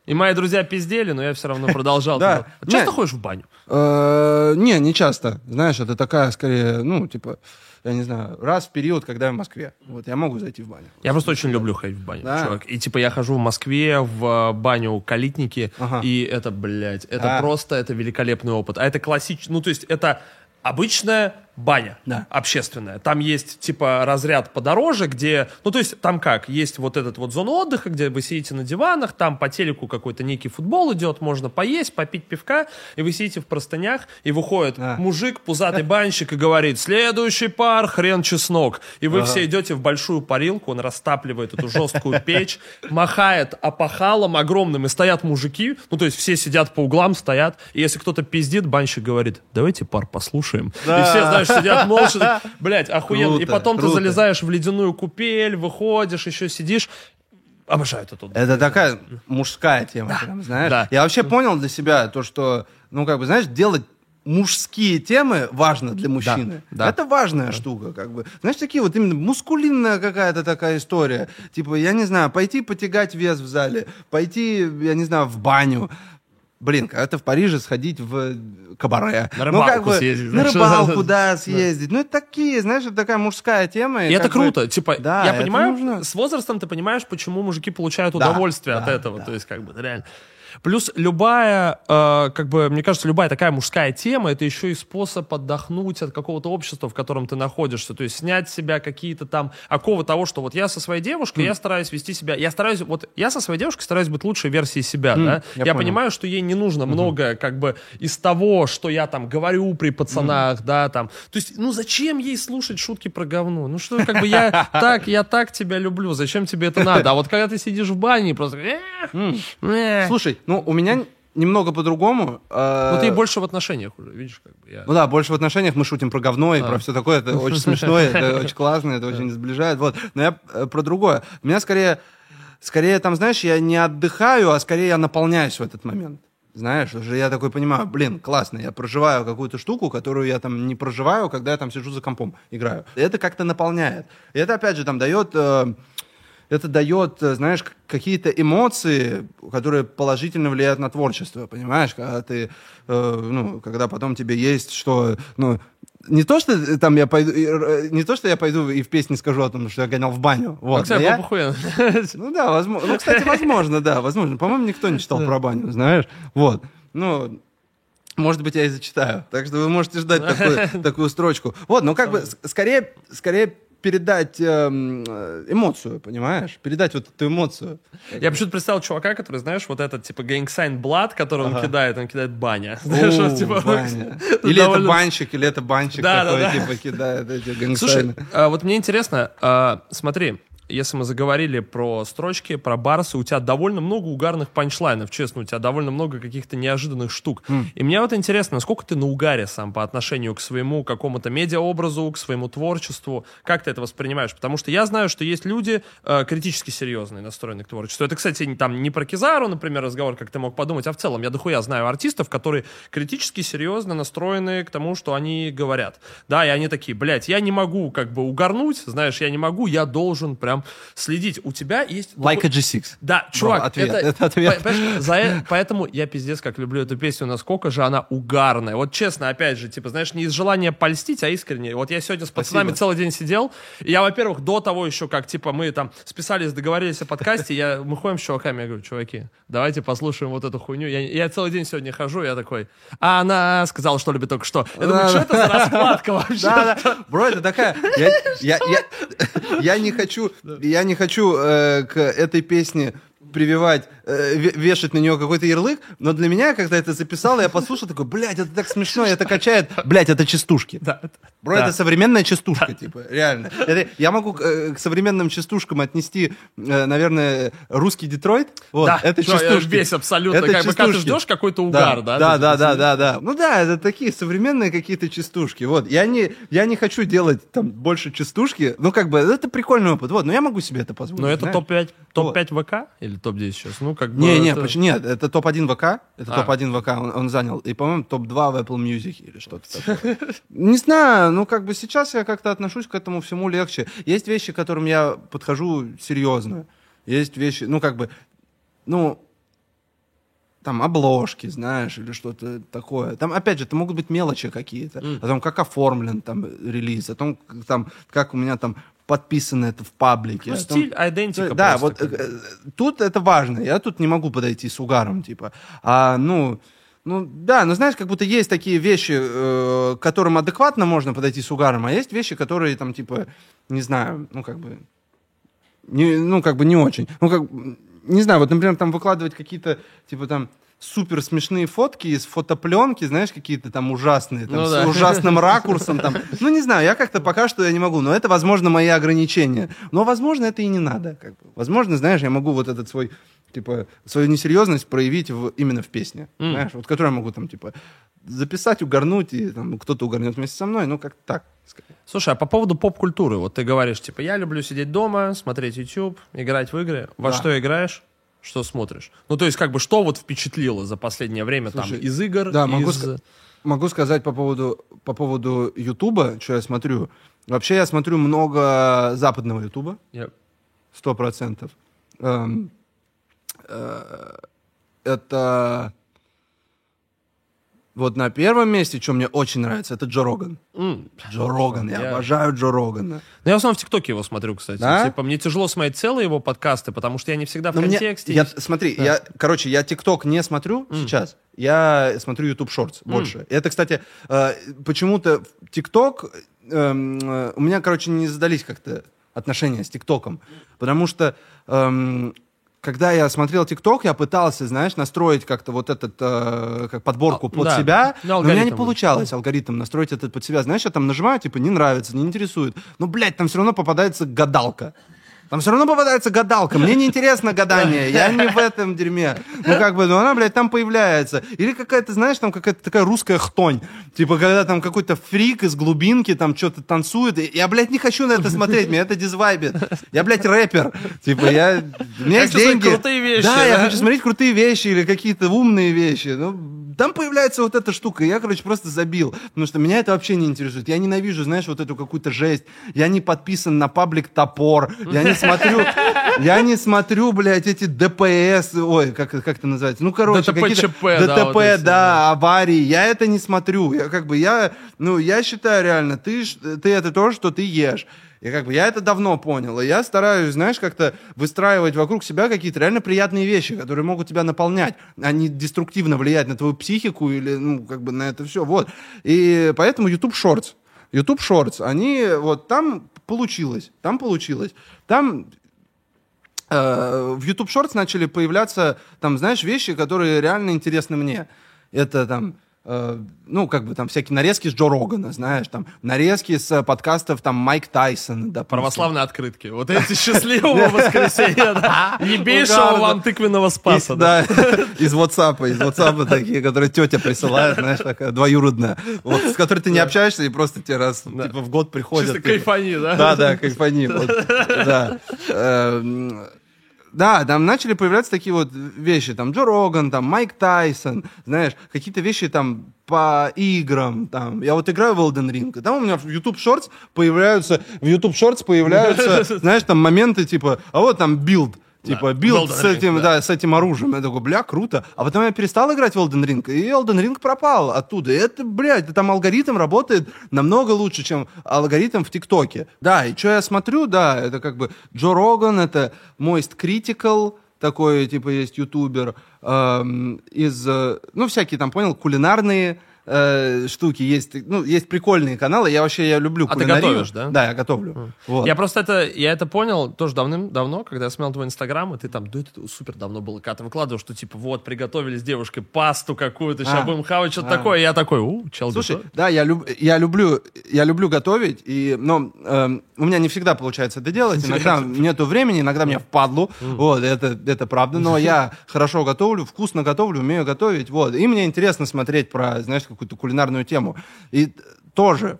И мои друзья пиздели, но я все равно продолжал.
Да.
Часто ходишь в баню?
Э, Не, не часто. Знаешь, это такая, скорее, ну, типа, я не знаю, раз в период, когда я в Москве. Вот я могу зайти в баню.
Я просто очень люблю ходить в баню,
Да.
чувак. И типа я хожу в Москве в э, баню Калитники,
Ага.
и это, блядь, это
А.
просто, это великолепный опыт. А это классический, ну то есть это обычная баня
Да.
общественная. Там есть типа разряд подороже, где, ну то есть там как, есть вот этот вот зона отдыха, где вы сидите на диванах, там по телеку какой-то некий футбол идет, можно поесть, попить пивка, и вы сидите в простынях, и выходит
А.
мужик, пузатый банщик и говорит, следующий пар, хрен чеснок. И вы все идете в большую парилку, он растапливает эту жесткую печь, махает опахалом огромным, и стоят мужики, ну то есть все сидят по углам, стоят, и если кто-то пиздит, банщик говорит, давайте пар послушаем. И все, знаешь, сидят молча, так, блядь, охуенно. и
Круто,
потом ты залезаешь в ледяную купель, выходишь, еще сидишь. Обожаю это тут.
Это такая мужская тема, прям, знаешь.
Да.
Я вообще понял для себя то, что, ну, как бы, знаешь, делать мужские темы важно для мужчины.
да.
Это важная штука, как бы. Знаешь, такие вот именно мускулинная какая-то такая история. Типа, я не знаю, пойти потягать вес в зале, пойти, я не знаю, в баню. Блин, когда-то в Париже сходить в кабаре.
На
Ну, как
рыбалку
бы,
съездить,
На рыбалку, да, съездить. Ну, это такие, знаешь, это такая мужская тема.
И это
как бы-
круто. Типа,
Да,
я понимаю,
нужно.
с возрастом ты понимаешь, почему мужики получают
Да,
удовольствие от
да,
этого.
да.
То есть, как бы, реально. Плюс любая, э, как бы, мне кажется, любая такая мужская тема, это еще и способ отдохнуть от какого-то общества, в котором ты находишься. То есть снять с себя какие-то там оковы того, что вот я со своей девушкой, я стараюсь вести себя, я стараюсь, вот я со своей девушкой стараюсь быть лучшей версией себя, да.
я
Я,
понял.
понимаю, что ей не нужно много, как бы, из того, что я там говорю при пацанах, да, там. То есть, ну зачем ей слушать шутки про говно? Ну что, как бы я так, я так тебя люблю, зачем тебе это надо? А вот когда ты сидишь в бане и просто...
Слушай, ну, у меня немного по-другому. э,
Ну ты больше в отношениях уже, видишь, как бы я...
Ну да, больше в отношениях мы шутим про говно и
А.
про все такое. Это очень смешно, это очень классно, это очень сближает. Вот. Но я э, про другое. У меня скорее, скорее там, знаешь, я не отдыхаю, а скорее я наполняюсь в этот момент. Знаешь, уже я такой понимаю, блин, классно, я проживаю какую-то штуку, которую я там не проживаю, когда я там сижу за компом, играю. И это как-то наполняет. И это, опять же, там дает, э, это дает, э, знаешь, какие-то эмоции, которые положительно влияют на творчество, понимаешь? Когда ты, э, ну, когда потом тебе есть что, ну, не то, что э, там я пойду, э, не то, что я пойду и в песне скажу о том, что я гонял в баню. Вот.
Ну, кстати,
я-
охуенно.
ну да, возможно. Ну, кстати, возможно, да, возможно. По-моему, никто не читал про баню, знаешь. Вот. Ну, может быть, я и зачитаю. Так что вы можете ждать такую, такую строчку. Вот, ну как бы скорее, скорее передать эм, э, эмоцию, понимаешь? Передать вот эту эмоцию.
Я почему-то представил чувака, который, знаешь, вот этот, типа, gang sign Blood, который он
Ага.
кидает, он кидает баня. Знаешь,
О,
типа,
Баня. Или это банщик, или это банщик
Да, да.
типа, кидает эти
Слушай,
gang sign ы.
а, вот мне интересно, а, смотри, если мы заговорили про строчки, про барсы, у тебя довольно много угарных панчлайнов, честно, у тебя довольно много каких-то неожиданных штук. И мне вот интересно, насколько ты на угаре сам по отношению к своему какому-то медиаобразу, к своему творчеству, как ты это воспринимаешь? Потому что я знаю, что есть люди э, критически серьезные, настроенные к творчеству. Это, кстати, там не про Кизару, например, разговор, как ты мог подумать, а в целом я дохуя знаю артистов, которые критически серьезно настроены к тому, что они говорят. Да, и они такие, блядь, я не могу как бы угорнуть, знаешь, я не могу, я должен прям следить. У тебя есть...
Like a G6.
да, чувак,
ответ,
это,
это ответ.
по- за э- поэтому я пиздец как люблю эту песню, насколько же она угарная. Вот честно, опять же, типа, знаешь, не из желания польстить, а искренне. Вот я сегодня с пацанами целый день сидел, и я, во-первых, до того еще, как, типа, мы там списались, договорились о подкасте, я, мы ходим с чуваками, я говорю, чуваки, давайте послушаем вот эту хуйню. Я, я целый день сегодня хожу, я такой, а она сказала, что любит только что. Я думаю, что это за раскладка вообще?
Да, да. Бро, это такая... Я, я, я, я не хочу, я не хочу э, к этой песне прививать, э, ве- вешать на нее какой-то ярлык, но для меня, когда это записал, я послушал, такой, блядь, это так смешно, это качает. Блядь, это частушки.
Да, это-
Бро,
да.
это современная частушка, типа, реально. Это- я могу э, к современным частушкам отнести, э, наверное, русский Детройт. Вот,
Да,
это
я
частушки.
весь абсолютно.
Это
Как бы, когда ты
частушки.
ждешь какой-то угар, да?
Да, да,
типа
да, да, да. Ну да, это такие современные какие-то частушки. Вот, я не, я не хочу делать там больше частушки. Ну, как бы, это прикольный опыт. Вот, но я могу себе это позволить.
Но это
знаешь.
топ-5 топ-5 ВК или топ-10 сейчас? Ну, как бы...
Не, не,
это-
почему- нет, это топ-1 ВК, это
А.
топ-1 ВК он, он занял, и, по-моему, топ-2 в Apple Music или что-то такое. Не знаю, ну, как бы сейчас я как-то отношусь к этому всему легче. Есть вещи, к которым я подхожу серьезно. Есть вещи, ну, как бы, ну, там обложки, знаешь, или что-то такое. Там, опять же, это могут быть мелочи какие-то. О том, как оформлен там релиз, о том, как, там, как у меня там подписано это в паблике.
Ну, стиль, идентика
да, вот
как
э, тут это важно. Я тут не могу подойти с угаром, типа. А, ну, ну, да, ну, знаешь, как будто есть такие вещи, э, к которым адекватно можно подойти с угаром, а есть вещи, которые там, типа, не знаю, ну, как бы, не, ну, как бы не очень. Ну, как, не знаю, вот, например, там выкладывать какие-то, типа, там, супер смешные фотки из фотопленки, знаешь, какие-то там ужасные, там,
Ну
с
да.
ужасным ракурсом, там. Ну, не знаю, я как-то пока что я не могу, но это, возможно, мои ограничения. Но, возможно, это и не надо, как бы. Возможно, знаешь, я могу вот этот свой, типа, свою несерьезность проявить в, именно в песне,
М.
знаешь, вот, которую я могу, там, типа, записать, угорнуть, и там кто-то угорнет вместе со мной, ну, как так.
Слушай, а по поводу поп-культуры, вот ты говоришь, типа, я люблю сидеть дома, смотреть YouTube, играть в игры. Во
Да.
что играешь? Что смотришь? Ну, то есть, как бы, что вот впечатлило за последнее время там
Слушай,
из игр,
да, могу
из...
ска- Могу сказать по поводу, по поводу Ютуба, что я смотрю. Вообще я смотрю много западного Ютуба, сто процентов. Эм, э, Это вот на первом месте, что мне очень нравится, это Джо Роган.
М,
Джо Роган, я
Я-
обожаю Джо Рогана.
Ну, я в основном в ТикТоке его смотрю, кстати.
Да?
Типа, мне тяжело смотреть целые его подкасты, потому что я не всегда в
Но мне-
контексте.
я,
не-
смотри, я, короче, я ТикТок не смотрю сейчас, я смотрю YouTube Shorts больше. Это, кстати, э, почему-то ТикТок, эм, э, у меня, короче, не задались как-то отношения с ТикТоком, потому что эм, когда я смотрел ТикТок, я пытался, знаешь, настроить как-то вот этот, э, как подборку
А,
под
да.
себя,
Ну,
но у меня не получалось алгоритм настроить этот под себя. Знаешь, я там нажимаю, типа, не нравится, не интересует. Но, блядь, там все равно попадается гадалка. Там все равно попадается гадалка. Мне не интересно гадание. Я не в этом дерьме. Ну, как бы, ну, она, блядь, там появляется. Или какая-то, знаешь, там какая-то такая русская хтонь. Типа, когда там какой-то фрик из глубинки там что-то танцует. Я, блядь, не хочу на это смотреть. Меня это дизвайбит. Я, блядь, рэпер. Типа, я... У меня есть деньги.
крутые вещи,
Да, я
да?
хочу смотреть крутые вещи или какие-то умные вещи. Ну, там появляется вот эта штука. Я, короче, просто забил. Потому что меня это вообще не интересует. Я ненавижу, знаешь, вот эту какую-то жесть. Я не подписан на паблик топор. Я не смотрю, я не смотрю, блядь, эти ДПС, ой, как, как это называется? Ну, короче,
ДТП,
какие-то-
ЧП, да,
ДТП,
вот эти,
да, аварии. Я это не смотрю. Я как бы, я, ну, я считаю реально, ты, ты это то, что ты ешь. И как бы я это давно понял. И я стараюсь, знаешь, как-то выстраивать вокруг себя какие-то реально приятные вещи, которые могут тебя наполнять, а не деструктивно влиять на твою психику или, ну, как бы на это все. Вот. И поэтому YouTube Shorts. YouTube Shorts, они вот там получилось, там получилось. Там э, в YouTube Shorts начали появляться, там, знаешь, вещи, которые реально интересны мне. Это там, э, ну, как бы там всякие нарезки с Джо Рогана, знаешь, там, нарезки с э, подкастов там Майк Тайсон, допустим.
Православные открытки. Вот эти счастливого воскресенья, да. Ебейшего
Ну,
вам тыквенного спаса.
Из-
да.
да, из WhatsApp, из WhatsApp такие, которые тетя присылает, знаешь, такая двоюродная, с которой ты не общаешься, и просто тебе раз, типа, в год приходят.
Чисто кайфани, да?
Да, да, кайфани. Да. Да, там начали появляться такие вот вещи, там Джо Роган, там Майк Тайсон, знаешь, какие-то вещи там по играм, там, я вот играю в Elden Ring, и там у меня в YouTube Shorts появляются, в YouTube Shorts появляются, знаешь, там моменты типа, а вот там build, Типа,
Да, build
с
Ring,
этим,
да.
да. с этим оружием. Я такой, бля, круто. А потом я перестал играть в Elden Ring, и Elden Ring пропал оттуда. И это, блядь, там алгоритм работает намного лучше, чем алгоритм в ТикТоке. Да, и что я смотрю, да, это как бы Джо Роган, это Moist Critical, такой, типа, есть ютубер, эм, из, э, ну, всякие там, понял, кулинарные э, штуки есть, ну, есть прикольные каналы, я вообще, я люблю
А ты
кулинарию.
готовишь, да?
Да, я готовлю. Вот.
Я просто это, я это понял тоже давным-давно, когда я смотрел твой инстаграм, и ты там, да это супер давно было, когда ты выкладывал, что типа вот, приготовили с девушкой пасту какую-то, сейчас
А.
будем хавать, что-то
А.
такое. И я такой, у, чел
Слушай,
готовит».
да, я, люб- я, люблю, я люблю готовить, и, но эм, у меня не всегда получается это делать. Иногда нету времени, иногда мне впадлу. Вот, это, это правда. Но я хорошо готовлю, вкусно готовлю, умею готовить. Вот. И мне интересно смотреть про, знаешь, какую-то кулинарную тему. И тоже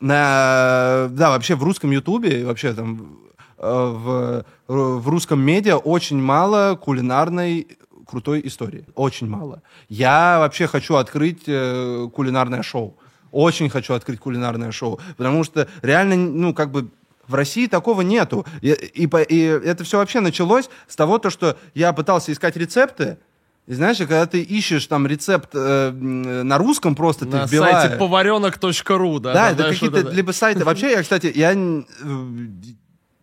на, да, вообще в русском ютубе, вообще там э, в, в русском медиа очень мало кулинарной крутой истории. Очень мало. Я вообще хочу открыть э, кулинарное шоу. Очень хочу открыть кулинарное шоу. Потому что реально, ну, как бы в России такого нету. И, и, и это все вообще началось с того, то, что я пытался искать рецепты. И знаешь, когда ты ищешь там рецепт э, на русском, просто
На
ты вбиваешь...
сайте поваренок.ру, да?
Да, это какие-то
это.
либо сайты. Вообще, я, кстати, я, э,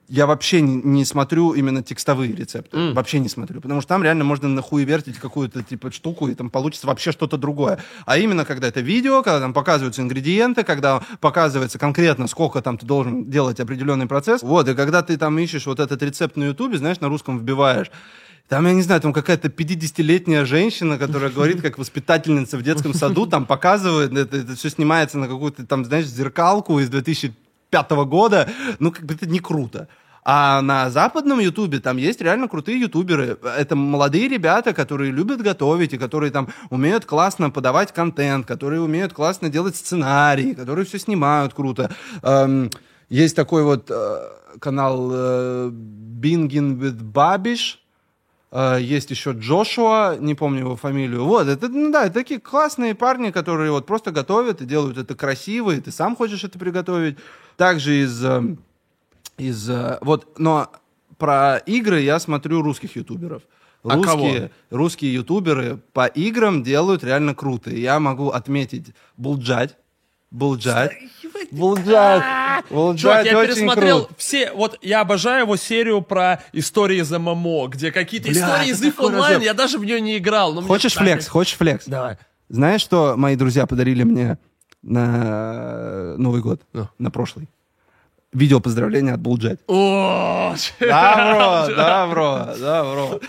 я вообще не, смотрю именно текстовые рецепты.
М.
Вообще не смотрю. Потому что там реально можно нахуевертить какую-то типа штуку, и там получится вообще что-то другое. А именно, когда это видео, когда там показываются ингредиенты, когда показывается конкретно, сколько там ты должен делать определенный процесс. Вот, и когда ты там ищешь вот этот рецепт на Ютубе, знаешь, на русском вбиваешь, там, я не знаю, там какая-то 50-летняя женщина, которая говорит, как воспитательница в детском саду, там показывает, это, все снимается на какую-то, там, знаешь, зеркалку из 2005 года. Ну, как бы это не круто. А на западном ютубе там есть реально крутые ютуберы. Это молодые ребята, которые любят готовить, и которые там умеют классно подавать контент, которые умеют классно делать сценарии, которые все снимают круто. Эм, есть такой вот э, канал э, Bingin with Babish. Э, Есть еще Джошуа, не помню его фамилию. Вот, это, ну да, это такие классные парни, которые вот просто готовят и делают это красиво, и ты сам хочешь это приготовить. Также из, эм, из э, вот, но про игры я смотрю русских ютуберов.
А
Русские, кого? русские ютуберы по играм делают реально круто. И Я могу отметить Булджать. Булджать. Булджать. Булджать
Чувак, я пересмотрел
крут.
все, вот я обожаю его серию про истории из ММО, где какие-то
Бля,
истории из их онлайн,
разъем.
я даже в нее не играл. но мне
Хочешь
так-
флекс? Хочешь флекс?
Давай.
Знаешь, что мои друзья подарили мне на Новый год?
Ну.
На прошлый. Видео поздравления от Булджет.
О,
Да, бро, да, бро, да, бро.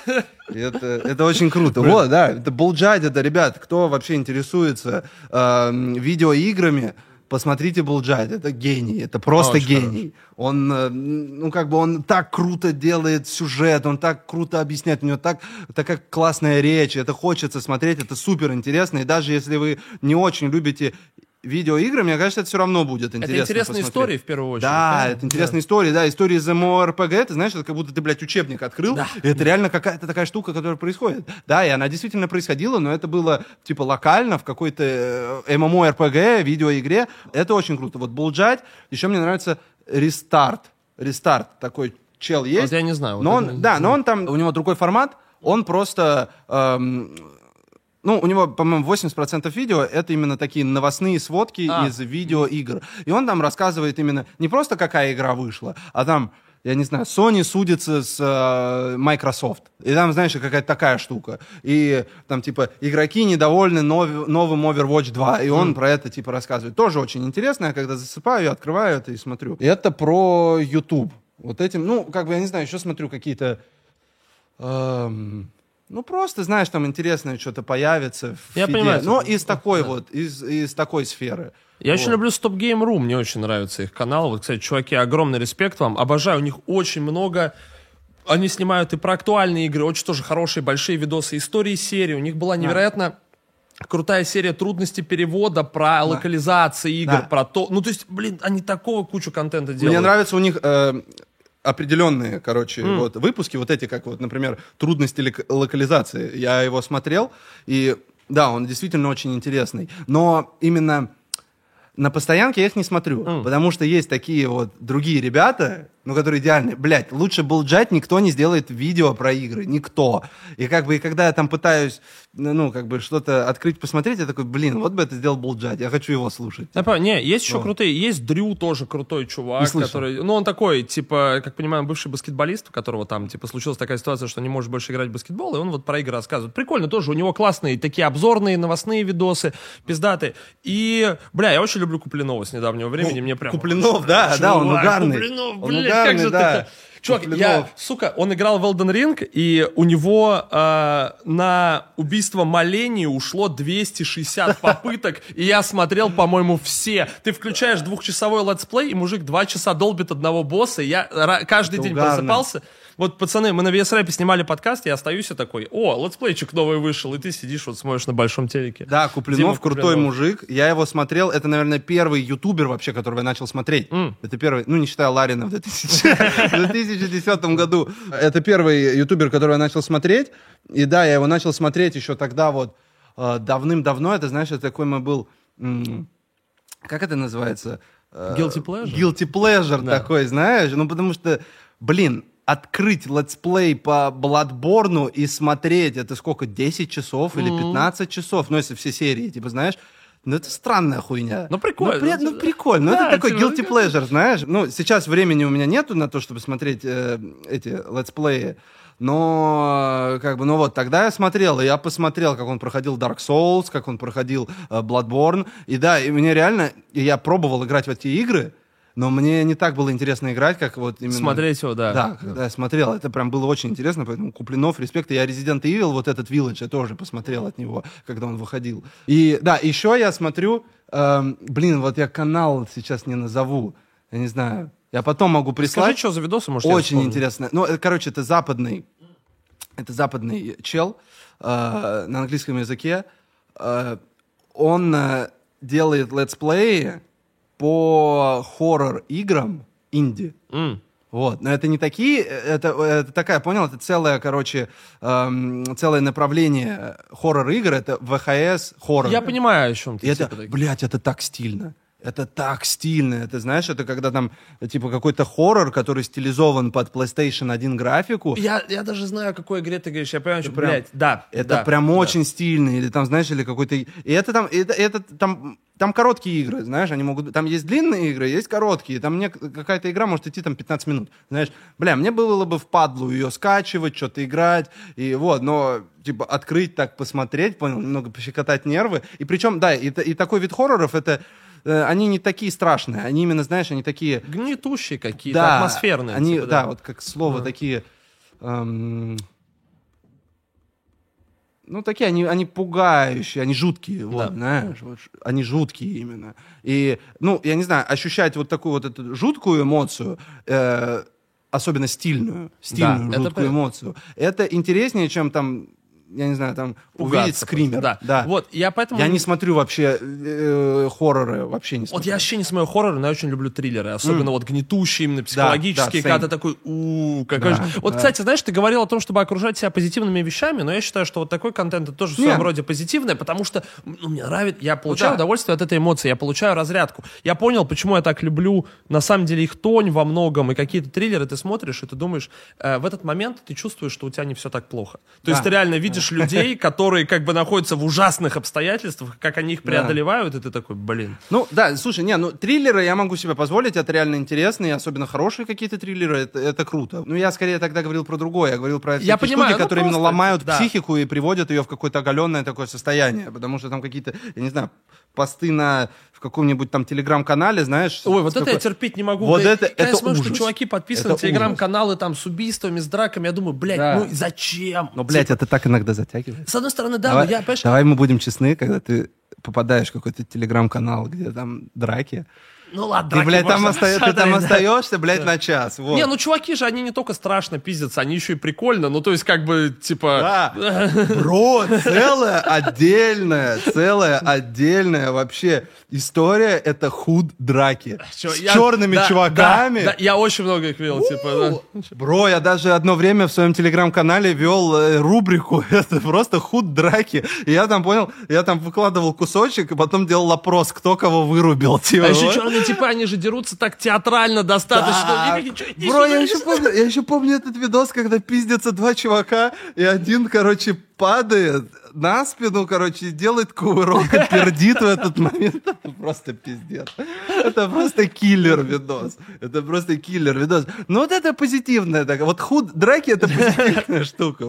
Это, это очень круто. Вот, да, это Булджайд, это, ребят, кто вообще интересуется эм, видеоиграми, посмотрите Булджайд, это гений, это просто
Очень
гений. Он, э, ну, как бы он так круто делает сюжет, он так круто объясняет, у него так, такая классная речь, это хочется смотреть, это супер интересно, и даже если вы не очень любите видеоигры, мне кажется, это все равно будет интересно
Это интересные
посмотреть.
истории, в первую очередь.
Да,
правильно?
это интересные истории, да, истории из MMORPG, ты знаешь, это как будто ты, блядь, учебник открыл,
Да.
это реально какая-то такая штука, которая происходит. Да, и она действительно происходила, но это было, типа, локально в какой-то э, MMORPG, видеоигре, это очень круто. Вот Булджать, еще мне нравится Рестарт, Рестарт, такой чел есть.
Вот я не знаю. вот
Но он, да, но он там, у него другой формат, он просто, эм, ну, у него, по-моему, 80% видео это именно такие новостные сводки
А.
из видеоигр. И он там рассказывает именно не просто какая игра вышла, а там, я не знаю, Sony судится с э, Microsoft. И там, знаешь, какая-то такая штука. И там, типа, игроки недовольны нов- новым Overwatch 2. И он про это, типа, рассказывает. Тоже очень интересно. Я когда засыпаю, я открываю это и смотрю. И это про YouTube. Вот этим, ну, как бы, я не знаю, еще смотрю какие-то... эм, ну, просто, знаешь, там интересное что-то появится. В
Я
фиде.
понимаю,
Но
это-
из такой вот, из, из такой сферы.
Я очень
Вот.
люблю Stop Game Room, мне очень нравится их канал. Вот, кстати, чуваки, огромный респект вам. Обожаю, у них очень много... Они снимают и про актуальные игры, очень тоже хорошие, большие видосы, истории серии. У них была невероятно крутая серия трудности перевода про локализации игр,
Да.
про то... Ну, то есть, блин, они такого кучу контента делают.
Мне нравятся у них э, определенные, короче, вот выпуски, вот эти, как вот, например, трудности лок- локализации. Я его смотрел, и да, он действительно очень интересный. Но именно на постоянке я их не смотрю, потому что есть такие вот другие ребята, ну, которые идеальные. Блять, лучше был джать, никто не сделает видео про игры, никто. И как бы, и когда я там пытаюсь, ну, как бы что-то открыть, посмотреть, я такой, блин, вот бы это сделал Булджать, я хочу его слушать.
Я не, есть еще
Ну.
крутые. Есть Дрю тоже крутой чувак, который. Ну, он такой, типа, как понимаю, бывший баскетболист, у которого там, типа, случилась такая ситуация, что не может больше играть в баскетбол, и он вот про игры рассказывает. Прикольно тоже. У него классные такие обзорные, новостные видосы, пиздатые. И, бля, я очень люблю Куплинова с недавнего времени. Мне прям.
Куплинов, да, да, он угарный.
Куплинов, блядь, же
да.
Чувак, я, сука, он играл в Elden Ring, и у него э, на убийство Малении ушло 260 попыток, и я смотрел, по-моему, все. Ты включаешь двухчасовой летсплей, и мужик два часа долбит одного босса, и я каждый день просыпался. Вот, пацаны, мы на VS снимали подкаст, я остаюсь и такой, о, летсплейчик новый вышел, и ты сидишь, вот смотришь на большом телеке.
Да,
Дима
Куплинов крутой
Куплинов.
мужик. Я его смотрел. Это, наверное, первый ютубер вообще, которого я начал смотреть. Это первый, ну, не считая Ларина в 2000 в 2010 году. Это первый ютубер, которого я начал смотреть. И да, я его начал смотреть еще тогда вот э, давным-давно. Это, знаешь, это такой мой был... Как это называется? Э,
Guilty pleasure?
Guilty pleasure
Да.
такой, знаешь? Ну, потому что, блин, открыть летсплей по Bloodborne и смотреть, это сколько, 10 часов или 15 часов, ну, если все серии, типа, знаешь, ну, это странная хуйня.
Ну, прикольно.
Ну, при- ну, прикольно. Ну,
Да,
это такой guilty pleasure, знаешь. Ну, сейчас времени у меня нету на то, чтобы смотреть э, эти летсплеи. Но, как бы, ну вот, тогда я смотрел, и я посмотрел, как он проходил Dark Souls, как он проходил э, Bloodborne. И да, и мне реально, и я пробовал играть в эти игры, но мне не так было интересно играть, как вот именно...
Смотреть его, да.
Да, когда я смотрел, это прям было очень интересно, поэтому Куплинов, респект. Я Resident Evil, вот этот Village, я тоже посмотрел от него, когда он выходил. И да, еще я смотрю, эм, блин, вот я канал сейчас не назову, я не знаю, я потом могу
Скажи,
прислать.
что за видосы, может,
Очень интересно. Ну, это, короче, это западный, это западный чел э, на английском языке. Э, он э, делает летсплеи по хоррор-играм инди.
М.
Вот, но это не такие, это, это такая, понял, это целое, короче, эм, целое направление хоррор-игр, это ВХС хоррор.
Я понимаю, о чем ты.
И это,
типа,
блядь, это так стильно. Это так стильно. Это, знаешь, это когда там, типа, какой-то хоррор, который стилизован под PlayStation 1 графику.
Я, я даже знаю, о какой игре ты говоришь. Я понимаю, что,
прям-
блядь, да.
Это
да,
прям
да.
очень стильно, или там, знаешь, или какой-то... И это там, это, это там, там короткие игры, знаешь, они могут... Там есть длинные игры, есть короткие, там мне какая-то игра может идти там 15 минут, знаешь. Бля, мне было бы впадлу ее скачивать, что-то играть, и вот, но, типа, открыть так, посмотреть, понял, немного пощекотать нервы. И причем, да, и, и такой вид хорроров, это... э, Они не такие страшные, они именно, знаешь, они такие...
Гнетущие какие-то,
Да,
атмосферные.
Они,
типа,
да. вот как слово такие... эм, ну, такие, они, они пугающие, они жуткие, вот,
Да.
знаешь, вот, они жуткие именно. И, ну, я не знаю, ощущать вот такую вот эту жуткую эмоцию, э, особенно стильную, стильную
это
жуткую
пон-
эмоцию, это интереснее, чем там я не знаю, там,
Пугаться
увидеть скример.
просто,
Да.
Вот, я поэтому...
Я не смотрю вообще э, хорроры, вообще не
Вот
смотрю.
я вообще не смотрю хорроры, но я очень люблю триллеры. Особенно вот гнетущие, именно психологические,
да,
когда
same.
ты такой, у какой
Да,
же... Вот,
да.
кстати, знаешь, ты говорил о том, чтобы окружать себя позитивными вещами, но я считаю, что вот такой контент это тоже в своем роде позитивное, потому что ну, мне нравится, я получаю
да.
удовольствие от этой эмоции, я получаю разрядку. Я понял, почему я так люблю, на самом деле, их тонь во многом, и какие-то триллеры ты смотришь, и ты думаешь, э, в этот момент ты чувствуешь, что у тебя не все так плохо. То есть
Да.
ты реально видишь людей, которые как бы находятся в ужасных обстоятельствах, как они их преодолевают, и ты такой, блин.
Ну, да, слушай, не, ну, триллеры я могу себе позволить, это реально интересно, и особенно хорошие какие-то триллеры, это, это круто. Ну, я скорее тогда говорил про другое, я говорил про
Я понимаю,
штуки,
ну,
которые именно
просто,
ломают
да.
психику и приводят ее в какое-то оголенное такое состояние, потому что там какие-то, я не знаю, посты на в каком-нибудь там телеграм-канале, знаешь...
Ой, вот это я терпеть не могу.
Вот
блядь.
это-
Когда я
это
смотрю, что
ужас.
чуваки подписаны
Это
на телеграм-каналы там с убийствами, с драками, я думаю, блядь,
Да.
ну зачем?
Ну, блядь,
Типа,
это так иногда затягивает.
С одной стороны, да,
давай,
но я, понимаешь,
давай мы будем честны, когда ты попадаешь в какой-то телеграм-канал, где там драки.
Ну ладно,
Ты, блядь, там, оста- ты там остаешься, блядь, на час. Вот.
Не, ну чуваки же, они не только страшно пиздятся, они еще и прикольно. Ну, то есть, как бы, типа...
Да. Бро, целая отдельная, целая отдельная вообще история это худ драки.
чё,
С
я-
черными
да,
чуваками.
Да, да, я очень много их видел, типа, да.
Бро, я даже одно время в своем телеграм-канале вел э, рубрику, это просто худ драки. И я там понял, я там выкладывал кусочек, и потом делал опрос, кто кого вырубил. Типа,
А еще
вот.
Черные типы, они же дерутся так театрально достаточно.
Бро, я еще, помню, я еще помню этот видос, когда пиздятся два чувака, и один, короче, падает на спину, короче, делает кувырок и пердит в этот момент. Это просто пиздец. Это просто киллер видос. Это просто киллер видос. Ну вот это позитивная такая. Вот худ драки это позитивная штука.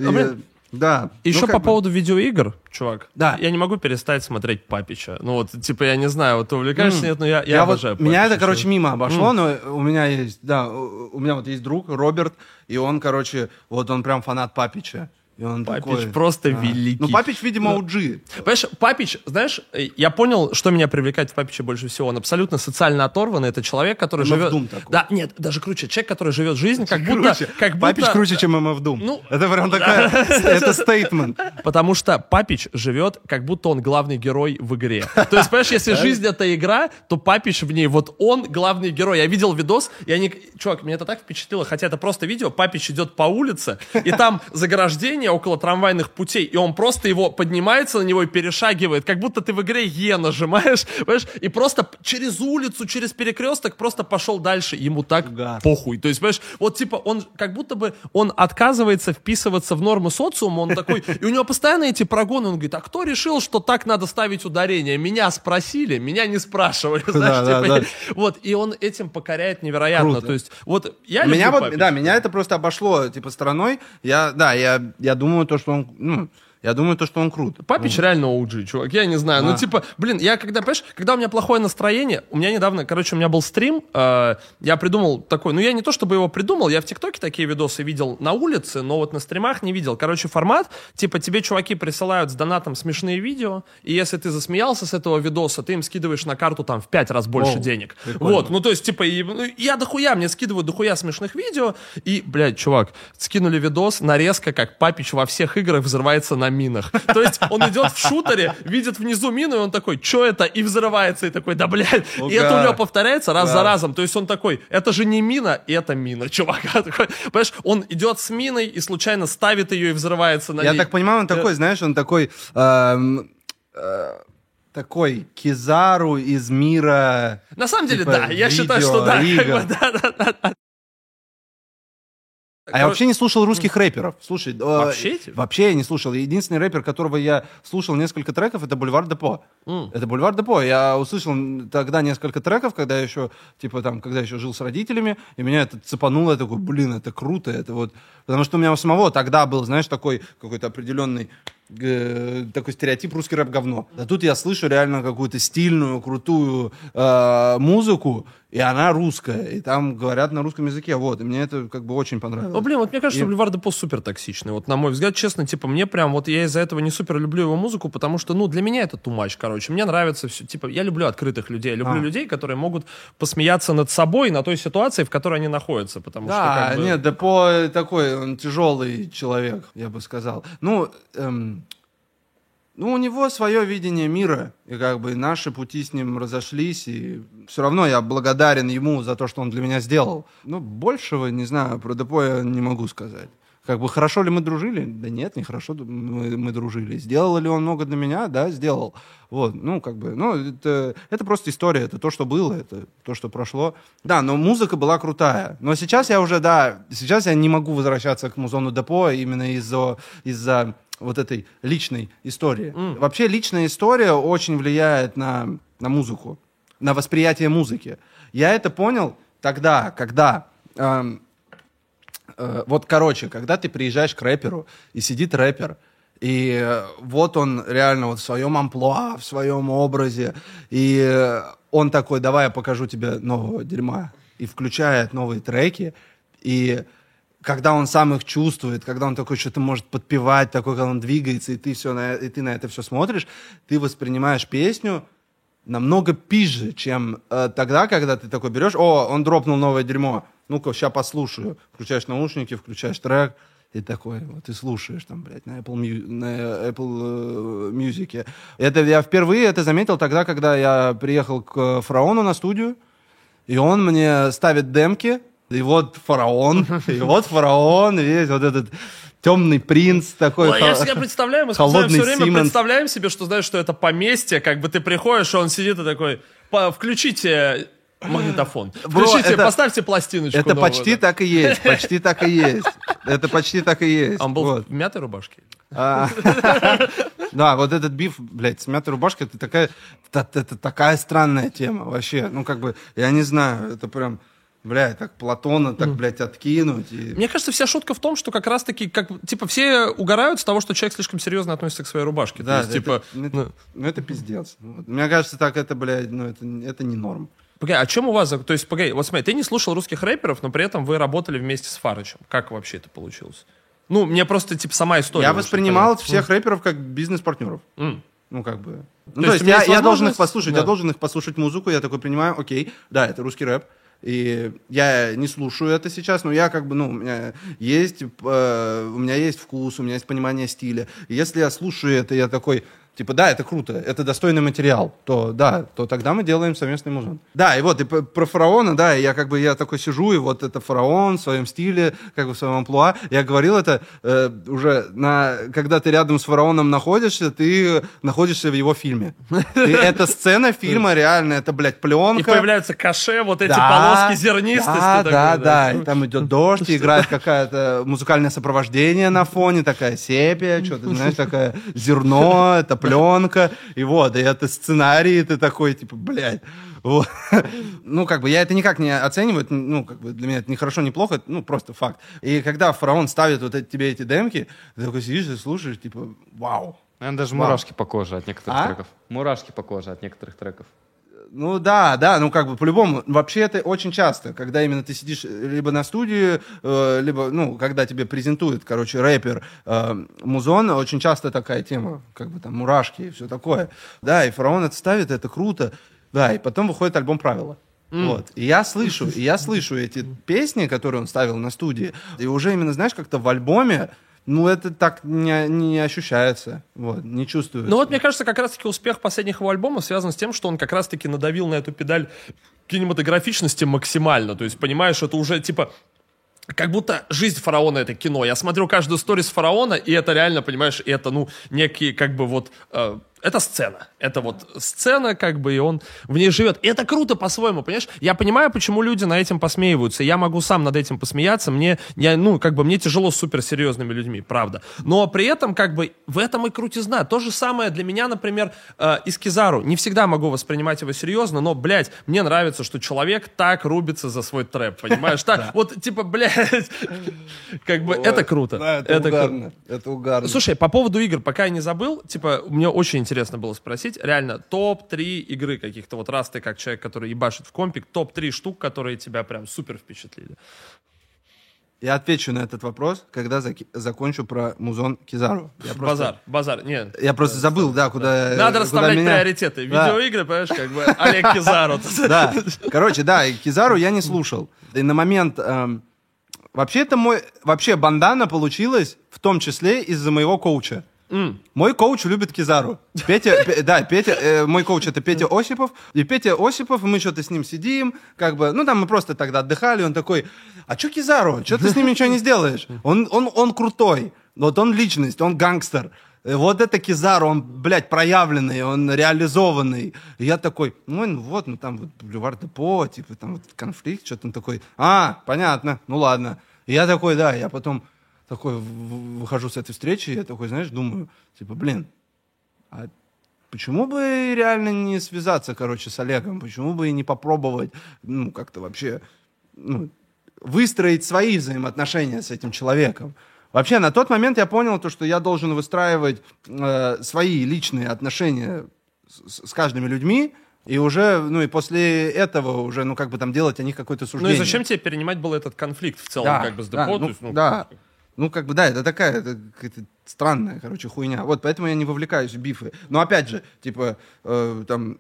Да.
Еще
Ну,
по
бы-
поводу видеоигр, чувак.
Да.
Я не могу перестать смотреть Папича. Ну вот, типа, я не знаю, вот ты увлекаешься, нет, но я, я,
Я вот,
обожаю
меня это, короче, мимо обошло, но у меня есть, да, у меня вот есть друг Роберт, и он, короче, вот он прям фанат Папича. И он
Папич
такой,
просто
да.
великий.
Ну, Папич, видимо, OG.
Понимаешь, Папич, знаешь, э, я понял, что меня привлекает в Папиче больше всего. Он абсолютно социально оторванный. Это человек, который
MF
живет...
Doom такой.
Да, нет, даже круче. Человек, который живет жизнь, как будто...
Круче.
Как будто...
Папич круче, чем MF Doom.
Ну,
это прям такая, это statement.
Потому что Папич живет, как будто он главный герой в игре. То есть, понимаешь, если жизнь это игра, то Папич в ней, вот он главный герой. Я видел видос, и они... Чувак, меня это так впечатлило, хотя это просто видео. Папич идет по улице, и там заграждение около трамвайных путей, и он просто его поднимается на него и перешагивает, как будто ты в игре Е нажимаешь, понимаешь, и просто через улицу, через перекресток просто пошел дальше. Ему так
Гад.
похуй. То есть, понимаешь, вот типа он как будто бы он отказывается вписываться в нормы социума, он такой, и у него постоянно эти прогоны, он говорит, а кто решил, что так надо ставить ударение? Меня спросили, меня не спрашивали, знаешь,
да,
типа,
да.
вот, и он этим покоряет невероятно,
Круто.
то есть, вот, я
Меня
люблю
вот, да, меня это просто обошло, типа, стороной. Я, да, я, я думаю, то, что он, ну, я думаю, то, что он крут.
Папич реально OG, чувак, я не знаю. Ну,
А.
типа, блин, я когда, понимаешь, когда у меня плохое настроение, у меня недавно, короче, у меня был стрим, э, я придумал такой, ну, я не то чтобы его придумал, я в ТикТоке такие видосы видел на улице, но вот на стримах не видел. Короче, формат, типа, тебе чуваки присылают с донатом смешные видео, и если ты засмеялся с этого видоса, ты им скидываешь на карту там в пять раз больше
Оу,
денег.
прикольно.
Вот, ну, то есть, типа, и, ну, я дохуя, мне скидывают дохуя смешных видео, и, блядь, чувак, скинули видос, нарезка, как Папич во всех играх взрывается на минах. То есть он идет в шутере, видит внизу мину, и он такой, что это? И взрывается, и такой, да, блядь. И это у него повторяется раз
Да.
за разом. То есть он такой, это же не мина, это мина, чувак. Такой, Понимаешь, он идет с миной и случайно ставит ее и взрывается на
Я
ней.
так понимаю, он такой, знаешь, он такой, эм, э, такой Кизару из мира...
На самом деле,
типа,
да, я считаю, что да. как бы, да, да, да, да.
А я вообще не слушал русских рэперов. Слушай, э,
Вообще эти?
вообще я не слушал. Единственный рэпер, которого я слушал несколько треков, это Бульвар Депо.
М.
Это Бульвар Депо. Я услышал тогда несколько треков, когда я еще, типа там, когда еще жил с родителями, и меня это цепануло. Я такой, блин, это круто, это вот. Потому что у меня у самого тогда был, знаешь, такой какой-то определенный э, такой стереотип русский рэп говно. А тут я слышу реально какую-то стильную, крутую э, музыку, и она русская, и там говорят на русском языке, вот, и мне это как бы очень понравилось.
Ну, блин, вот мне кажется,
И-
что Бульвар Депо супер токсичный. Вот, на мой взгляд, честно, типа, мне прям, вот я из-за этого не супер люблю его музыку, потому что, ну, для меня это much, короче. Мне нравится все, типа, я люблю открытых людей, я люблю
А.
людей, которые могут посмеяться над собой на той ситуации, в которой они находятся, потому
Да,
что, как бы...
нет, Депо такой, он тяжелый человек, я бы сказал. Ну, эм, ну, у него свое видение мира, и как бы наши пути с ним разошлись, и все равно я благодарен ему за то, что он для меня сделал. Ну, большего, не знаю, про Депо я не могу сказать. Как бы хорошо ли мы дружили? Да нет, не хорошо мы, мы дружили. Сделал ли он много для меня? Да, сделал. Вот, ну, как бы, ну, это, это просто история, это то, что было, это то, что прошло. Да, но музыка была крутая. Но сейчас я уже, да, сейчас я не могу возвращаться к музону Депо именно из-за из-за вот этой личной истории. Вообще личная история очень влияет на, на музыку, на восприятие музыки. Я это понял тогда, когда... эм, э, вот, короче, когда ты приезжаешь к рэперу, и сидит рэпер, и э, вот он реально вот в своем амплуа, в своем образе, и э, он такой, давай я покажу тебе нового дерьма, и включает новые треки, и когда он сам их чувствует, когда он такой что-то может подпевать, такой, когда он двигается, и ты, все на, и ты на это все смотришь, ты воспринимаешь песню намного пизже, чем э, тогда, когда ты такой берешь, о, он дропнул новое дерьмо, ну-ка, сейчас послушаю. Включаешь наушники, включаешь трек, и такой, вот, и слушаешь там, блядь, на Apple, на Apple э, Music. Это я впервые это заметил тогда, когда я приехал к Фараону на студию, и он мне ставит демки, и вот фараон, и вот фараон, весь вот этот темный принц такой.
Ну, я
ха-
себе представляю, мы
холодный
все время
Симмонс.
представляем себе, что знаешь, что это поместье, как бы ты приходишь, и он сидит и такой, «По- включите магнитофон, включите,
это-
поставьте пластиночку
Это
новую,
почти
да».
так и есть, почти так и есть. Это почти так и есть.
Он был
Вот.
в мятой рубашке?
А, Да, вот этот биф, блядь, с мятой рубашкой, это такая, это такая странная тема вообще. Ну, как бы, я не знаю, это прям, блядь, так Платона, так, блядь, откинуть. и-
Мне кажется, вся шутка в том, что как раз-таки, как, типа, все угорают с того, что человек слишком серьезно относится к своей рубашке.
Да,
То есть, типа,
это, это- ну, это пиздец. Вот. Мне кажется, так это, блядь, ну, это, это не норм.
Погоди, а чем у вас... То есть, погоди, вот смотри, ты не слушал русских рэперов, но при этом вы работали вместе с Фарычем. Как вообще это получилось? Ну, мне просто, типа, сама история...
Я воспринимал
понятна.
всех рэперов как бизнес-партнеров.
М.
Ну, как бы.
То
Ну, то,
есть
есть,
меня
я,
есть
я должен их послушать,
Да.
я должен их послушать музыку, я такой принимаю, окей, да, это русский рэп. И я не слушаю это сейчас, но я как бы, ну, у меня есть, э, у меня есть вкус, у меня есть понимание стиля. И если я слушаю это, я такой, типа, да, это круто, это достойный материал, то да, то тогда мы делаем совместный музон. Да, и вот, и про фараона, да, я как бы, я такой сижу, и вот это фараон в своем стиле, как бы в своем амплуа. Я говорил это э, уже, на, когда ты рядом с фараоном находишься, ты находишься в его фильме. Ты- это сцена фильма, реально, это, блядь, пленка.
И появляются каше, вот эти
Да,
полоски зернистости.
Да,
такой,
да, да. И там идет дождь, и играет какое-то музыкальное сопровождение на фоне, такая сепия, что-то, знаешь, такое зерно, это пленка. И вот, и это сценарий, и ты такой, типа, блядь. Вот. Ну, как бы, я это никак не оцениваю, это, ну, как бы, для меня это не хорошо, не плохо, это, ну, просто факт. И когда фараон ставит вот эти- тебе эти демки, ты такой сидишь и слушаешь, типа, вау.
Наверное, даже
Вау.
мурашки по коже от некоторых
А?
треков. Мурашки по коже от некоторых треков.
Ну да, да, ну как бы по-любому. Вообще это очень часто, когда именно ты сидишь либо на студии, э, либо, ну, когда тебе презентует, короче, рэпер э, музон, очень часто такая тема, как бы там мурашки и все такое. Да, и фараон это ставит, это круто. Да, и потом выходит альбом «Правила». Вот. И я слышу, и я слышу эти песни, которые он ставил на студии, и уже именно, знаешь, как-то в альбоме, ну, это так не, не ощущается, вот, не чувствуется.
Ну вот, мне кажется, как раз-таки успех последних его альбомов связан с тем, что он как раз-таки надавил на эту педаль кинематографичности максимально. То есть, понимаешь, это уже типа как будто жизнь фараона это кино. Я смотрю каждую сторис фараона, и это реально, понимаешь, это, ну, некий, как бы вот, э, это сцена. Это вот сцена, как бы, и он в ней живет. И это круто по-своему, понимаешь? Я понимаю, почему люди на этим посмеиваются. Я могу сам над этим посмеяться. Мне, я, ну, как бы, мне тяжело с суперсерьезными людьми, правда. Но при этом, как бы, в этом и крутизна. То же самое для меня, например, э, из Кизару. Не всегда могу воспринимать его серьезно, но, блядь, мне нравится, что человек так рубится за свой трэп, понимаешь? Так, вот, типа, блядь, как бы, это круто.
Это, угарно. Это угарно.
Слушай, по поводу игр, пока я не забыл, типа, мне очень интересно было спросить, реально, топ-3 игры каких-то, вот раз ты как человек, который ебашит в компик, топ-3 штук, которые тебя прям супер впечатлили.
Я отвечу на этот вопрос, когда заки- закончу про музон Кизару. Я просто,
Базар, базар, нет.
Я просто забыл, да, куда...
Надо
куда
расставлять
меня-
приоритеты.
Да.
Видеоигры, понимаешь, как бы Олег Кизару.
Да, короче, да, Кизару я не слушал. И на момент... эм, вообще это мой... Вообще бандана получилась в том числе из-за моего коуча. Мой коуч любит Кизару. Петя, Пе- да, Петя, э, мой коуч это Петя Осипов. И Петя Осипов, мы что-то с ним сидим, как бы, ну там мы просто тогда отдыхали, он такой, а что Кизару? Что ты с ним ничего не сделаешь? Он, он, он крутой, вот он личность, он гангстер. Э, Вот это Кизару, он, блядь, проявленный, он реализованный. И я такой, ну, ну вот, ну там вот Бульвар Депо, типа там вот конфликт, что-то он такой, а, понятно, ну ладно. И я такой, да, я потом такой выхожу с этой встречи, я такой, знаешь, думаю, типа, блин, а почему бы реально не связаться, короче, с Олегом? Почему бы и не попробовать, ну, как-то вообще, ну, выстроить свои взаимоотношения с этим человеком? Вообще, на тот момент я понял то, что я должен выстраивать э, свои личные отношения с, с каждыми людьми, и уже, ну, и после этого уже, ну, как бы там делать о них какое-то
Ну
суждение.
и зачем тебе перенимать было этот конфликт в целом,
Да,
как бы с
да,
депо?
ну,
То есть, ну,
да. Ну, как бы, да, это такая это странная, короче, хуйня. Вот, поэтому я не вовлекаюсь в бифы. Но, опять же, типа, э, там,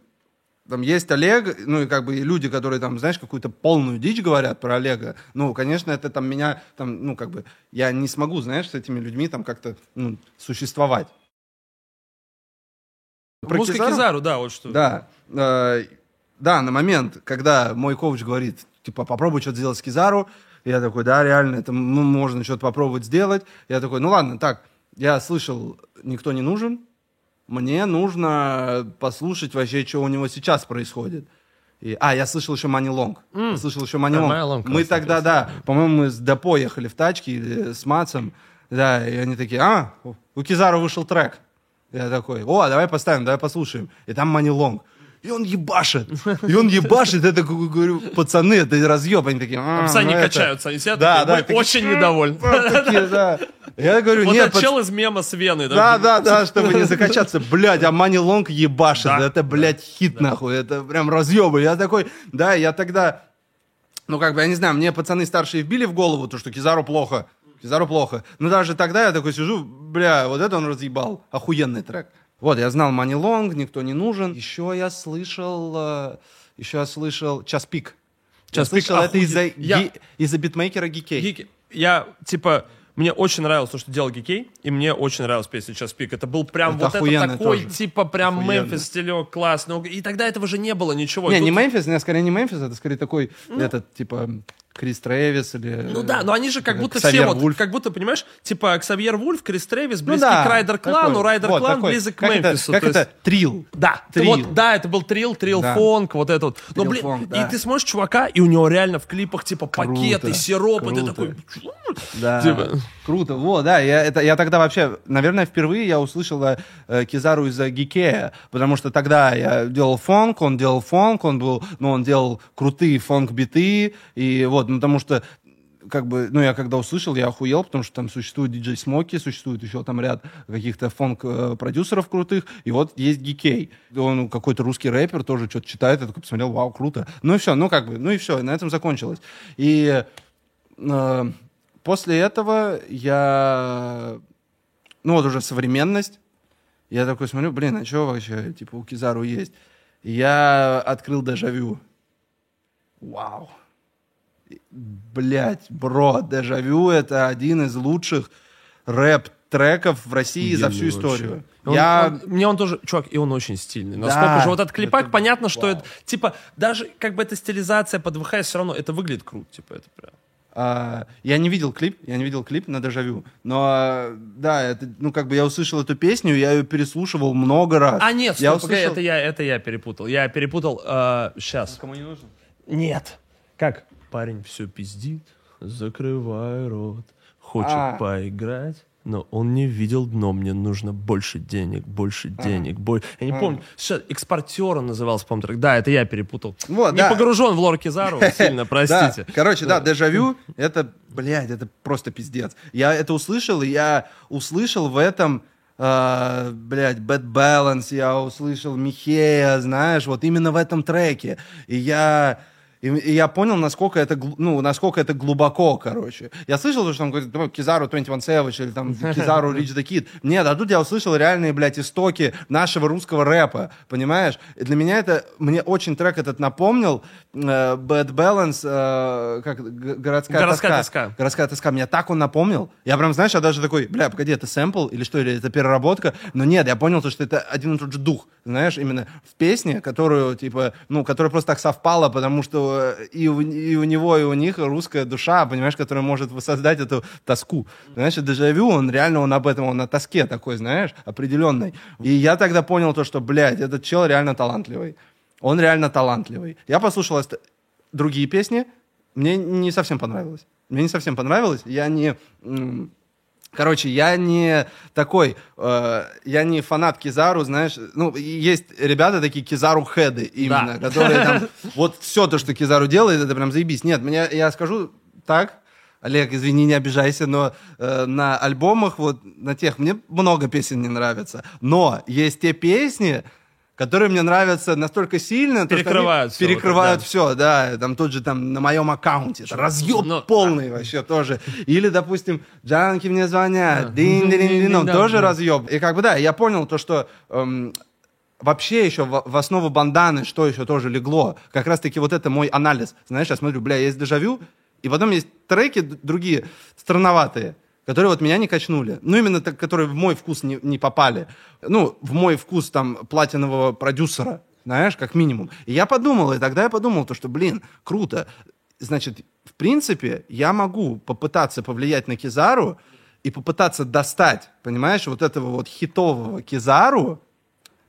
там есть Олег, ну, и как бы люди, которые там, знаешь, какую-то полную дичь говорят про Олега. Ну, конечно, это там меня, там, ну, как бы, я не смогу, знаешь, с этими людьми там как-то, ну, существовать. Про
Музыка
Кизару?
Кизару, да, вот что.
Да. э, да, на момент, когда мой коуч говорит, типа, попробуй что-то сделать с Кизару, я такой, да, реально, это ну, можно что-то попробовать сделать. Я такой, ну ладно, так, я слышал, никто не нужен, мне нужно послушать вообще, что у него сейчас происходит. И, а, я слышал еще Money Long. Я слышал еще Long.
Money Long
мы тогда, да, по-моему, мы с Депо ехали в тачке с Матсом. Да, и они такие, а, у Кизару вышел трек. Я такой, о, давай поставим, давай послушаем. И там Money Long. И он ебашит. И он ебашит. Я такой говорю, пацаны, это разъеб. Они такие, а,
Там сани
ну это».
качаются, они сидят
Да,
такие,
да,
«Мы
такие,
очень
«М,
недовольны.
вот такие, да. Я говорю,
Вот
нет, пац-
чел из мема с Веной.
да, да, да, чтобы не закачаться. Блядь, а Мани Лонг ебашит.
Да.
Это, блядь, хит нахуй. Это прям разъебы. Я такой, да, я тогда... Ну, как бы, я не знаю, мне пацаны старшие вбили в голову, то, что Кизару плохо. Кизару плохо. Но даже тогда я такой сижу, бля, вот это он разъебал. Охуенный трек. Вот, я знал Мани Лонг, никто не нужен. Еще я слышал... э, Еще я слышал Час Пик. Я
«Час пик»
слышал это из-за
Я-
ги- из-за битмейкера Гикей.
Гики. Я, типа, мне очень нравилось то, что делал Гикей, и мне очень нравилась песня «Час пик». Это был прям
Это
вот это такой,
тоже.
типа, прям
Охуенно.
Мемфис стилек классный. И тогда этого же не было ничего.
Не,
И
не
тут-
Мемфис, не, скорее не Мемфис, это скорее такой, этот, типа, Крис Трэвис или...
Ну да, но они же как будто
Ксавьер
все вот,
Вульф.
как будто, понимаешь, типа Ксавьер Вульф, Крис Трэвис,
Ну
близки
да,
к Райдер Клану,
такой.
Райдер
Вот
Клан
такой.
близок к
Как это-
Мемфису.
Как
то есть-
это? Трил.
Да,
Трил.
вот, да, это был трил, трил
Да.
фонк, вот это вот. Но, блин,
фонк,
и
да.
ты смотришь чувака, и у него реально в клипах, типа,
Круто,
пакеты, сироп, и ты
круто.
такой...
Да.
Типа.
Круто. Вот, да. Я, это, я тогда вообще, наверное, впервые я услышал э, Кизару из-за Гикея, потому что тогда я делал фонк, он делал фонк, он был, ну, он делал крутые фонк-биты, и вот, ну, потому что как бы, ну, я когда услышал, я охуел, потому что там существует диджей Смоки, существует еще там ряд каких-то фонк-продюсеров крутых, и вот есть Гикей. Он какой-то русский рэпер, тоже что-то читает, я такой посмотрел, вау, круто. Ну и все, ну как бы, ну и все, на этом закончилось. И э, после этого я, ну вот уже современность, я такой смотрю, блин, а что вообще, типа, у Кизару есть? Я открыл дежавю. Вау. Блять, бро, дежавю это один из лучших рэп-треков в России за всю историю.
вообще. Он-
я...
он- мне он тоже, чувак, и он очень стильный.
Да,
Насколько же вот этот клипак,
это-
понятно, что
вау.
это, типа, даже как бы эта стилизация под ВХС все равно, это выглядит круто, типа, это прям.
А, я не видел клип, я не видел клип на Дежавю, но а, да, это, ну как бы я услышал эту песню, я ее переслушивал много раз.
А, нет,
я
стоп, погоди, это я, это я перепутал. Я перепутал, э, сейчас.
Кому не нужен?
Нет. Как? Парень все пиздит, закрывай рот, хочет
А.
поиграть, но он не видел дно, мне нужно больше денег, больше денег, больше... Я не помню, сейчас экспортер он назывался, по-моему, трек. Да, это я перепутал.
Вот,
не
да.
погружен в лор Кизару, сильно, простите.
Да, короче, да, дежавю, это, блядь, это просто пиздец. Я это услышал, и я услышал в этом, э, блядь, Bad Balance, я услышал Михея, знаешь, вот именно в этом треке. И я... И, и я понял, насколько это, ну, насколько это глубоко, короче. Я слышал, что он говорит, ну, Кизару 21 Savage или там Кизару Rich the Kid. Нет, а тут я услышал реальные, блядь, истоки нашего русского рэпа, понимаешь? И для меня это, мне очень трек этот напомнил, э, Bad Balance, э, как, городская,
Городская
тоска.
тоска.
Городская тоска. Меня так он напомнил. Я прям, знаешь, я даже такой, бля, погоди, это сэмпл или что, или это переработка? Но нет, я понял, то, что это один и тот же дух, знаешь, именно в песне, которую, типа, ну, которая просто так совпала, потому что и у, и у него, и у них русская душа, понимаешь, которая может воссоздать эту тоску. И дежавю, он реально, он об этом, он на тоске такой, знаешь, определенной. И я тогда понял то, что, блядь, этот чел реально талантливый. Он реально талантливый. Я послушал другие песни, мне не совсем понравилось. Мне не совсем понравилось. Я не... м, Короче, я не такой, э, я не фанат Кизару, знаешь, ну, есть ребята такие Кизару хеды именно,
Да.
которые там, вот все то, что Кизару делает, это прям заебись. Нет, мне, я скажу так, Олег, извини, не обижайся, но э, на альбомах, вот на тех, мне много песен не нравится. Но есть те песни, которые мне нравятся настолько сильно, то, что
Перекрывают
перекрывают
вот да.
все, да, там тот же там на моем аккаунте, это разъеб
Ну,
полный вообще тоже. Или, допустим, Джанки мне звонят, дин дин дин
Да,
тоже
да.
разъеб. И как бы да, я понял то, что эм, вообще еще в, в основу банданы, что еще тоже легло, как раз-таки вот это мой анализ. Знаешь, я смотрю, бля, есть дежавю, и потом есть треки другие, странноватые, которые вот меня не качнули. Ну, именно так, которые в мой вкус не, не попали. Ну, в мой вкус там платинового продюсера, знаешь, как минимум. И я подумал, и тогда я подумал, то, что, блин, круто. Значит, в принципе, я могу попытаться повлиять на Кизару и попытаться достать, понимаешь, вот этого вот хитового Кизару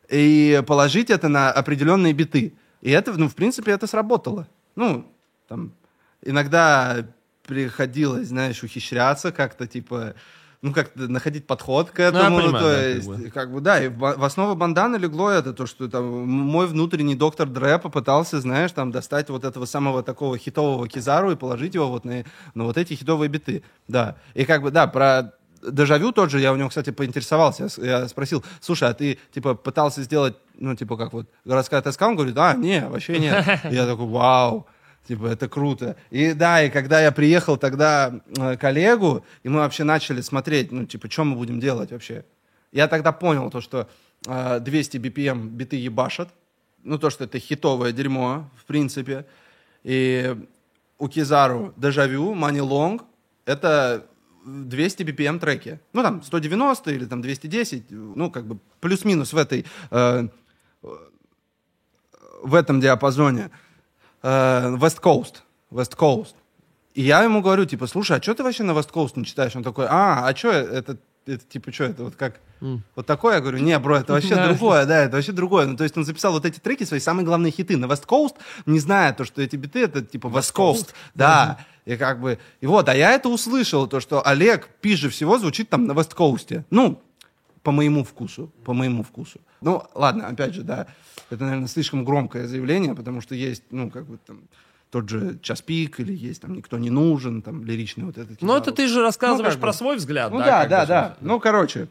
и положить это на определенные биты. И это, ну, в принципе, это сработало. Ну, там, иногда приходилось, знаешь, ухищряться как-то, типа, ну, как-то находить подход к
я
этому.
понимаю,
то
да, как
есть,
бы.
как бы, да, и в, основу банданы легло это, то, что там мой внутренний доктор Дре попытался, знаешь, там достать вот этого самого такого хитового Кизару и положить его вот на, на вот эти хитовые биты. Да. И как бы, да, про Дежавю тот же, я у него, кстати, поинтересовался, я я спросил, слушай, а ты, типа, пытался сделать, ну, типа, как вот городская тоска? Он говорит, а, не, вообще нет. И я такой, вау, типа, это круто. И да, и когда я приехал тогда э, к Олегу, и мы вообще начали смотреть, ну, типа, что мы будем делать вообще? Я тогда понял то, что э, 200 BPM биты ебашат, ну, то, что это хитовое дерьмо, в принципе. И у Кизару Дежавю, Money Long, это 200 BPM треки. Ну, там, 190 или там 210, ну, как бы плюс-минус в этой, э, в этом диапазоне. Э, West Coast. West Coast. И я ему говорю, типа, слушай, а что ты вообще на West Coast не читаешь? Он такой, а, а что это, это, типа, что это, вот как, вот такое? Я говорю, не, бро, это вообще другое, да, это вообще другое. Ну, то есть он записал вот эти треки, свои самые главные хиты на West Coast, не зная то, что эти биты, это, типа, West Coast. Да, и как бы, и вот, а я это услышал, то, что Олег пизже всего звучит там на West Coast. Ну, по моему вкусу, по моему вкусу. Ну, ладно, опять же, да, это, наверное, слишком громкое заявление, потому что есть, ну, как бы там, тот же час пик, или есть там «Никто не нужен», там, лиричный вот этот.
Ну, это ты же рассказываешь
как бы.
про свой взгляд,
Ну
да?
да, да,
бы,
да. Ну, короче.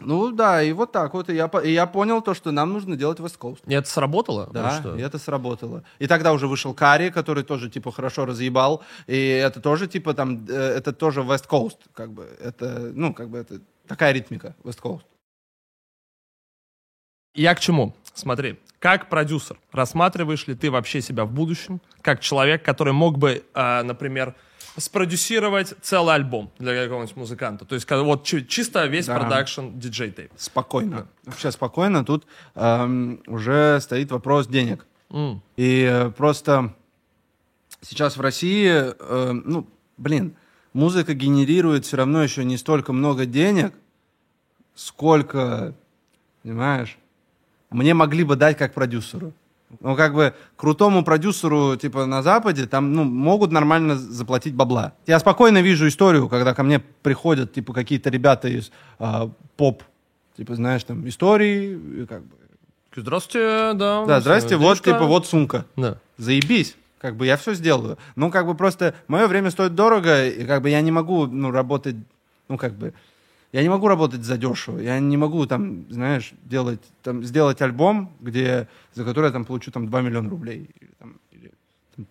Ну да, и вот так вот. И я, и я понял то, что нам нужно делать West Coast.
И это сработало?
Да,
Ну что?
и это сработало. И тогда уже вышел Карри, который тоже, типа, хорошо разъебал. И это тоже, типа, там, э, это тоже West Coast, как бы. Это, ну, как бы, это такая ритмика West Coast.
Я к чему? Смотри, как продюсер, рассматриваешь ли ты вообще себя в будущем, как человек, который мог бы, а, например, спродюсировать целый альбом для какого-нибудь музыканта? То есть вот чи- чисто весь
Да.
продакшн диджей тейп.
Спокойно. Вообще спокойно. Тут эм, уже стоит вопрос денег.
М.
И э, просто сейчас в России, э, ну, блин, музыка генерирует все равно еще не столько много денег, сколько, понимаешь, мне могли бы дать как продюсеру. Ну, как бы крутому продюсеру, типа, на Западе, там, ну, могут нормально заплатить бабла. Я спокойно вижу историю, когда ко мне приходят, типа, какие-то ребята из а, поп, типа, знаешь, там, истории, и как бы...
Здравствуйте, да.
Да, здрасте, вот, типа, вот сумка.
Да.
Заебись. Как бы я все сделаю. Ну, как бы просто мое время стоит дорого, и как бы я не могу, ну, работать, ну, как бы, я не могу работать за дешево. Я не могу там, знаешь, делать, там, сделать альбом, где, за который я там получу там 2 миллиона рублей. Или, там, или, там,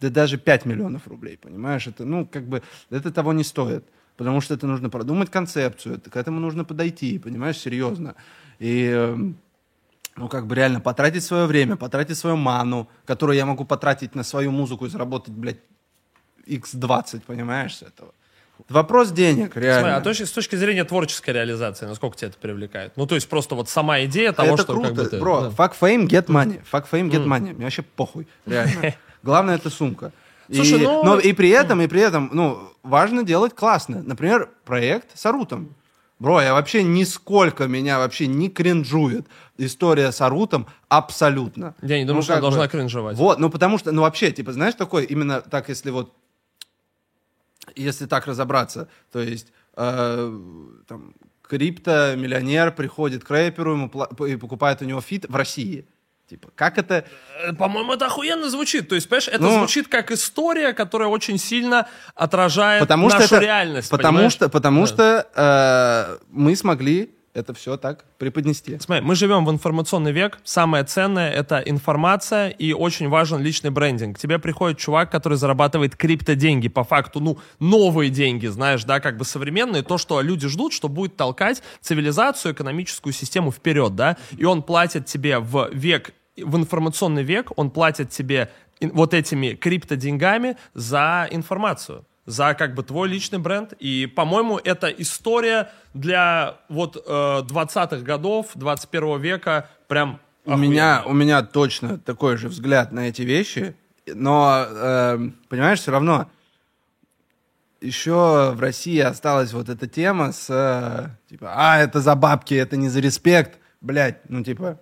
да даже 5 миллионов рублей, понимаешь? Это, ну, как бы, это того не стоит. Потому что это нужно продумать концепцию, это, к этому нужно подойти, понимаешь, серьезно. И, эм, ну, как бы реально потратить свое время, потратить свою ману, которую я могу потратить на свою музыку и заработать, блядь, x20, понимаешь, с этого. Вопрос денег, реально.
Смотри, а точки, с точки зрения творческой реализации, насколько тебя это привлекает? Ну, то есть просто вот сама идея того,
это
что
круто,
как бы ты...
бро.
да.
Fuck fame, get money. Fuck fame, get money. Мне вообще похуй, реально. Главное, это сумка.
Слушай,
и,
ну-
но и при этом, и при этом, ну, важно делать классно. Например, проект с Арутом. Бро, я вообще нисколько меня вообще не кринжует история с Арутом абсолютно.
Я не думаю,
Ну,
что она
как бы-
должна кринжевать.
Вот, ну потому что, ну вообще, типа, знаешь, такой, именно так, если вот, если так разобраться, то есть, э, там, крипто-миллионер приходит к рэперу ему и покупает у него фит в России. Типа, как это...
Э, По-моему, это охуенно звучит. То есть, понимаешь, это
Ну-
звучит как история, которая очень сильно отражает
Потому что
нашу
это...
реальность.
Потому
понимаешь?
что, потому
Да.
что э, мы смогли это все так преподнести.
Смотри, мы живем в информационный век. Самое ценное — это информация, и очень важен личный брендинг. К тебе приходит чувак, который зарабатывает криптоденьги, по факту, ну, новые деньги, знаешь, да, как бы современные, то, что люди ждут, что будет толкать цивилизацию, экономическую систему вперед, да, и он платит тебе в век, в информационный век, он платит тебе вот этими криптоденьгами за информацию за как бы твой личный бренд. И, по-моему, это история для вот э, 20-х годов, 21 века. Прям
У меня, у меня точно такой же взгляд на эти вещи, но, э, понимаешь, все равно еще в России осталась вот эта тема с, э, типа, а, это за бабки, это не за респект, блядь, ну, типа,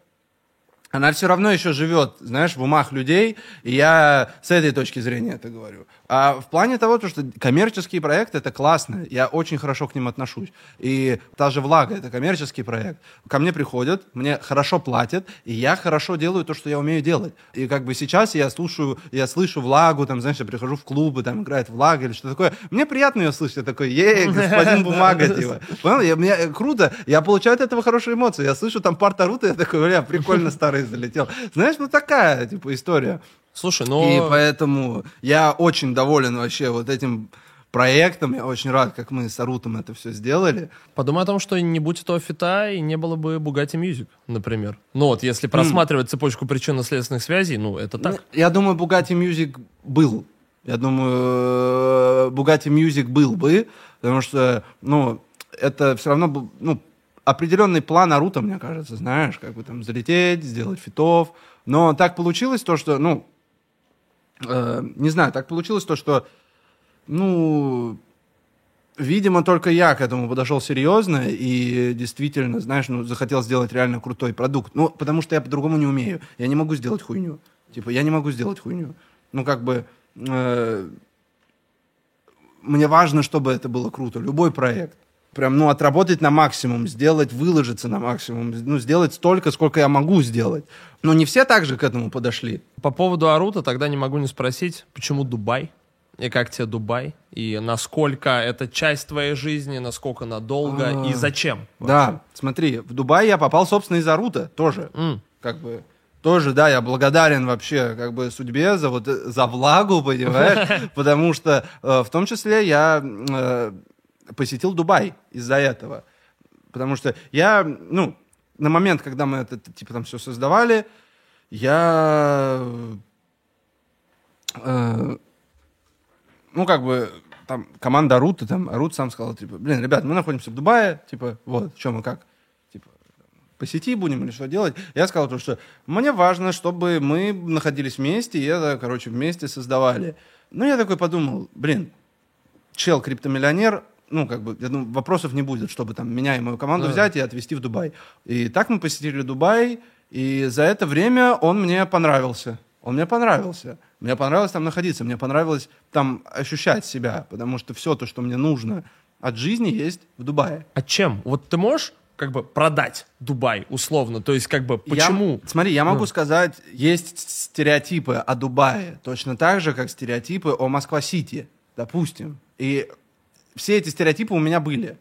она все равно еще живет, знаешь, в умах людей, и я с этой точки зрения это говорю. А в плане того, то, что коммерческие проекты это классно, я очень хорошо к ним отношусь. И та же влага это коммерческий проект. Ко мне приходят, мне хорошо платят, и я хорошо делаю то, что я умею делать. И как бы сейчас я слушаю, я слышу влагу, там, знаешь, я прихожу в клубы, там играет влага или что такое. Мне приятно ее слышать, я такой, ей, господин бумага, типа. Понял? Я, мне э, круто, я получаю от этого хорошие эмоции. Я слышу там пар Тарута, я такой, бля, прикольно старый залетел. Знаешь, ну такая, типа, история.
Слушай, ну...
И поэтому я очень доволен вообще вот этим проектом. Я очень рад, как мы с Арутом это все сделали.
Подумай о том, что не будь этого фита, и не было бы Bugatti Music, например. Ну вот, если просматривать цепочку причинно-следственных связей, ну, это так.
Ну, Я думаю, Bugatti Music был. Я думаю, э, Bugatti Music был бы, потому что, ну, это все равно был, ну, определенный план Арута, мне кажется, знаешь, как бы там залететь, сделать фитов. Но так получилось то, что, ну, э, не знаю, так получилось то, что, ну, видимо, только я к этому подошел серьезно и действительно, знаешь, ну, захотел сделать реально крутой продукт. Ну, потому что я по-другому не умею. Я не могу сделать хуйню. Типа, я не могу сделать хуйню. Ну, как бы... э, мне важно, чтобы это было круто. Любой проект. Прям, ну, отработать на максимум, сделать, выложиться на максимум, ну, сделать столько, сколько я могу сделать. Но не все так же к этому подошли.
По поводу Арута тогда не могу не спросить, почему Дубай? И как тебе Дубай? И насколько это часть твоей жизни, насколько надолго и зачем?
Да, смотри, в Дубай я попал, собственно, из Арута тоже.
М.
Как бы тоже, да, я благодарен вообще как бы судьбе за вот за влагу, понимаешь? Потому что э, в том числе я э, посетил Дубай из-за этого. Потому что я, ну, на момент, когда мы это, типа, там все создавали, я э, ну, как бы, там, команда Арута, там, Арут сам сказал, типа, блин, ребят, мы находимся в Дубае, типа, вот, что мы как, типа, по сети будем или что делать? Я сказал то, что мне важно, чтобы мы находились вместе, и это, короче, вместе создавали. Ну, я такой подумал, блин, чел криптомиллионер, ну, как бы, я думаю, вопросов не будет, чтобы там меня и мою команду
Да.
взять и отвезти в Дубай. И так мы посетили Дубай, и за это время он мне понравился. Он мне понравился. Мне понравилось там находиться, мне понравилось там ощущать себя, потому что все то, что мне нужно от жизни, есть в Дубае.
А чем? Вот ты можешь как бы продать Дубай условно? То есть как бы
Я-
почему?
смотри, я могу
Ну.
сказать, есть стереотипы о Дубае, точно так же, как стереотипы о Москва-Сити, допустим. И все эти стереотипы у меня были.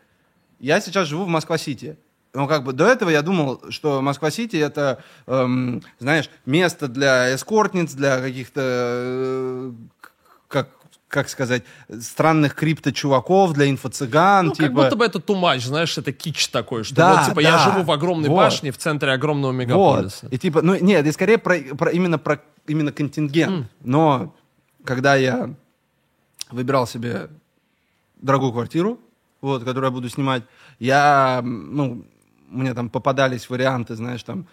Я сейчас живу в Москва-Сити. Но как бы до этого я думал, что Москва-Сити это, эм, знаешь, место для эскортниц, для каких-то, э, как, как сказать, странных крипто-чуваков, для инфо-цыган.
Ну,
типа...
как будто бы это тумач, знаешь, это кич такой, что
Да,
вот, типа, я
да.
живу в огромной
Вот.
башне в центре огромного мегаполиса.
Вот. И типа, ну нет, и скорее про, про- именно про именно контингент. Но когда я выбирал себе дорогую квартиру, вот, которую я буду снимать, я, ну, мне там попадались варианты, знаешь, там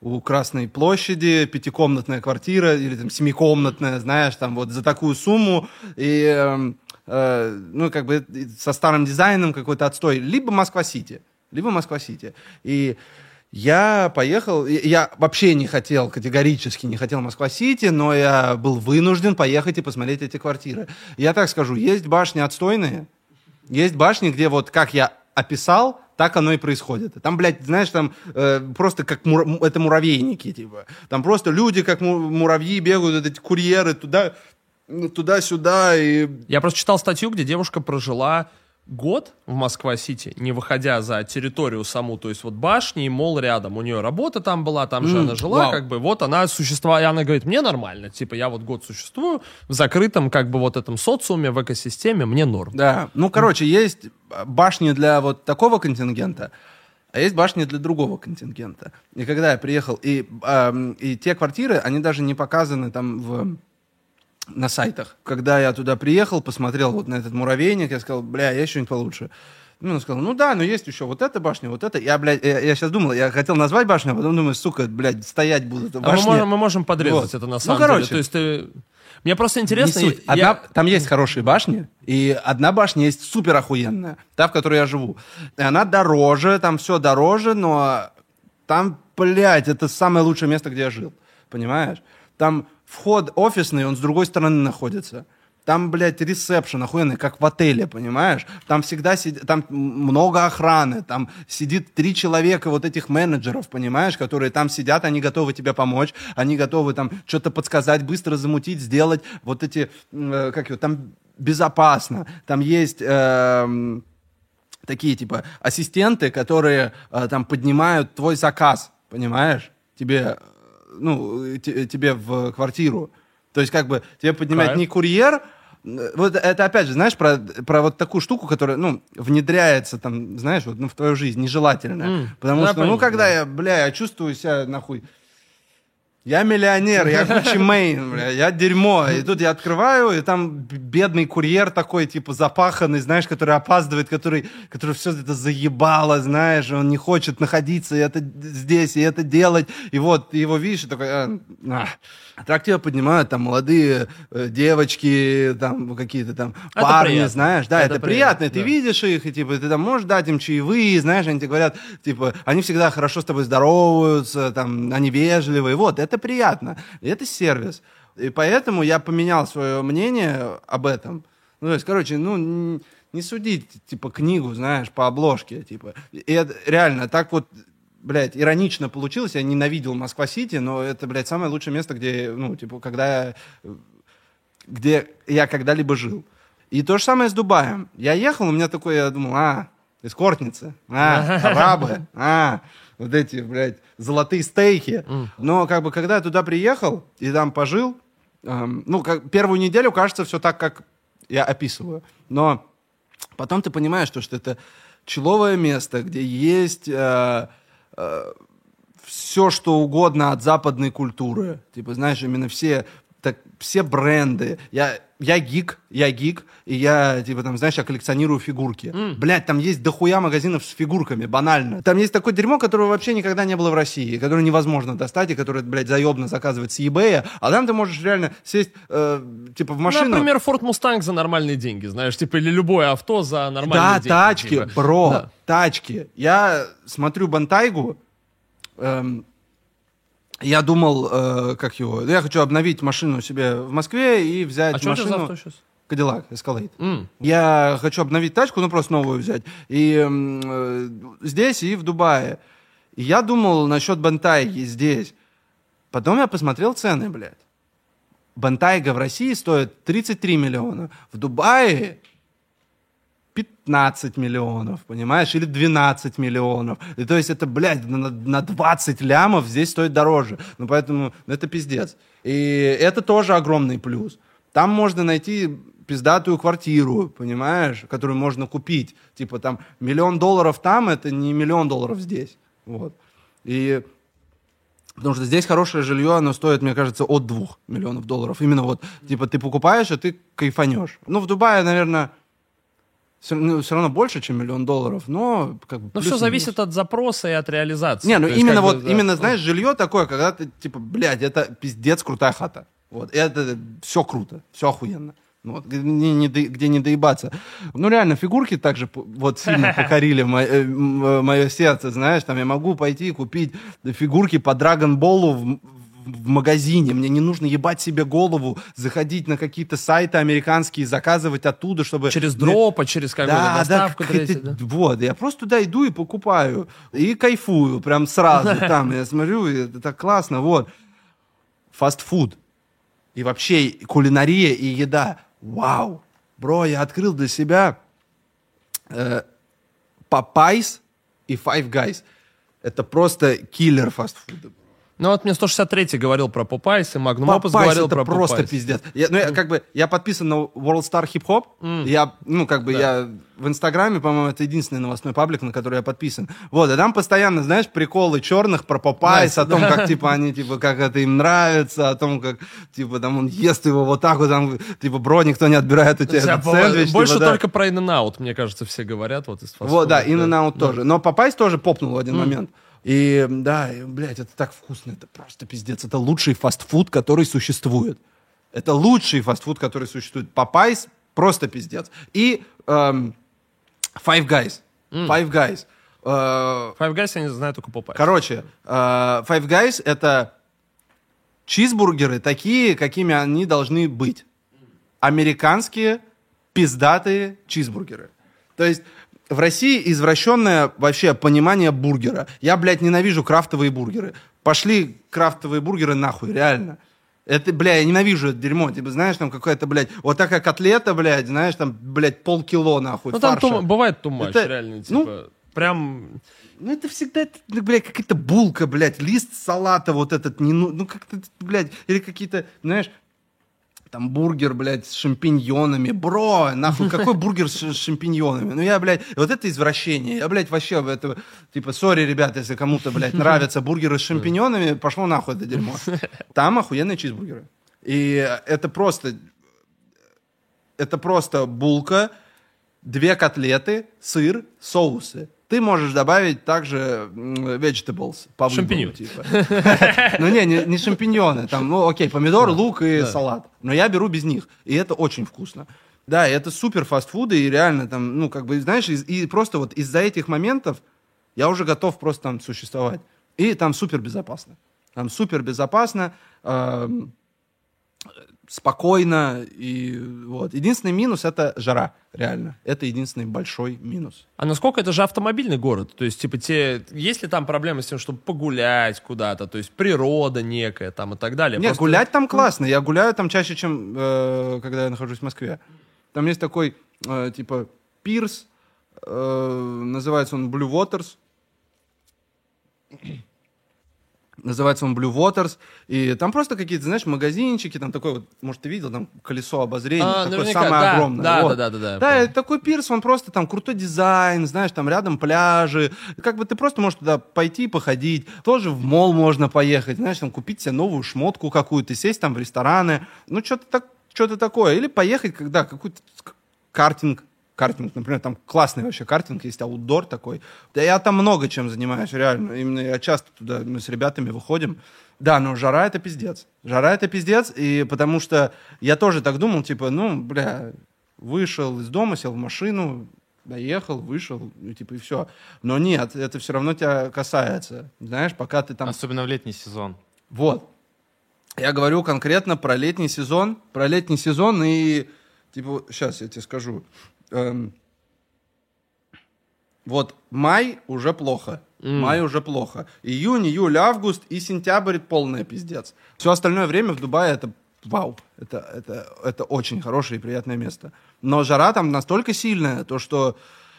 у Красной площади пятикомнатная квартира или там семикомнатная, знаешь, там вот за такую сумму. И эм, э, ну как бы со старым дизайном какой-то отстой, либо Москва-Сити, либо Москва-Сити. И я поехал, я вообще не хотел, категорически не хотел Москва-Сити, но я был вынужден поехать и посмотреть эти квартиры. Я так скажу, есть башни отстойные, есть башни, где вот как я описал, так оно и происходит. Там, блядь, знаешь, там э, просто как мура- м- это муравейники, типа. Там просто люди, как му- муравьи, бегают, эти курьеры туда, туда-сюда, и
Я просто читал статью, где девушка прожила год в Москва-Сити, не выходя за территорию саму, то есть вот башни и мол рядом. У нее работа там была, там же
М,
она жила,
вау.
как бы вот она существовала, и она говорит, мне нормально, типа я вот год существую в закрытом как бы вот этом социуме, в экосистеме, мне норм.
Да, ну, короче, есть башни для вот такого контингента, а есть башни для другого контингента. И когда я приехал, и, ам, и те квартиры, они даже не показаны там в, на сайтах. Когда я туда приехал, посмотрел вот на этот муравейник, я сказал, бля, есть что-нибудь получше. Ну, он сказал, ну да, но есть еще вот эта башня, вот эта. Я, блядь, я, сейчас думал, я хотел назвать башню, а потом думаю, сука, блядь, стоять будут в
А мы можем, мы можем подрезать
Вот.
это на
Ну,
самом
короче.
деле. То есть ты... Мне просто
Не
интересно...
суть.
я-
Одна- Там есть хорошие башни, и одна башня есть супер охуенная, та, в которой я живу. И она дороже, там все дороже, но там, блядь, это самое лучшее место, где я жил. Понимаешь? Там вход офисный, он с другой стороны находится. Там, блядь, ресепшн охуенный, как в отеле, понимаешь? Там всегда сидит, там много охраны, там сидит три человека вот этих менеджеров, понимаешь, которые там сидят, они готовы тебе помочь, они готовы там что-то подсказать, быстро замутить, сделать. Вот эти, э, как его, там безопасно, там есть... эм, такие типа ассистенты, которые э, там поднимают твой заказ, понимаешь? Тебе, э, ну, те- тебе в квартиру. То есть как бы тебе поднимает
Кайф.
не курьер, вот это опять же, знаешь, про, про вот такую штуку, которая, ну, внедряется там, знаешь, вот, ну, в твою жизнь, нежелательно.
М,
Потому что, ну, когда
да.
я, бля, я чувствую себя, нахуй, я миллионер, я Гуччи Мейн, бля, я дерьмо. И тут я открываю, и там бедный курьер такой, типа, запаханный, знаешь, который опаздывает, который, который все это заебало, знаешь, он не хочет находиться и это здесь, и это делать. И вот ты его видишь, и такой, а, а. А тебя поднимают там молодые э, девочки, там какие-то там
Это
парни,
приятно.
знаешь, да,
Это
это, приятно,
приятно,
ты
да.
видишь их, и типа ты там можешь дать им чаевые, знаешь, они тебе говорят, типа, они всегда хорошо с тобой здороваются, там, они вежливые, вот, это приятно, и это сервис. И поэтому я поменял свое мнение об этом. Ну, то есть, короче, ну, не судить, типа, книгу, знаешь, по обложке, типа. И это реально так вот, блядь, иронично получилось. Я ненавидел Москва-Сити, но это, блядь, самое лучшее место, где, ну, типа, когда я где я когда-либо жил. И то же самое с Дубаем. Я ехал, у меня такой, я думал, а, эскортницы, а, арабы, а, вот эти, блядь, золотые стейки. Но как бы, когда я туда приехал и там пожил, эм, ну, как, первую неделю кажется все так, как я описываю. Но потом ты понимаешь, что, что это человое место, где есть э, все, что угодно от западной культуры. Типа, знаешь, именно все так все бренды. Я, я гик, я гик, и я, типа, там, знаешь, я коллекционирую фигурки. Блядь, там есть дохуя магазинов с фигурками, банально. Там есть такое дерьмо, которого вообще никогда не было в России, которое невозможно достать, и которое, блядь, заебно заказывать с eBay, а там ты можешь реально сесть, э, типа, в машину.
Ну, Например, Ford Mustang за нормальные деньги, знаешь, типа, или любое авто за нормальные
Да,
деньги.
тачки,
типа.
бро,
Да.
тачки. Я смотрю Бантайгу, эм, я думал, э, как его, я хочу обновить машину себе в Москве и взять
А что у тебя за
машину...
авто сейчас?
Кадиллак, Escalade. Я хочу обновить тачку, ну просто новую взять. И э, здесь, и в Дубае. И я думал насчет Бантайги здесь. Потом я посмотрел цены, блядь. Бантайга в России стоит 33 миллиона. В Дубае 15 миллионов, понимаешь? Или 12 миллионов. И то есть это, блядь, на, на 20 лямов здесь стоит дороже. Ну, поэтому ну, это пиздец. И это тоже огромный плюс. Там можно найти пиздатую квартиру, понимаешь, которую можно купить. Типа там миллион долларов там, это не миллион долларов здесь. Вот. И Потому что здесь хорошее жилье, оно стоит, мне кажется, от двух миллионов долларов. Именно вот, типа, ты покупаешь, а ты кайфанешь. Ну, в Дубае, наверное, все, равно больше, чем миллион долларов, но как бы...
Ну, все
минус.
зависит от запроса и от реализации.
Не, ну
То есть,
именно
как бы,
вот,
да.
именно, знаешь, жилье такое, когда ты, типа, блядь, это пиздец крутая хата. Вот, это все круто, все охуенно. Ну, Вот, где, не, где не доебаться. Ну, реально, фигурки также вот сильно покорили мое сердце, знаешь, там я могу пойти и купить фигурки по Драгонболу в, магазине. Мне не нужно ебать себе голову, заходить на какие-то сайты американские, заказывать оттуда, чтобы...
Через дропа, через какую-то
да, да,
доставку.
какая-то-
третью, да.
вот, я просто туда иду и покупаю, и кайфую прям сразу там, я смотрю, это так классно, вот. Фастфуд, и вообще кулинария и еда, вау, бро, я открыл для себя э, и Five Guys, это просто киллер фастфуда.
Ну вот мне 163 говорил про Popeyes, и Опус
Popeyes
говорил
это
про
просто
Popeyes.
пиздец. Я, ну, я, как бы, я подписан на World Star Hip Hop. Я, ну, как бы, я в Инстаграме, по-моему, это единственный новостной паблик, на который я подписан. Вот, и там постоянно, знаешь, приколы черных про Popeyes,
Nice,
о том, как, типа, они, типа, как это им нравится, о том, как, типа, там, он ест его вот так вот, там, типа, бро, никто не отбирает у тебя
Да,
этот
по-
сэндвич.
Больше
типа, да.
только про In-N-Out, мне кажется, все говорят. Вот, из
Вот, да,
фастфуда,
In-N-Out
Да.
тоже. Но Popeyes тоже попнул в один момент. И, да, и, блядь, это так вкусно, это просто пиздец. Это лучший фастфуд, который существует. Это лучший фастфуд, который существует. Popeyes просто пиздец. И эм, Five Guys. Five Guys. Э,
Five Guys я не знаю только Popeyes.
Короче, э, Five Guys это чизбургеры такие, какими они должны быть. Американские пиздатые чизбургеры. То есть в России извращенное вообще понимание бургера. Я, блядь, ненавижу крафтовые бургеры. Пошли крафтовые бургеры нахуй, реально. Это, бля, я ненавижу это дерьмо. Типа, знаешь, там какая-то, блядь, вот такая котлета, блядь, знаешь, там, блядь, полкило, нахуй,
Ну там
фарша.
тум- бывает тумач,
Это-
реально,
ну,
типа, прям...
Ну, это всегда, это, ну, блядь, какая-то булка, блядь, лист салата вот этот, не, ну, ну, как-то, блядь, или какие-то, знаешь, там бургер, блядь, с шампиньонами. Бро, нахуй, какой бургер с, шампиньонами? Ну, я, блядь, вот это извращение. Я, блядь, вообще, это, типа, сори, ребята, если кому-то, блядь, нравятся бургеры с шампиньонами, пошло нахуй это дерьмо. Там охуенные чизбургеры. И это просто, это просто булка, две котлеты, сыр, соусы. Ты можешь добавить также vegetables по выбору, типа. Ну не, не, шампиньоны, там, ну окей, помидор, лук и салат. Но я беру без них, и это очень вкусно. Да, и это супер фастфуды, и реально там, ну как бы, знаешь, и просто вот из-за этих моментов я уже готов просто там существовать. И там супер безопасно. Там супер безопасно, эм, спокойно, и вот. Единственный минус — это жара, реально. Это единственный большой минус.
А насколько это же автомобильный город? То есть, типа, те... есть ли там проблемы с тем, чтобы погулять куда-то? То есть, природа некая там и так далее?
Не,
Просто-
гулять там классно. Я гуляю там чаще, чем э, когда я нахожусь в Москве. Там есть такой, э, типа, пирс, э, называется он Blue Waters. Называется он Blue Waters. И там просто какие-то, знаешь, магазинчики, там такой вот, может, ты видел, там колесо обозрения,
А,
такое самое
да,
огромное.
да,
вот.
да, да, да, да,
Да, это такой пирс, он просто там крутой дизайн, знаешь, там рядом пляжи. Как бы ты просто можешь туда пойти, походить. Тоже в мол можно поехать, знаешь, там купить себе новую шмотку какую-то, сесть там в рестораны. Ну, что-то так, что-то такое. Или поехать, когда какой-то картинг, картинг, например, там классный вообще картинг, есть аутдор такой. Да я там много чем занимаюсь, реально. Именно я часто туда, мы с ребятами выходим. Да, но жара это пиздец. Жара это пиздец, и потому что я тоже так думал, типа, ну, бля, вышел из дома, сел в машину, доехал, вышел, ну, типа, и все. Но нет, это все равно тебя касается. Знаешь, пока ты там...
Особенно в летний сезон.
Вот. Я говорю конкретно про летний сезон, про летний сезон и, типа, сейчас я тебе скажу. Эм, вот май уже плохо. Май уже плохо. Июнь, июль, август и сентябрь полная пиздец. Все остальное время в Дубае это вау. Это, это, это очень хорошее и приятное место. Но жара там настолько сильная, то что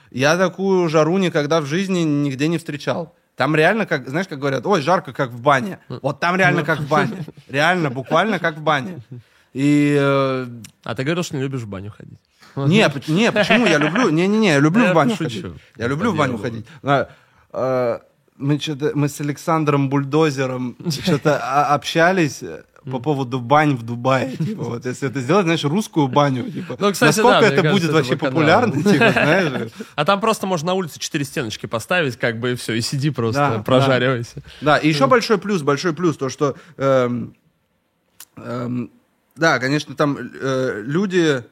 я такую жару никогда в жизни нигде не встречал. Там реально, как, знаешь, как говорят, ой, жарко, как в бане. Вот там реально как в бане. Реально, буквально как в бане. И э,
А ты говорил, что не любишь в баню ходить.
не, не, почему? Я люблю, не-не-не, я люблю в баню ходить. Я люблю в баню ходить. Мы что-то, мы с Александром Бульдозером что-то а- общались э, по поводу бань в Дубае. Типа, вот если это сделать, знаешь, русскую баню. Типа,
Ну, кстати,
насколько
да,
это
кажется,
будет
это
вообще популярно, типа, знаешь?
А там просто можно на улице четыре стеночки поставить, как бы и все, и сиди просто,
Да,
прожаривайся.
Да, и еще большой плюс, большой плюс, то, что, эм, эм, да, конечно, там э, люди,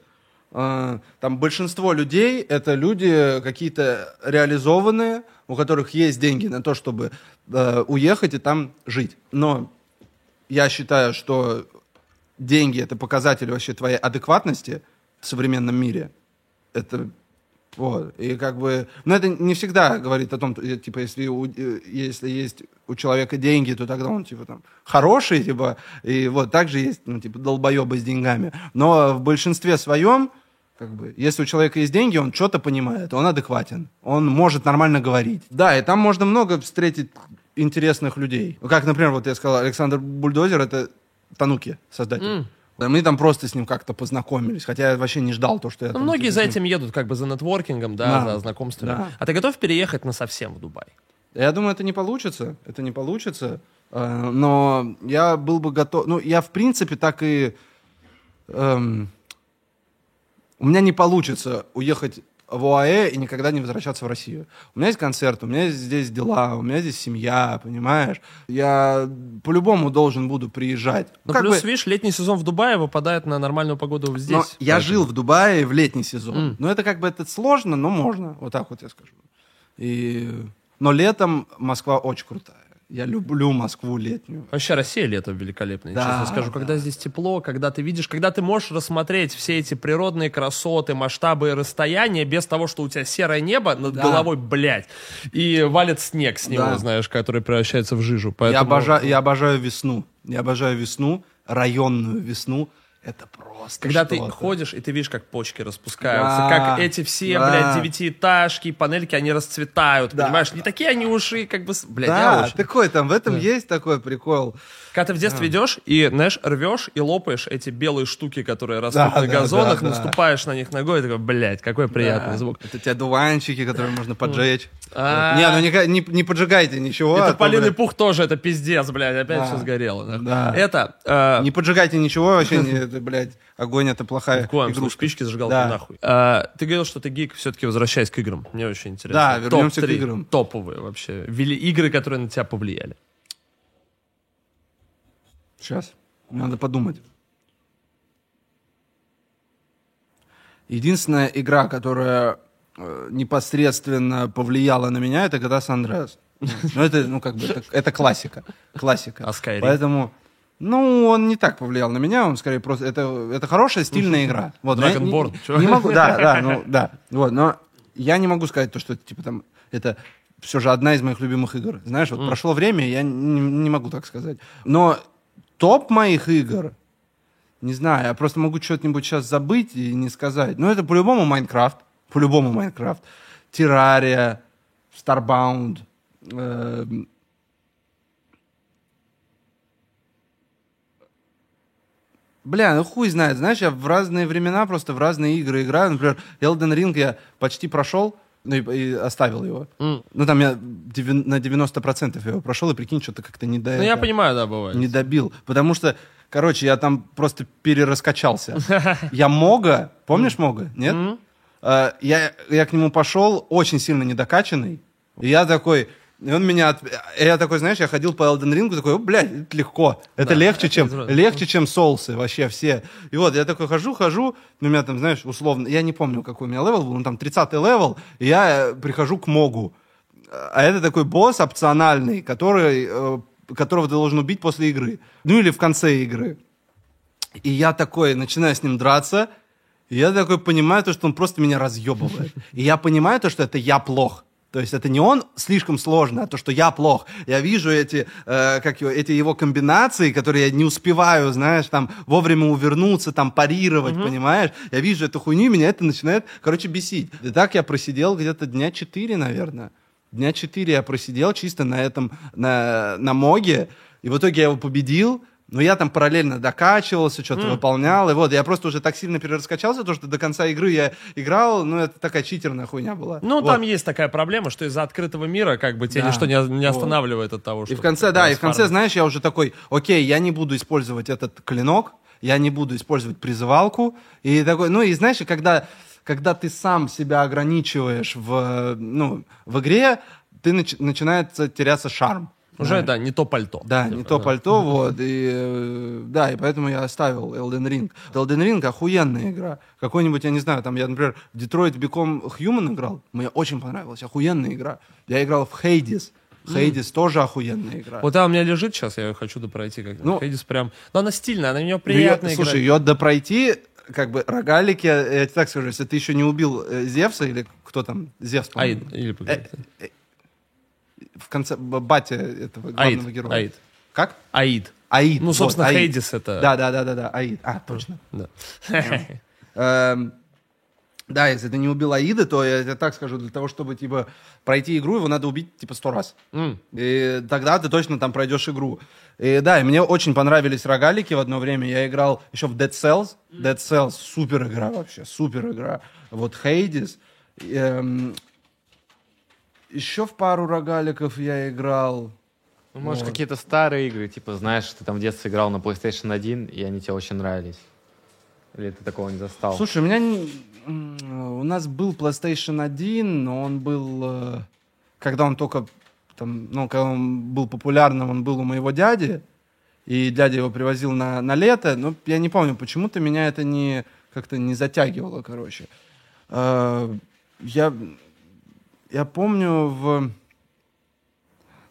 э, там большинство людей, это люди какие-то реализованные, у которых есть деньги на то, чтобы э, уехать и там жить. Но я считаю, что деньги это показатель вообще твоей адекватности в современном мире. Это вот. И как бы... Но это не всегда говорит о том, то, типа, если, у, э, если есть у человека деньги, то тогда он, типа, там, хороший, типа, и вот также есть, ну, типа, долбоебы с деньгами. Но в большинстве своем, как бы, если у человека есть деньги, он что-то понимает, он адекватен, он может нормально говорить. Да, и там можно много встретить интересных людей. Как, например, вот я сказал, Александр Бульдозер, это Тануки, создатель.
М.
Мы там просто с ним как-то познакомились, хотя я вообще не ждал то, что я
Ну, многие за этим едут, как бы за нетворкингом, да,
Да.
за знакомствами.
Да.
А ты готов переехать на совсем в Дубай?
Я думаю, это не получится. Это не получится. Э, Но я был бы готов. Ну, я в принципе так и. эм, у меня не получится уехать в ОАЭ и никогда не возвращаться в Россию. У меня есть концерт, у меня здесь дела, у меня здесь семья, понимаешь? Я по-любому должен буду приезжать.
Ну,
Как
плюс,
бы-
видишь, летний сезон в Дубае выпадает на нормальную погоду здесь.
но я жил в Дубае в летний сезон.
М.
Но это как бы это сложно, но можно. Вот так вот я скажу. И... Но летом Москва очень крутая. Я люблю Москву летнюю.
Вообще Россия летом великолепная,
Да,
честно скажу. Когда здесь тепло, когда ты видишь, когда ты можешь рассмотреть все эти природные красоты, масштабы и расстояния без того, что у тебя серое небо над
Да.
головой, блядь, и валит снег с него,
Да.
знаешь, который превращается в жижу.
Я,
Поэтому...
обожаю, я обожаю весну. Я обожаю весну, районную весну. Это просто
Когда ты ходишь, и ты видишь, как почки распускаются,
Да,
как эти все,
да.
блядь, девятиэтажки, панельки, они расцветают,
Да,
понимаешь? Не такие они уж и как бы... Блядь,
Да, такой там, в этом есть такой прикол.
Когда ты в детстве идешь и, знаешь, рвешь и лопаешь эти белые штуки, которые растут
Да,
на
да,
газонах,
да, да.
наступаешь на них ногой, и такой, блядь, какой приятный
Да.
звук.
Это те дуванчики, которые можно поджечь.
А.
Не, ну не, не, не поджигайте ничего.
И
а блядь,
пух тоже, это пиздец, блядь, опять
Да.
все сгорело. да.
Да.
Это, э,
Не поджигайте ничего, вообще, не, это, блядь, огонь это плохая
в коем случае,
игрушка.
спички зажигал
Да.
нахуй. Э, ты говорил, что ты гик, все-таки возвращаясь к играм. Мне очень интересно.
Да, вернемся к играм.
Топовые вообще. Вели игры, которые на тебя повлияли.
Сейчас, надо подумать. Единственная игра, которая э, непосредственно повлияла на меня, это GTA San Andreas. Ну, это, ну, как бы, это, это классика. Классика.
А Skyrim?
Поэтому, ну, он не так повлиял на меня, он скорее просто... Это, это хорошая, стильная игра. Вот, но я не-
Dragonborn,
не, могу, да, да, ну, да. Вот, но я не могу сказать то, что это, типа, там, это все же одна из моих любимых игр. Знаешь, вот прошло время, я не, не могу так сказать. Но топ моих игр, не знаю, я просто могу что-нибудь сейчас забыть и не сказать. Но это по-любому Майнкрафт, по-любому Майнкрафт, Террария, Starbound, эм, Бля, ну хуй знает, знаешь, я в разные времена просто в разные игры играю. Например, Elden Ring я почти прошел, ну и, и оставил его.
М.
Ну там я девян- на 90% его прошел, и прикинь, что-то как-то не до
Ну, я понимаю, да, бывает.
не добил. Потому что, короче, я там просто перераскачался. Я Мога, помнишь Мога? Нет? Э, Я, я к нему пошел очень сильно недокачанный. И я такой... И он меня... от- Я такой, знаешь, я ходил по Elden Ring, такой, «О, блядь, это легко. Это
Да,
легче,
это
чем, легче, чем соулсы вообще все. И вот я такой хожу, хожу, у меня там, знаешь, условно, я не помню, какой у меня level был, ну, там 30 level, и я э, прихожу к Могу. А это такой босс опциональный, который, э, которого ты должен убить после игры. Ну, или в конце игры. И я такой начинаю с ним драться, и я такой понимаю то, что он просто меня разъебывает. И я понимаю то, что это я плох. То есть это не он слишком сложно, а то, что я плох. Я вижу эти, э, как его, эти его комбинации, которые я не успеваю, знаешь, там вовремя увернуться, там парировать, понимаешь? Я вижу эту хуйню, и меня это начинает, короче, бесить. И так я просидел где-то дня 4, наверное. Дня 4 я просидел чисто на этом, на, на моге, и в итоге я его победил, но я там параллельно докачивался, что-то выполнял, и вот, я просто уже так сильно перераскачался, то, что до конца игры я играл, ну, это такая читерная хуйня была.
Ну,
Вот.
там есть такая проблема, что из-за открытого мира как бы тебя
Да.
ничто не, не
Вот.
останавливает от того, что...
И в конце, да, и в конце, знаешь, я уже такой, окей, я не буду использовать этот клинок, я не буду использовать призывалку, и такой, ну, и знаешь, когда, когда ты сам себя ограничиваешь в, ну, в игре, ты нач- начинается теряться шарм.
Уже, да, не то пальто.
Да,
Типа,
не то
да.
пальто, вот, и, э, да, и поэтому я оставил Elden Ring. Elden Ring охуенная игра. Какой-нибудь, я не знаю, там, я, например, в Detroit Become Human играл, мне очень понравилась, охуенная игра. Я играл в Hades, Hades тоже охуенная игра.
Вот она у меня лежит сейчас, я ее хочу допройти. Как
Ну,
Хейдис прям... Но она стильная, она у нее приятная
её- Слушай, ее допройти, как бы, рогалики, я тебе так скажу, если ты еще не убил э, Зевса, или кто там, Зевс, по-моему.
Аид, или погоди.
В конце, батя этого главного
Аид,
героя.
Аид.
Как?
Аид.
Аид.
Ну,
вот,
собственно,
Аид.
Хейдис это...
Да, да, да, да, да, Аид. А, точно.
Да.
Эм, Да, если ты не убил Аида, то я тебе так скажу, для того, чтобы, типа, пройти игру, его надо убить, типа, сто раз.
М.
И тогда ты точно там пройдешь игру. И да, и мне очень понравились рогалики в одно время. Я играл еще в Dead Cells. Dead Cells супер игра вообще, супер игра. Вот Hades. Эм, еще в пару рогаликов я играл.
Ну, может,
Вот.
какие-то старые игры, типа, знаешь, ты там в детстве играл на PlayStation 1, и они тебе очень нравились. Или ты такого не застал?
Слушай, у меня у нас был PlayStation 1, но он был, э, когда он только там, ну, когда он был популярным, он был у моего дяди, и дядя его привозил на, на лето, но я не помню, почему-то меня это не как-то не затягивало, короче. Э, я, я помню в...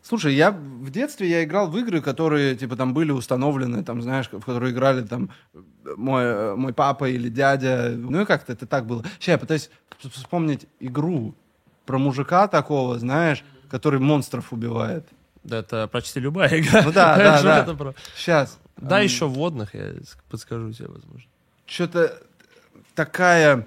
Слушай, я в детстве я играл в игры, которые типа там были установлены, там знаешь, в которые играли там мой мой папа или дядя, ну и как-то это так было. Сейчас я пытаюсь вс- вспомнить игру про мужика такого, знаешь, который монстров убивает.
Да, это почти любая игра.
Ну да, да, да.
это про-
Сейчас.
Да, еще вводных я подскажу тебе, возможно.
что-то такая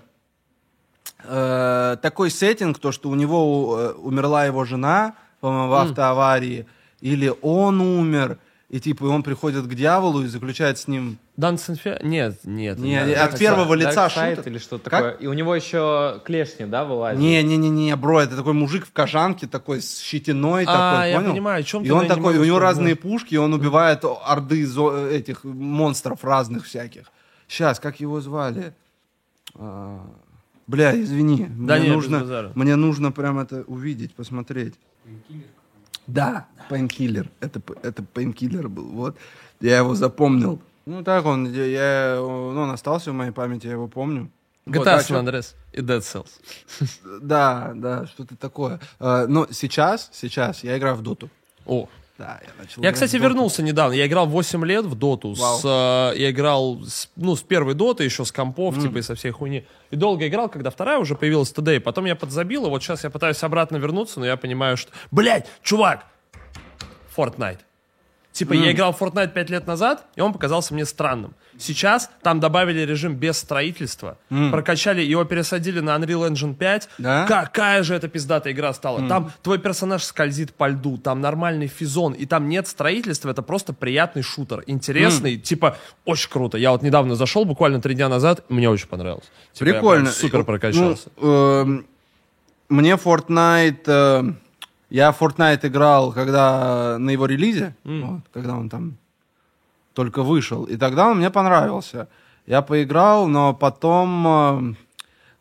э, такой сеттинг, то что у него э, умерла его жена, по-моему, в автоаварии, или он умер, и типа и он приходит к дьяволу и заключает с ним.
Infer- Нет, нет.
Не,
нет.
не, от первого лица шутер.
или что-то
Как?
такое. И у него еще клешни, да, вылазят?
Не, не, не, не, бро, это такой мужик в кожанке, такой с щетиной,
А,
такой,
я
понял?
понимаю, о чем
И
ты, но
он такой, у него разные пушки, и он убивает орды зо- этих монстров разных всяких. Сейчас, как его звали? Бля, извини.
Да
мне
не, без
нужно, мне нужно прям это увидеть, посмотреть. Да, Painkiller. Это, это Painkiller был. Вот. Я его запомнил. Ну так он, я, я- ну, он остался в моей памяти, я его помню. Вот,
GTA
а
San Andreas и Dead Cells.
Да, да, что-то такое. А, но сейчас, сейчас я играю в доту.
О,
Да, я начал
Я, кстати, вернулся недавно. Я играл 8 лет в доту. С, э, я играл, с- ну, с первой доты, еще с компов, типа, и со всей хуйни. И долго играл, когда вторая уже появилась Today. Потом я подзабил, и вот сейчас я пытаюсь обратно вернуться, но я понимаю, что... Блять, чувак! Fortnite. Типа, я играл в Fortnite 5 лет назад, и он показался мне странным. Сейчас там добавили режим без строительства, прокачали, его пересадили на Unreal Engine 5.
Да?
Какая же это пиздатая игра стала. Там твой персонаж скользит по льду, там нормальный физон, и там нет строительства, это просто приятный шутер. Интересный, типа, очень круто. Я вот недавно зашел, буквально три дня назад, мне очень понравилось. Типа,
Прикольно.
супер
Ну,
прокачался.
эм, мне Fortnite... э, я Fortnite играл, когда на его релизе, вот, когда он там только вышел. И тогда он мне понравился. Я поиграл, но потом э,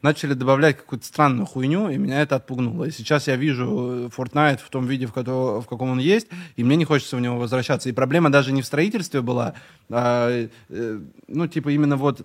начали добавлять какую-то странную хуйню, и меня это отпугнуло. И сейчас я вижу э, Fortnite в том виде, в, кото- в каком он есть, и мне не хочется в него возвращаться. И проблема даже не в строительстве была, а, э, ну, типа, именно вот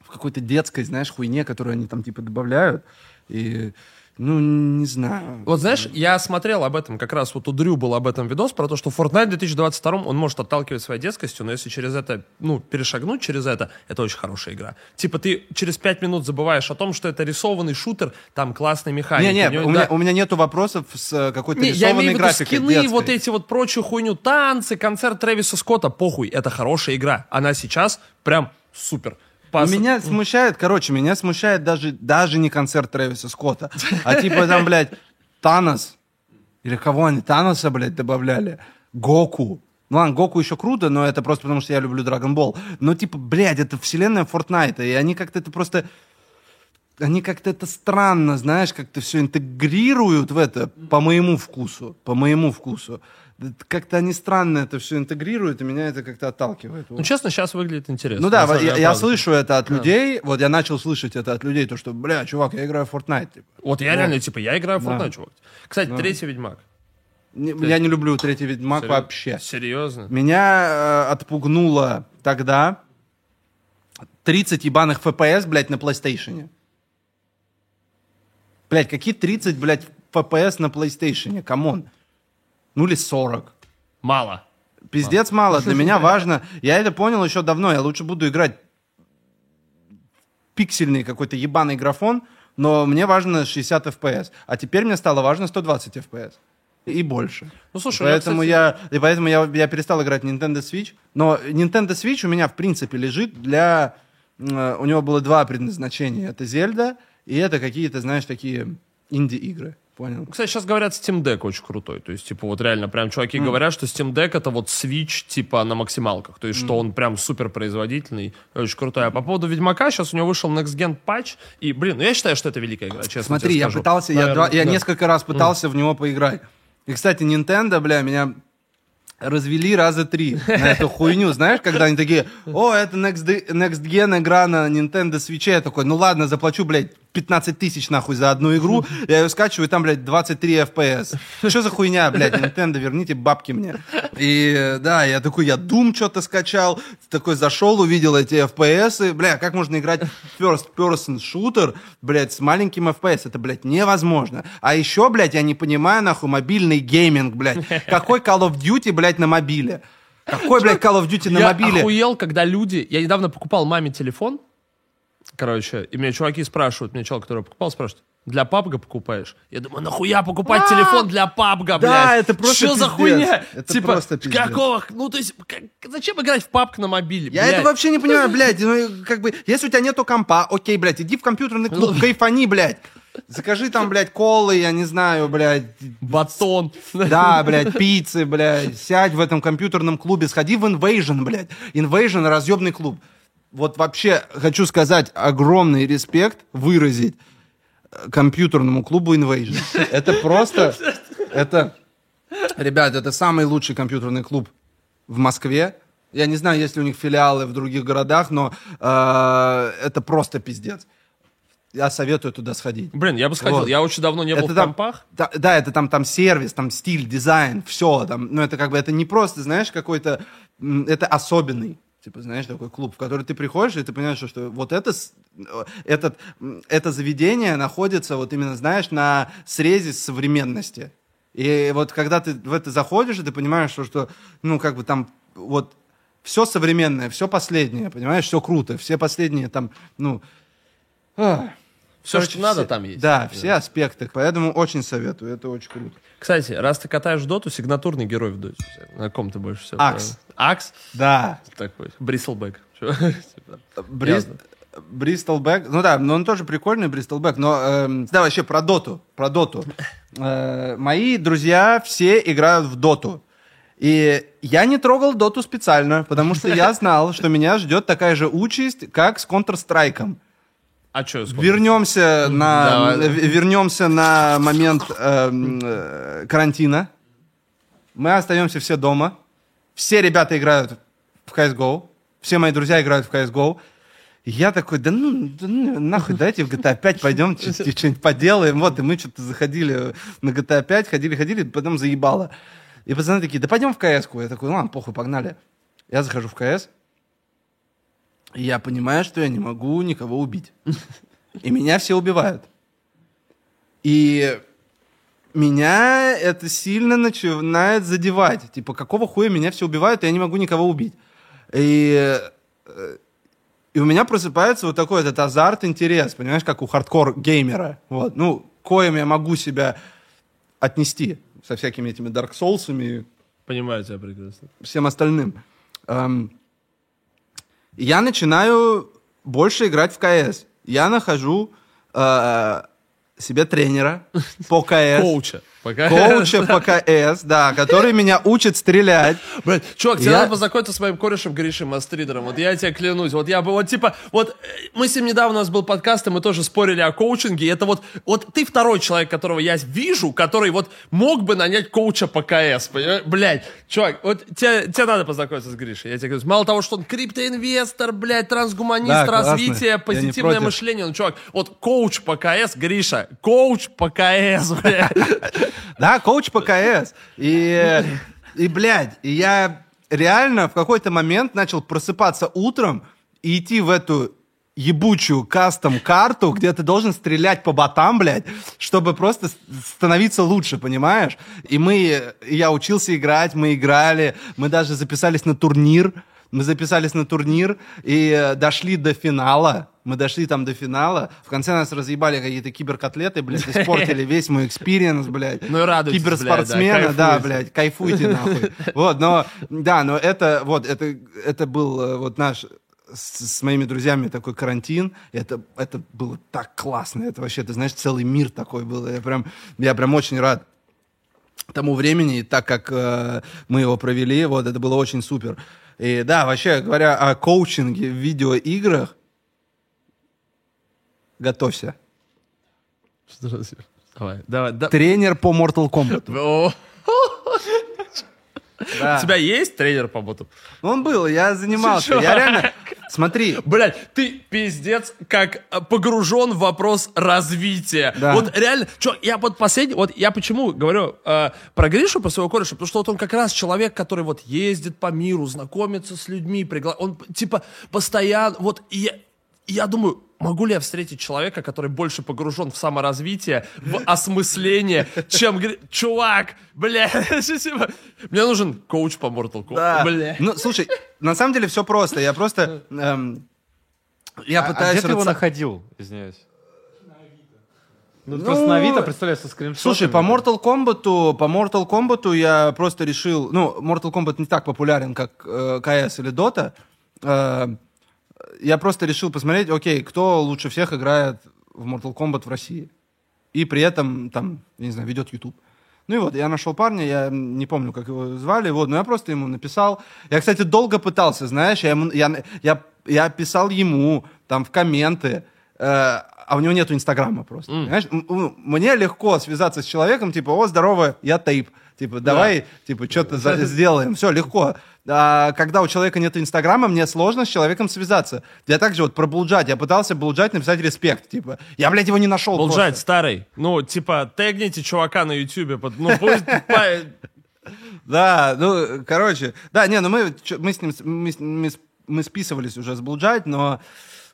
в какой-то детской, знаешь, хуйне, которую они там, типа, добавляют. И, ну, не знаю.
Вот знаешь, я смотрел об этом, как раз вот у Дрю был об этом видос, про то, что Fortnite в 2022 он может отталкивать своей детскостью, но если через это, ну, перешагнуть через это, это очень хорошая игра. Типа ты через пять минут забываешь о том, что это рисованный шутер, там классная механика.
Не-не,
у него-
у, меня,
да.
у меня нету вопросов с э, какой-то
Не, я
рисованной
имею в виду
графикой
скины,
детской.
вот эти вот прочую хуйню, танцы, концерт Трэвиса Скотта, похуй, это хорошая игра. Она сейчас прям супер. Пос-
Меня смущает, короче, меня смущает даже, даже не концерт Трэвиса Скотта, а типа там, блядь, Танос, или кого они, Таноса, блядь, добавляли, Гоку. Ну ладно, Гоку еще круто, но это просто потому, что я люблю Dragon Ball. Но типа, блядь, это вселенная Фортнайта, и они как-то это просто... Они как-то это странно, знаешь, как-то все интегрируют в это по моему вкусу, по моему вкусу. Как-то они странно это все интегрируют, и меня это как-то отталкивает.
Ну, честно, сейчас выглядит интересно.
Ну да, вот я, я слышу это от людей, вот я начал слышать это от людей, то что, бля, чувак, я играю в Fortnite. типа.
Вот я реально, типа, я играю в
Да.
Fortnite, чувак. Кстати, третий Ведьмак.
Не- Я не люблю третий Ведьмак
Серьез-
вообще.
Серьезно?
Меня э, отпугнуло тогда 30 ебаных FPS, блядь, на PlayStation. Блядь, какие 30, блядь, FPS на PlayStation? Come on. Ну или 40.
Мало.
Пиздец мало. Для меня важно. Я это понял еще давно. Я лучше буду играть пиксельный какой-то ебаный графон, но мне важно 60 FPS. А теперь мне стало важно 120 FPS. И больше.
Ну, слушай,
Поэтому
кстати,
я, и поэтому я, я перестал играть Nintendo Switch. Но Nintendo Switch у меня, в принципе, лежит для... э, У него было два предназначения. Это Зельда, и это какие-то, знаешь, такие инди-игры. Понял?
Кстати, сейчас говорят, Steam Deck очень крутой. То есть, типа, вот реально, прям чуваки говорят, что Steam Deck это вот Switch, типа, на максималках. То есть, что он прям супер производительный, очень крутой. А по поводу Ведьмака, сейчас у него вышел Next Gen патч. И, блин, ну я считаю, что это великая игра, честно
Смотри, я
скажу.
пытался, я,
Наверное,
два- я
да.
несколько раз пытался в него поиграть. И, кстати, Nintendo, бля, меня развели раза три на эту хуйню. Знаешь, когда они такие, о, это Next, Next Gen игра на Nintendo Switch. Я такой, ну ладно, заплачу, блядь, 15 тысяч нахуй за одну игру. Я ее скачиваю, и там, блядь, 23 FPS. Что за хуйня, блядь, Nintendo, верните бабки мне. И, да, я такой, я Doom что-то скачал, такой зашел, увидел эти FPS, и, бля, как можно играть в first person shooter, блядь, с маленьким FPS? Это, блядь, невозможно. А еще, блядь, я не понимаю, нахуй, мобильный гейминг, блядь. Какой Call of Duty, блядь, на мобиле? Какой, блядь, Call of Duty на
я
мобиле?
охуел, когда люди... Я недавно покупал маме телефон, короче, и меня чуваки спрашивают, мне человек, который покупал, спрашивает, для пабга покупаешь? Я думаю, нахуя покупать телефон для пабга, блядь?
Да, это просто
Что за хуйня?
Это
типа,
просто пиздец.
какого... Ну, то есть, как- зачем играть в пабг на мобиле,
Я
блядь?
это вообще не понимаю, блядь. Ну, как бы, если у тебя нету компа, окей, блядь, иди в компьютерный
Ну,
клуб, кайфани, блядь. Закажи там, блядь, колы, я не знаю, блядь.
Батон.
Да, блядь, пиццы, блядь. Сядь в этом компьютерном клубе, сходи в Invasion, блядь. Invasion — разъебный клуб. Вот вообще хочу сказать огромный респект выразить э, компьютерному клубу Invasion. Это просто... Это... Ребят, это самый лучший компьютерный клуб в Москве. Я не знаю, есть ли у них филиалы в других городах, но э, это просто пиздец. Я советую туда сходить.
Блин, я бы сходил.
Вот.
Я очень давно не был
Это
в
там-
компах.
Да, да, это там, там сервис, там стиль, дизайн, все. Там, ну, это как бы, это не просто, знаешь, какой-то, это особенный, типа, знаешь, такой клуб, в который ты приходишь, и ты понимаешь, что, что вот это, этот, это заведение находится, вот именно, знаешь, на срезе современности. И вот когда ты в это заходишь, и ты понимаешь, что, что ну, как бы там, вот, все современное, все последнее, понимаешь, все круто, все последние там, ну, ах,
Все, что надо,
все-
там есть.
Да, все аспекты. Поэтому очень советую. Это очень круто.
Кстати, раз ты катаешь доту, сигнатурный герой в доте. На ком ты больше всего?
Axe.
Axe?
Да.
Такой. Bristleback.
Брист... Bristleback. Ну да, но он тоже прикольный, Bristleback. Но эм, да, вообще про доту. Про доту. Э, мои друзья все играют в доту. И я не трогал доту специально, потому что я знал, что меня ждет такая же участь, как с Counter-Strike.
А что?
Вернемся на,
Давай.
в- вернемся на момент эм, э, карантина. Мы остаемся все дома. Все ребята играют в CSGO. Все мои друзья играют в CSGO. Я такой, да ну, да ну, нахуй, давайте в GTA 5 пойдем, чё- что-нибудь поделаем. Вот, и мы что-то заходили на GTA 5, ходили-ходили, потом заебало. И пацаны такие, да пойдем в КС. Я такой, ладно, похуй, погнали. Я захожу в КС. И я понимаю, что я не могу никого убить. И меня все убивают. И меня это сильно начинает задевать. Типа, какого хуя меня все убивают, и я не могу никого убить. И, э, и у меня просыпается вот такой этот азарт, интерес, понимаешь, как у хардкор-геймера. Вот. Ну, коим я могу себя отнести со всякими этими Dark Souls'ами,
Понимаю тебя прекрасно.
всем остальным. Эм, я начинаю больше играть в КС. Я нахожу э, себе тренера по КС.
Коуча. Пока.
Коуча по КС, да, который меня учит стрелять.
Блядь, чувак, тебе
Я-
надо познакомиться с моим корешем Гришей Мастридером. Вот я тебе клянусь. Вот я бы, вот типа, вот э, мы с ним недавно, у нас был подкаст, и мы тоже спорили о коучинге. Это вот, вот ты второй человек, которого я вижу, который вот мог бы нанять коуча по КС. понимаешь? Блядь, чувак, вот тебе, тебе надо познакомиться с Гришей. Я тебе говорю, мало того, что он криптоинвестор, блядь, трансгуманист,
Да,
развитие, позитивное мышление. Ну, чувак, вот коуч по КС, Гриша, коуч по КС, блядь.
Да, коуч по КС. И, и, блядь, я реально в какой-то момент начал просыпаться утром и идти в эту ебучую custom -карту, где ты должен стрелять по ботам, блядь, чтобы просто становиться лучше, понимаешь? И мы, я учился играть, мы играли, мы даже записались на турнир, мы записались на турнир и э, дошли до финала. Мы дошли там до финала. В конце нас разъебали какие-то киберкотлеты, блядь, испортили весь мой experience, блядь.
Ну и радуйтесь,
Киберспортсмена,
блядь, да,
да, блядь, кайфуйте нахуй. Вот, но, да, но это, вот, это, это был э, вот наш с, с моими друзьями такой карантин. Это, это было так классно. Это вообще, ты знаешь, целый мир такой был. Я прям, я прям очень рад тому времени, так как э, мы его провели, вот, это было очень супер. И да, вообще говоря о коучинге в видеоиграх, готовься.
Что Давай, давай, да.
Тренер по Mortal Kombat. Да.
У тебя есть тренер по боту?
Он был, я занимался. Я реально... Смотри,
Блять, ты пиздец как э, погружен в вопрос развития.
Да.
Вот реально, чё, я вот последний, вот я почему говорю э, про Гришу, про своего кореша, потому что вот он как раз человек, который вот ездит по миру, знакомится с людьми, пригла... он типа постоянно, вот я, я думаю, могу ли я встретить человека, который больше погружен в саморазвитие, в осмысление, чем. Чувак, бля, типа, мне нужен коуч по Mortal Kombat.
Да.
Бля.
Ну, слушай, на самом деле все просто. Я просто... эм, я
А- а
пытаюсь...
где ты его находил? Извиняюсь. Ну, просто на Авито, представляешь, со скриншотами.
Слушай, по Mortal Kombat, по Mortal Kombat я просто решил... Ну, Mortal Kombat не так популярен, как э, CS или Dota. Э, я просто решил посмотреть, окей, кто лучше всех играет в Mortal Kombat в России. И при этом, там, я не знаю, ведет YouTube. Ну и вот, я нашел парня, я не помню, как его звали, вот, но я просто ему написал. Я, кстати, долго пытался, знаешь, я, ему, я, я, я писал ему там в комменты, э, а у него нету Инстаграма просто. Понимаешь? М- м- Мне легко связаться с человеком, типа, о, здорово, я тейп. Типа, давай, типа, что-то сделаем. Все, легко. А когда у человека нет Инстаграма, мне сложно с человеком связаться. Я также вот про Булджать. Я пытался Булджать написать респект. Типа, я, блядь, его не нашел.
Булджать старый. Ну, типа, тегните чувака на ютубе. Ну, пусть...
Да, ну, короче, да, не, ну мы, мы с ним, мы, мы списывались уже с Булджать, но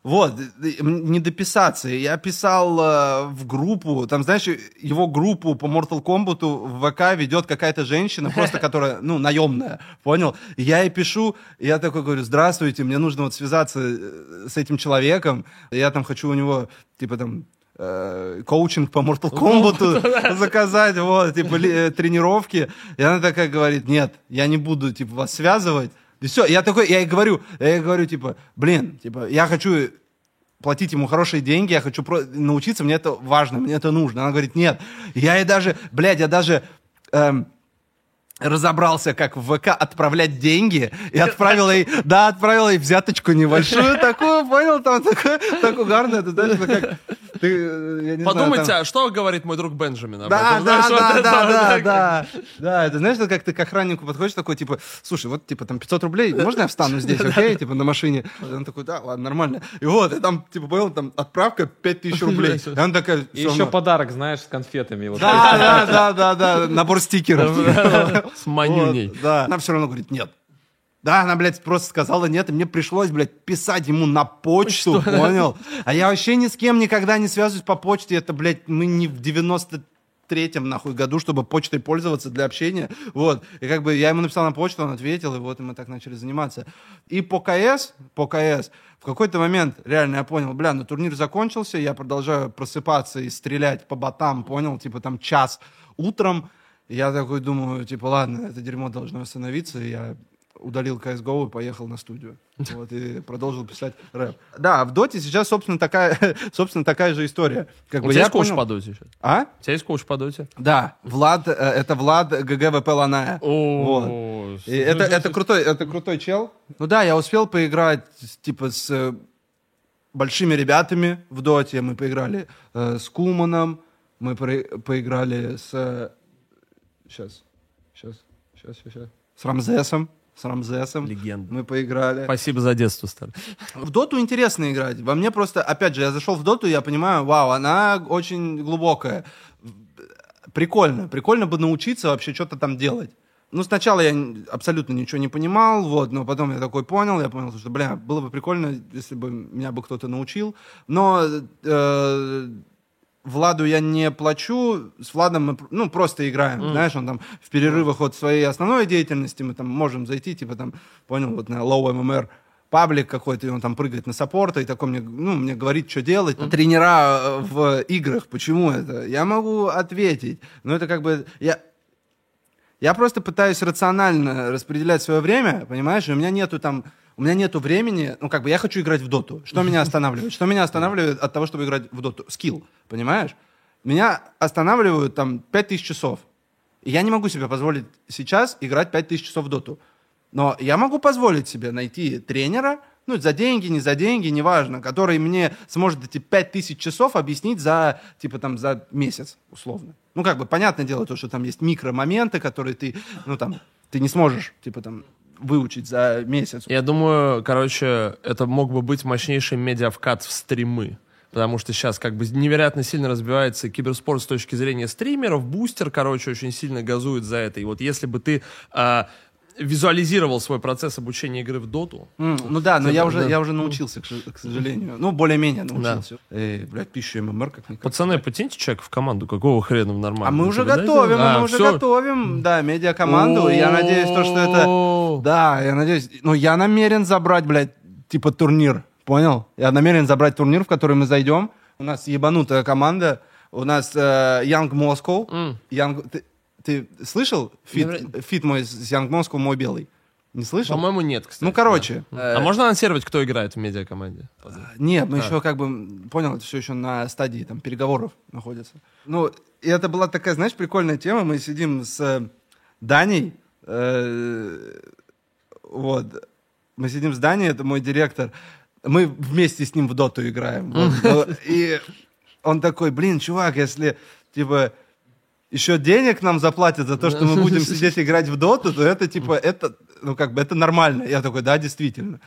вот, не дописаться. Я писал э, в группу, там, знаешь, его группу по Mortal Kombat в ВК ведет какая-то женщина, просто которая, ну, наемная, понял? Я ей пишу, я такой говорю, здравствуйте, мне нужно вот связаться э, с этим человеком, я там хочу у него, типа, там, э, коучинг по Mortal Kombat заказать, вот, типа, э, тренировки. И она такая говорит, нет, я не буду, типа, вас связывать. И все, я такой, я ей говорю, я ей говорю, типа, блин, типа, я хочу платить ему хорошие деньги, я хочу про- научиться, мне это важно, мне это нужно. Она говорит, нет. Я ей даже, блядь, я даже эм, разобрался, как в ВК отправлять деньги, и отправил ей, да, отправил ей взяточку небольшую, такую, понял, там, такое, так угарно, это, знаешь, как, ты, я не знаю,
Подумайте,
там-
а что говорит мой друг Бенджамин об
да,
этом?
да,
Знаешь, вот
да,
это
да, да,
так.
да, да, это знаешь, это как ты к охраннику подходишь, такой, типа, слушай, вот, типа, там 500 рублей, можно я встану здесь, окей, типа, на машине? И он такой, да, ладно, нормально. И вот, и там, типа, понял, там, отправка 5000 рублей. И она такая,
И
«Всё
еще
равно».
подарок, знаешь, с конфетами. Вот.
Да, да, да, да, да, набор стикеров.
С манюней.
Вот, да. Она все равно говорит, нет. Да, она, блядь, просто сказала нет, и мне пришлось, блядь, писать ему на почту, понял? А я вообще ни с кем никогда не связываюсь по почте. Это, блядь, мы не в 93-м, нахуй, году, чтобы почтой пользоваться для общения. Вот. И как бы я ему написал на почту, он ответил, и вот и мы так начали заниматься. И по КС, по КС, в какой-то момент реально я понял, бля, ну турнир закончился, я продолжаю просыпаться и стрелять по ботам, понял? Типа там час утром, я такой думаю, типа, ладно, это дерьмо должно остановиться, и я удалил CSGO и поехал на студию. Вот, и продолжил писать рэп. Да, в Доте сейчас, собственно, такая, собственно, такая же история. Как
У
бы
тебя есть коуч
понял-
по доте сейчас?
А?
У тебя есть коуч по доте?
Да, Влад, э, это Влад GGWP Lanaya.
О,
И это, это крутой, это крутой чел. Ну да, я успел поиграть, типа, с э, большими ребятами в доте. Мы поиграли э, с Куманом, мы про- поиграли с... Сейчас, сейчас, сейчас, сейчас. С Рамзесом. С Рамзесом.
Легенда.
Мы поиграли.
Спасибо за детство, старый.
В доту интересно играть. Во мне просто, опять же, я зашел в доту, я понимаю, вау, она очень глубокая. Прикольно. Прикольно бы научиться вообще что-то там делать. Ну, сначала я абсолютно ничего не понимал, вот, но потом я такой понял, я понял, что, бля, было бы прикольно, если бы меня бы кто-то научил. Но э, Владу я не плачу, с Владом мы, ну, просто играем, знаешь, он там в перерывах от своей основной деятельности мы там можем зайти, типа там, понял, вот на Low MMR паблик какой-то, и он там прыгает на саппорта, и такой мне, ну, мне говорит, что делать. Тренера э, в играх, почему это? Я могу ответить, но это как бы, я, я просто пытаюсь рационально распределять свое время, понимаешь? И у меня нету там, у меня нету времени, ну как бы я хочу играть в доту. Что меня останавливает? Что меня останавливает от того, чтобы играть в доту? Скилл, понимаешь? Меня останавливают там 5000 часов. И я не могу себе позволить сейчас играть 5000 часов в доту. Но я могу позволить себе найти тренера, ну, за деньги, не за деньги, неважно, который мне сможет эти 5000 часов объяснить за, типа, там, за месяц, условно. Ну, как бы, понятное дело, то, что там есть микромоменты, которые ты, ну, там, ты не сможешь, типа, там, выучить за месяц.
Я думаю, короче, это мог бы быть мощнейший медиавкат в стримы. Потому что сейчас как бы невероятно сильно разбивается киберспорт с точки зрения стримеров. Бустер, короче, очень сильно газует за это. И вот если бы ты а, визуализировал свой процесс обучения игры в доту,
М, ну да, но я уже,
да.
я уже научился, к, к сожалению. Ну, более-менее научился. Эй, блядь, тысячу ММР как-никак.
пацаны, потяните человека в команду, какого хрена в нормально?
А мы уже готовим,
А,
мы уже готовим, да, медиакоманду. Я надеюсь, то, что это... Да, я надеюсь. Ну, я намерен забрать, блядь, типа турнир. Понял? Я намерен забрать турнир, в который мы зайдем. У нас ебанутая команда. У нас э, Young Moscow.
М.
Young... Ты, слышал фит, фит мой с Young Moscow, мой белый? Не слышал?
По-моему, нет, кстати.
Ну, короче.
Да. А можно анонсировать, кто играет в медиакоманде?
Нет, мы еще как бы, понял, это все еще на стадии там переговоров находится. Ну, и это была такая, знаешь, прикольная тема. Мы сидим с э, Даней, э, вот, мы сидим с Даней, это мой директор, мы вместе с ним в доту играем. вот. И он такой, блин, чувак, если, типа, еще денег нам заплатят за то, что мы будем сидеть играть в доту, то это, типа, это, ну, как бы, это нормально. Я такой, да, действительно.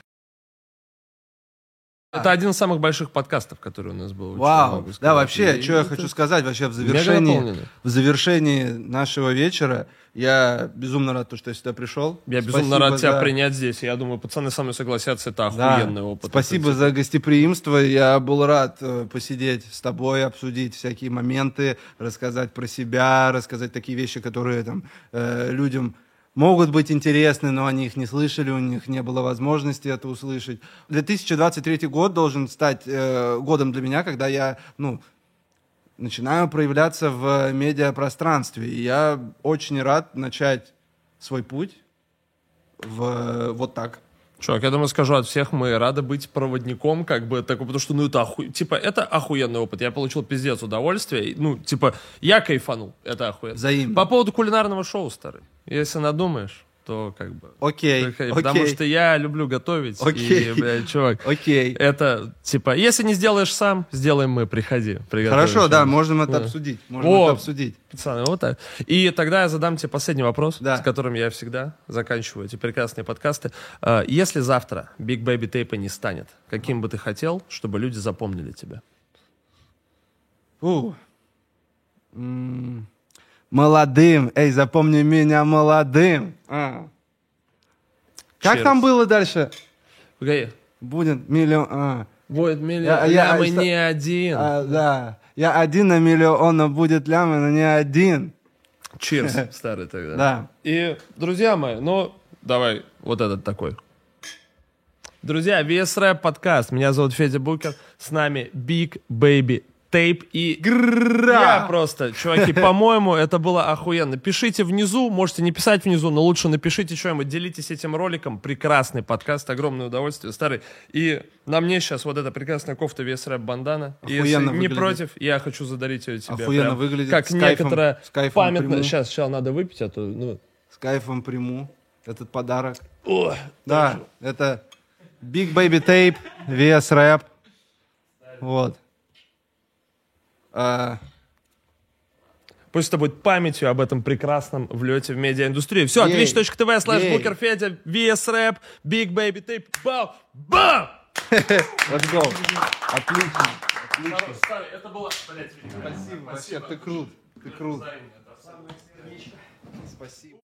Это один из самых больших подкастов, который у нас был.
Вау. Да, вообще,
И
что я хочу сказать, вообще в завершении, в завершении нашего вечера, я безумно рад, то, что я сюда пришел.
Я безумно
Спасибо
рад тебя
за-
принять здесь. Я думаю, пацаны со мной согласятся, это
Да.
охуенный опыт.
Спасибо за гостеприимство. Я был рад э, посидеть с тобой, обсудить всякие моменты, рассказать про себя, рассказать такие вещи, которые там э, людям могут быть интересны, но они их не слышали, у них не было возможности это услышать. 2023 год должен стать э, годом для меня, когда я, ну, начинаю проявляться в медиапространстве. И я очень рад начать свой путь в вот так.
Чувак, я думаю, скажу от всех, мы рады быть проводником, как бы, такой, потому что, ну, это оху... типа, это охуенный опыт. Я получил пиздец удовольствие. Ну, типа, я кайфанул. Это охуенно.
Взаимно.
По поводу кулинарного шоу, старый. Если надумаешь, то как бы...
Окей, окей.
Потому что я люблю готовить.
Окей.
И, блядь, чувак,
Окей.
это, типа, если не сделаешь сам, сделаем мы, приходи.
Хорошо, да, можем это
Да.
обсудить. Можем
О!
это обсудить.
Пацаны, вот так. И тогда я задам тебе последний вопрос,
Да.
с которым я всегда заканчиваю эти прекрасные подкасты. А, Если завтра Big Baby Tape не станет, каким бы ты хотел, чтобы люди запомнили тебя?
Фу. М, Молодым. Эй, запомни меня молодым. А. Как там было дальше?
Погоди.
Будет миллион... а.
Будет
Я-
миллион,
я-
мы
что-
не один.
А, да. Я один на миллион, но будет лямы, но не один.
Cheers, старый тогда.
Да.
И, друзья мои, ну, давай вот этот такой. Друзья, VS Rap подкаст. Меня зовут Федя Букер. С нами Big Baby Tape и я просто, чуваки, по-моему, это было охуенно. Пишите внизу, можете не писать внизу, но лучше напишите что-нибудь, делитесь этим роликом. Прекрасный подкаст, огромное удовольствие, старый. И на мне сейчас вот эта прекрасная кофта VS Rap бандана. И Если
Охуенно
не
выглядит.
против, я хочу задарить ее тебе.
Охуенно
прям
выглядит,
Как
с кайфом-
некоторое
с кайфом
памятное.
приму.
Сейчас, сейчас надо выпить, а то, ну,
С кайфом приму этот подарок.
о,
Да, это Big Baby Tape, VS Rap. Вот. А,
Пусть это будет памятью об этом прекрасном влете в медиаиндустрию. Все, twitch.tv
Ей.
Booker Федя, VS Rap, Big Baby Tape, бау, бам!
let's go. Отлично.
Это было, блядь,
Спасибо, вообще, ты крут. Ты крут. Спасибо.